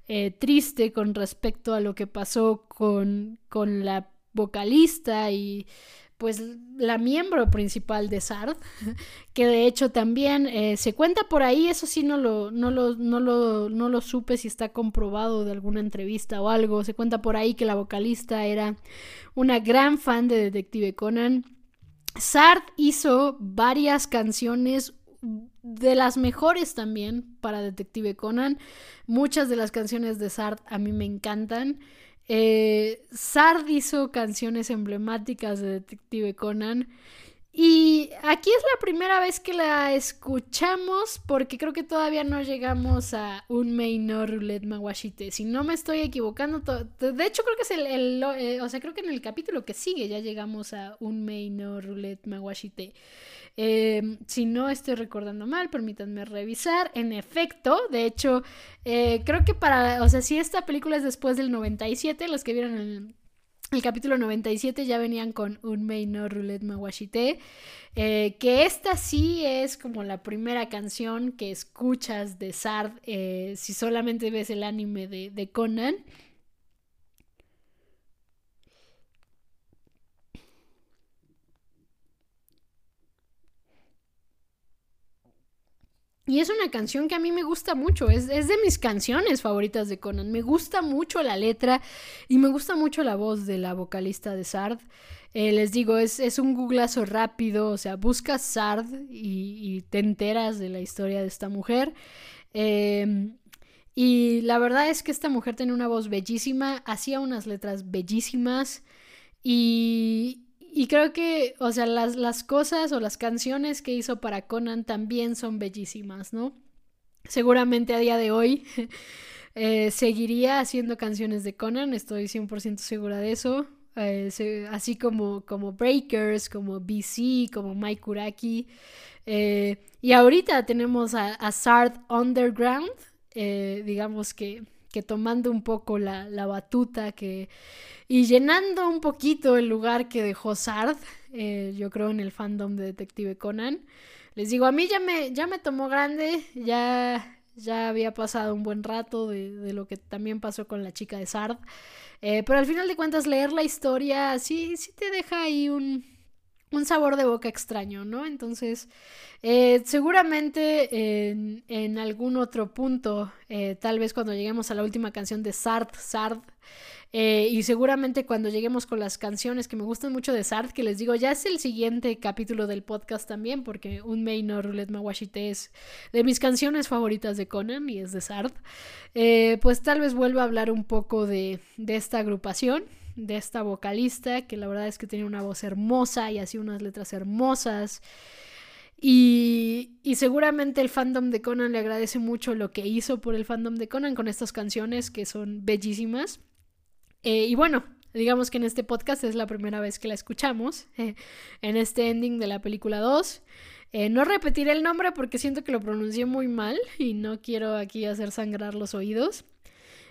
eh, triste con respecto a lo que pasó con, con la vocalista y pues la miembro principal de Sard, que de hecho también eh, se cuenta por ahí, eso sí no lo, no, lo, no, lo, no lo supe si está comprobado de alguna entrevista o algo, se cuenta por ahí que la vocalista era una gran fan de Detective Conan. Sard hizo varias canciones de las mejores también para Detective Conan. Muchas de las canciones de Sard a mí me encantan. Eh, Sard hizo canciones emblemáticas de Detective Conan. Y aquí es la primera vez que la escuchamos porque creo que todavía no llegamos a un Maino Roulette Mawashite. Si no me estoy equivocando, de hecho creo que es el, eh, o sea, creo que en el capítulo que sigue ya llegamos a un Maino Roulette Mawashite. Eh, si no estoy recordando mal, permítanme revisar. En efecto, de hecho, eh, creo que para, o sea, si esta película es después del 97, los que vieron el, el capítulo 97 ya venían con Un Mei no Roulette Mawashite, eh, que esta sí es como la primera canción que escuchas de Sard si solamente ves el anime de, de Conan. Y es una canción que a mí me gusta mucho, es, de mis canciones favoritas de Conan. Me gusta mucho la letra y me gusta mucho la voz de la vocalista de Sard. Eh, les digo, es, es, un googlazo rápido, o sea, buscas Sard y, te enteras de la historia de esta mujer. Em, y la verdad es que esta mujer tiene una voz bellísima, hacía unas letras bellísimas y, y creo que, o sea, las, las cosas o las canciones que hizo para Conan también son bellísimas, ¿no? Seguramente a día de hoy eh, seguiría haciendo canciones de Conan, estoy 100% segura de eso. Eh, así como, como Breakers, como BC, como Mike Kuraki. Eh, y ahorita tenemos a, a Sard Underground, digamos que que tomando un poco la, batuta que, y llenando un poquito el lugar que dejó Sard, eh, yo creo en el fandom de Detective Conan. Les digo, a mí ya me, ya me tomó grande, ya, ya había pasado un buen rato de, lo que también pasó con la chica de Sard. Eh, pero al final de cuentas, leer la historia sí, sí te deja ahí un, un sabor de boca extraño, ¿no? Entonces, eh, seguramente en, algún otro punto, eh, tal vez cuando lleguemos a la última canción de Sard, Sard, eh, y seguramente cuando lleguemos con las canciones que me gustan mucho de Sard, que les digo, ya es el siguiente capítulo del podcast también, porque Un Mei no Roulette Mawashite es de mis canciones favoritas de Conan y es de Sard, pues tal vez vuelva a hablar un poco de, de esta agrupación de esta vocalista, que la verdad es que tenía una voz hermosa y hacía unas letras hermosas. Y, y, seguramente el fandom de Conan le agradece mucho lo que hizo por el fandom de Conan con estas canciones que son bellísimas. Eh, y bueno, digamos que en este podcast es la primera vez que la escuchamos, en este ending de la película 2. Eh, no repetiré el nombre porque siento que lo pronuncié muy mal y no quiero aquí hacer sangrar los oídos.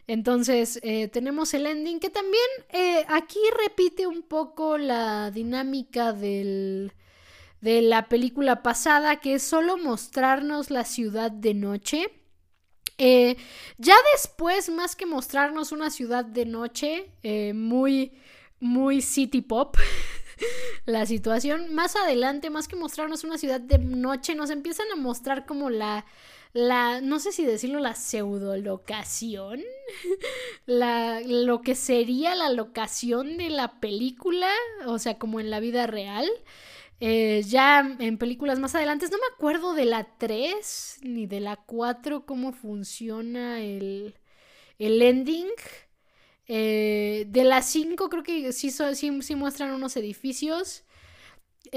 Entonces eh, tenemos el ending que también eh, aquí repite un poco la dinámica del, de la película pasada, que es solo mostrarnos la ciudad de noche. Eh, ya después, más que mostrarnos una ciudad de noche, muy, muy city pop, la situación, más adelante, más que mostrarnos una ciudad de noche, nos empiezan a mostrar como la la, no sé si decirlo, la pseudolocación, la, lo que sería la locación de la película, o sea, como en la vida real. Eh, ya en películas más adelante, no me acuerdo de la 3 ni de la 4 cómo funciona el, el ending. Eh, de la 5 creo que sí, sí, sí muestran unos edificios.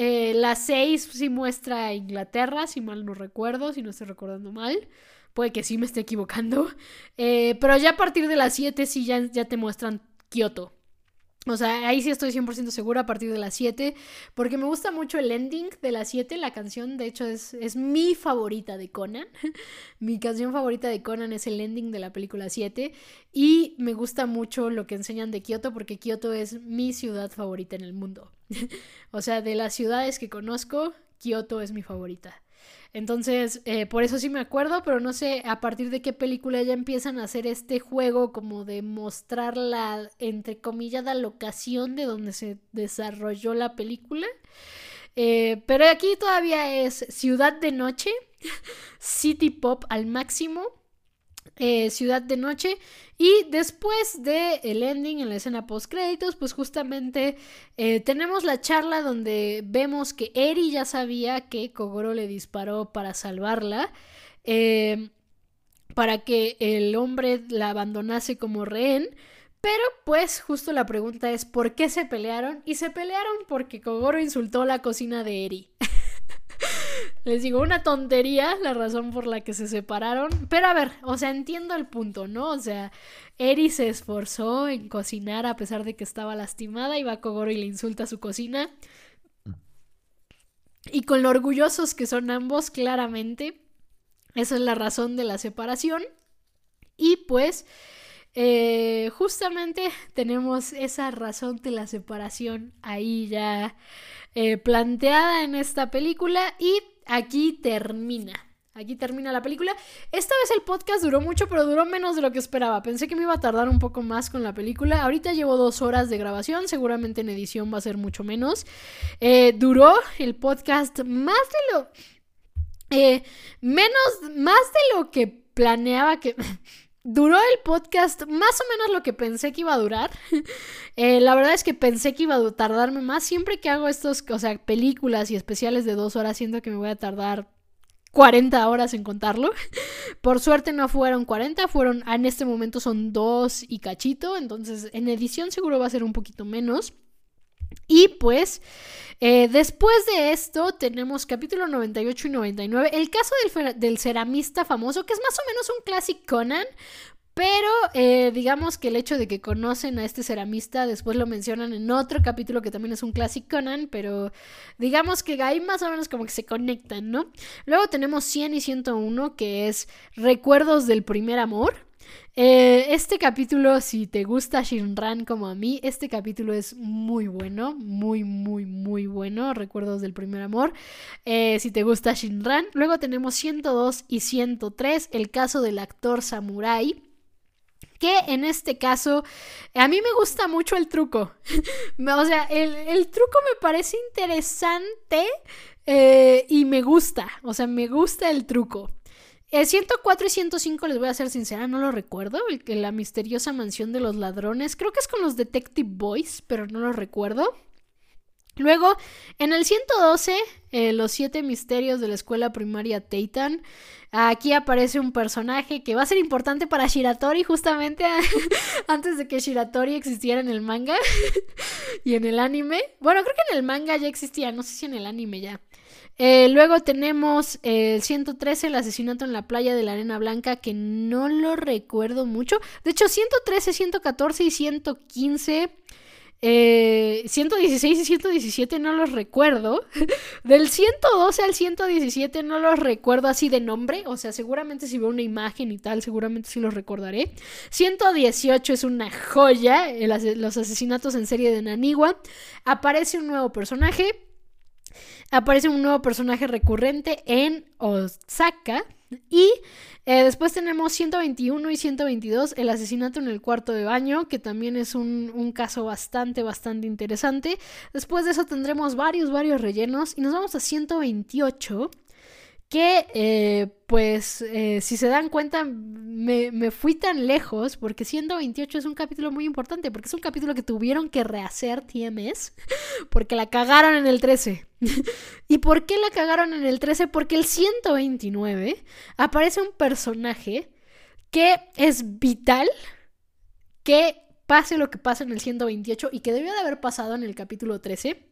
Eh, la 6 sí muestra Inglaterra, si mal no recuerdo, si no estoy recordando mal. Puede que sí me esté equivocando. Eh, pero ya a partir de la 7 sí ya, ya te muestran Kioto. O sea, ahí sí estoy 100% segura a partir de las 7, porque me gusta mucho el ending de las 7, la canción, de hecho es, es mi favorita de Conan. mi canción favorita de Conan es el ending de la película 7 y me gusta mucho lo que enseñan de Kioto porque Kioto es mi ciudad favorita en el mundo. o sea, de las ciudades que conozco, Kioto es mi favorita. Entonces, eh, por eso sí me acuerdo, pero no sé a partir de qué película ya empiezan a hacer este juego como de mostrar la, entre comillas, la locación de donde se desarrolló la película. Eh, pero aquí todavía es ciudad de noche, city pop al máximo. Eh, ciudad de Noche. Y después de el ending en la escena post créditos, pues justamente eh, tenemos la charla donde vemos que Eri ya sabía que Kogoro le disparó para salvarla. Eh, para que el hombre la abandonase como rehén. Pero pues justo la pregunta es ¿por qué se pelearon? Y se pelearon porque Kogoro insultó la cocina de Eri. Les digo, una tontería la razón por la que se separaron. Pero a ver, o sea, entiendo el punto, ¿no? O sea, Eri se esforzó en cocinar a pesar de que estaba lastimada y va a Kogoro y le insulta a su cocina. Y con lo orgullosos que son ambos, claramente. Esa es la razón de la separación. Y pues, eh, justamente tenemos esa razón de la separación ahí ya eh, planteada en esta película y aquí termina. Aquí termina la película. Esta vez el podcast duró mucho, pero duró menos de lo que esperaba. Pensé que me iba a tardar un poco más con la película. Ahorita llevo dos horas de grabación. Seguramente en edición va a ser mucho menos. Eh, duró el podcast más de lo... Eh, menos, más de lo que planeaba que... Duró el podcast más o menos lo que pensé que iba a durar. Eh, la verdad es que pensé que iba a tardarme más. Siempre que hago estos, o sea, películas y especiales de dos horas, siento que me voy a tardar 40 horas en contarlo. Por suerte no fueron 40, fueron, en este momento son dos y cachito. Entonces en edición seguro va a ser un poquito menos. Y pues, eh, después de esto, tenemos capítulo 98 y 99. El caso del, ceramista famoso, que es más o menos un clásico Conan. Pero eh, digamos que el hecho de que conocen a este ceramista, después lo mencionan en otro capítulo que también es un clásico Conan, pero digamos que ahí más o menos como que se conectan, ¿no? Luego tenemos 100 y 101, que es Recuerdos del primer amor. Eh, este capítulo, si te gusta Shinran como a mí, este capítulo es muy bueno, muy, muy, muy bueno. Recuerdos del primer amor. Eh, si te gusta Shinran. Luego tenemos 102 y 103, el caso del actor Samurai que en este caso a mí me gusta mucho el truco. o sea, el, truco me parece interesante eh, y me gusta. O sea, me gusta el truco. El 104 y 105, les voy a ser sincera, no lo recuerdo. El, la misteriosa mansión de los ladrones. Creo que es con los Detective Boys, pero no lo recuerdo. Luego, en el 112, eh, los siete misterios de la escuela primaria Teitan. Aquí aparece un personaje que va a ser importante para Shiratori, justamente antes de que Shiratori existiera en el manga y en el anime. Bueno, creo que en el manga ya existía, no sé si en el anime ya. Eh, luego tenemos el 113, el asesinato en la playa de la Arena Blanca, que no lo recuerdo mucho. De hecho, 113, 114 y 115 eh, 116 y 117 no los recuerdo. Del 112 al 117 no los recuerdo así de nombre. O sea, seguramente si veo una imagen y tal, seguramente sí los recordaré. 118 es una joya. los asesinatos en serie de Naniwa. Aparece un nuevo personaje. Aparece un nuevo personaje recurrente en Osaka. Y eh, después tenemos 121 y 122, el asesinato en el cuarto de baño, que también es un, un, caso bastante, bastante interesante. Después de eso tendremos varios, varios rellenos. Y nos vamos a 128, que eh, pues eh, si se dan cuenta me, fui tan lejos porque 128 es un capítulo muy importante porque es un capítulo que tuvieron que rehacer TMS porque la cagaron en el 13 ¿y por qué la cagaron en el 13? porque el 129 aparece un personaje que es vital que pase lo que pasa en el 128 y que debió de haber pasado en el capítulo 13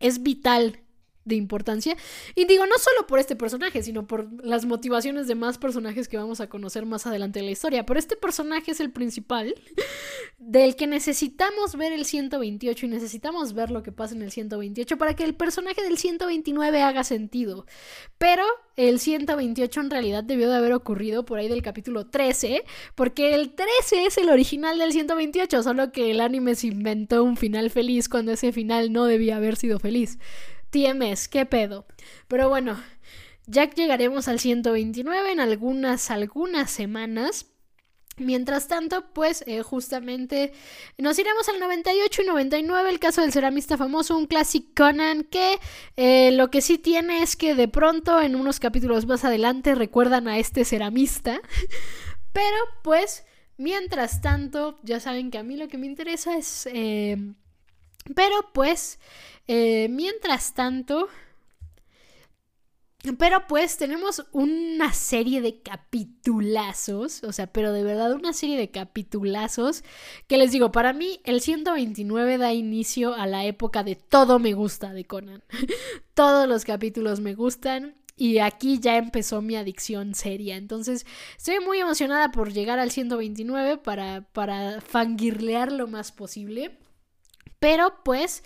es vital de importancia. Y digo, no solo por este personaje, sino por las motivaciones de más personajes que vamos a conocer más adelante en la historia. Pero este personaje es el principal, del que necesitamos ver el 128 y necesitamos ver lo que pasa en el 128 para que el personaje del 129 haga sentido. Pero el 128 en realidad debió de haber ocurrido por ahí del capítulo 13, porque el 13 es el original del 128, solo que el anime se inventó un final feliz cuando ese final no debía haber sido feliz. TMS, qué pedo. Pero bueno, ya llegaremos al 129 en algunas, algunas semanas. Mientras tanto, pues eh, justamente nos iremos al 98 y 99, el caso del ceramista famoso, un Classic Conan que eh, lo que sí tiene es que de pronto en unos capítulos más adelante recuerdan a este ceramista. Pero pues, mientras tanto, ya saben que a mí lo que me interesa es... Eh, pero pues, eh, mientras tanto, pero pues tenemos una serie de capitulazos, o sea, pero de verdad una serie de capitulazos que les digo, para mí el 129 da inicio a la época de todo me gusta de Conan. Todos los capítulos me gustan y aquí ya empezó mi adicción seria. Entonces, estoy muy emocionada por llegar al 129 para, para fangirlear lo más posible. Pero pues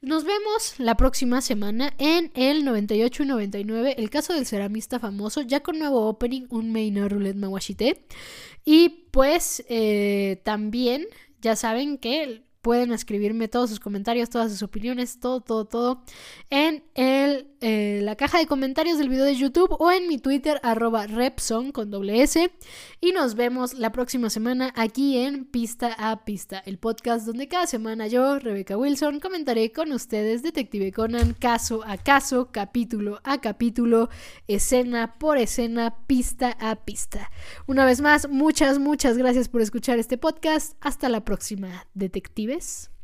nos vemos la próxima semana en el 98 y 99, el caso del ceramista famoso, ya con nuevo opening, un Meino Roulette Mawashite. Y pues eh, también, ya saben que pueden escribirme todos sus comentarios, todas sus opiniones, todo, todo, todo en el, eh, la caja de comentarios del video de YouTube o en mi Twitter arroba Repson con doble S. Y nos vemos la próxima semana aquí en Pista a Pista, el podcast donde cada semana yo, Rebeca Wilson, comentaré con ustedes Detective Conan caso a caso, capítulo a capítulo, escena por escena, pista a pista. Una vez más, muchas, muchas gracias por escuchar este podcast. Hasta la próxima, detective this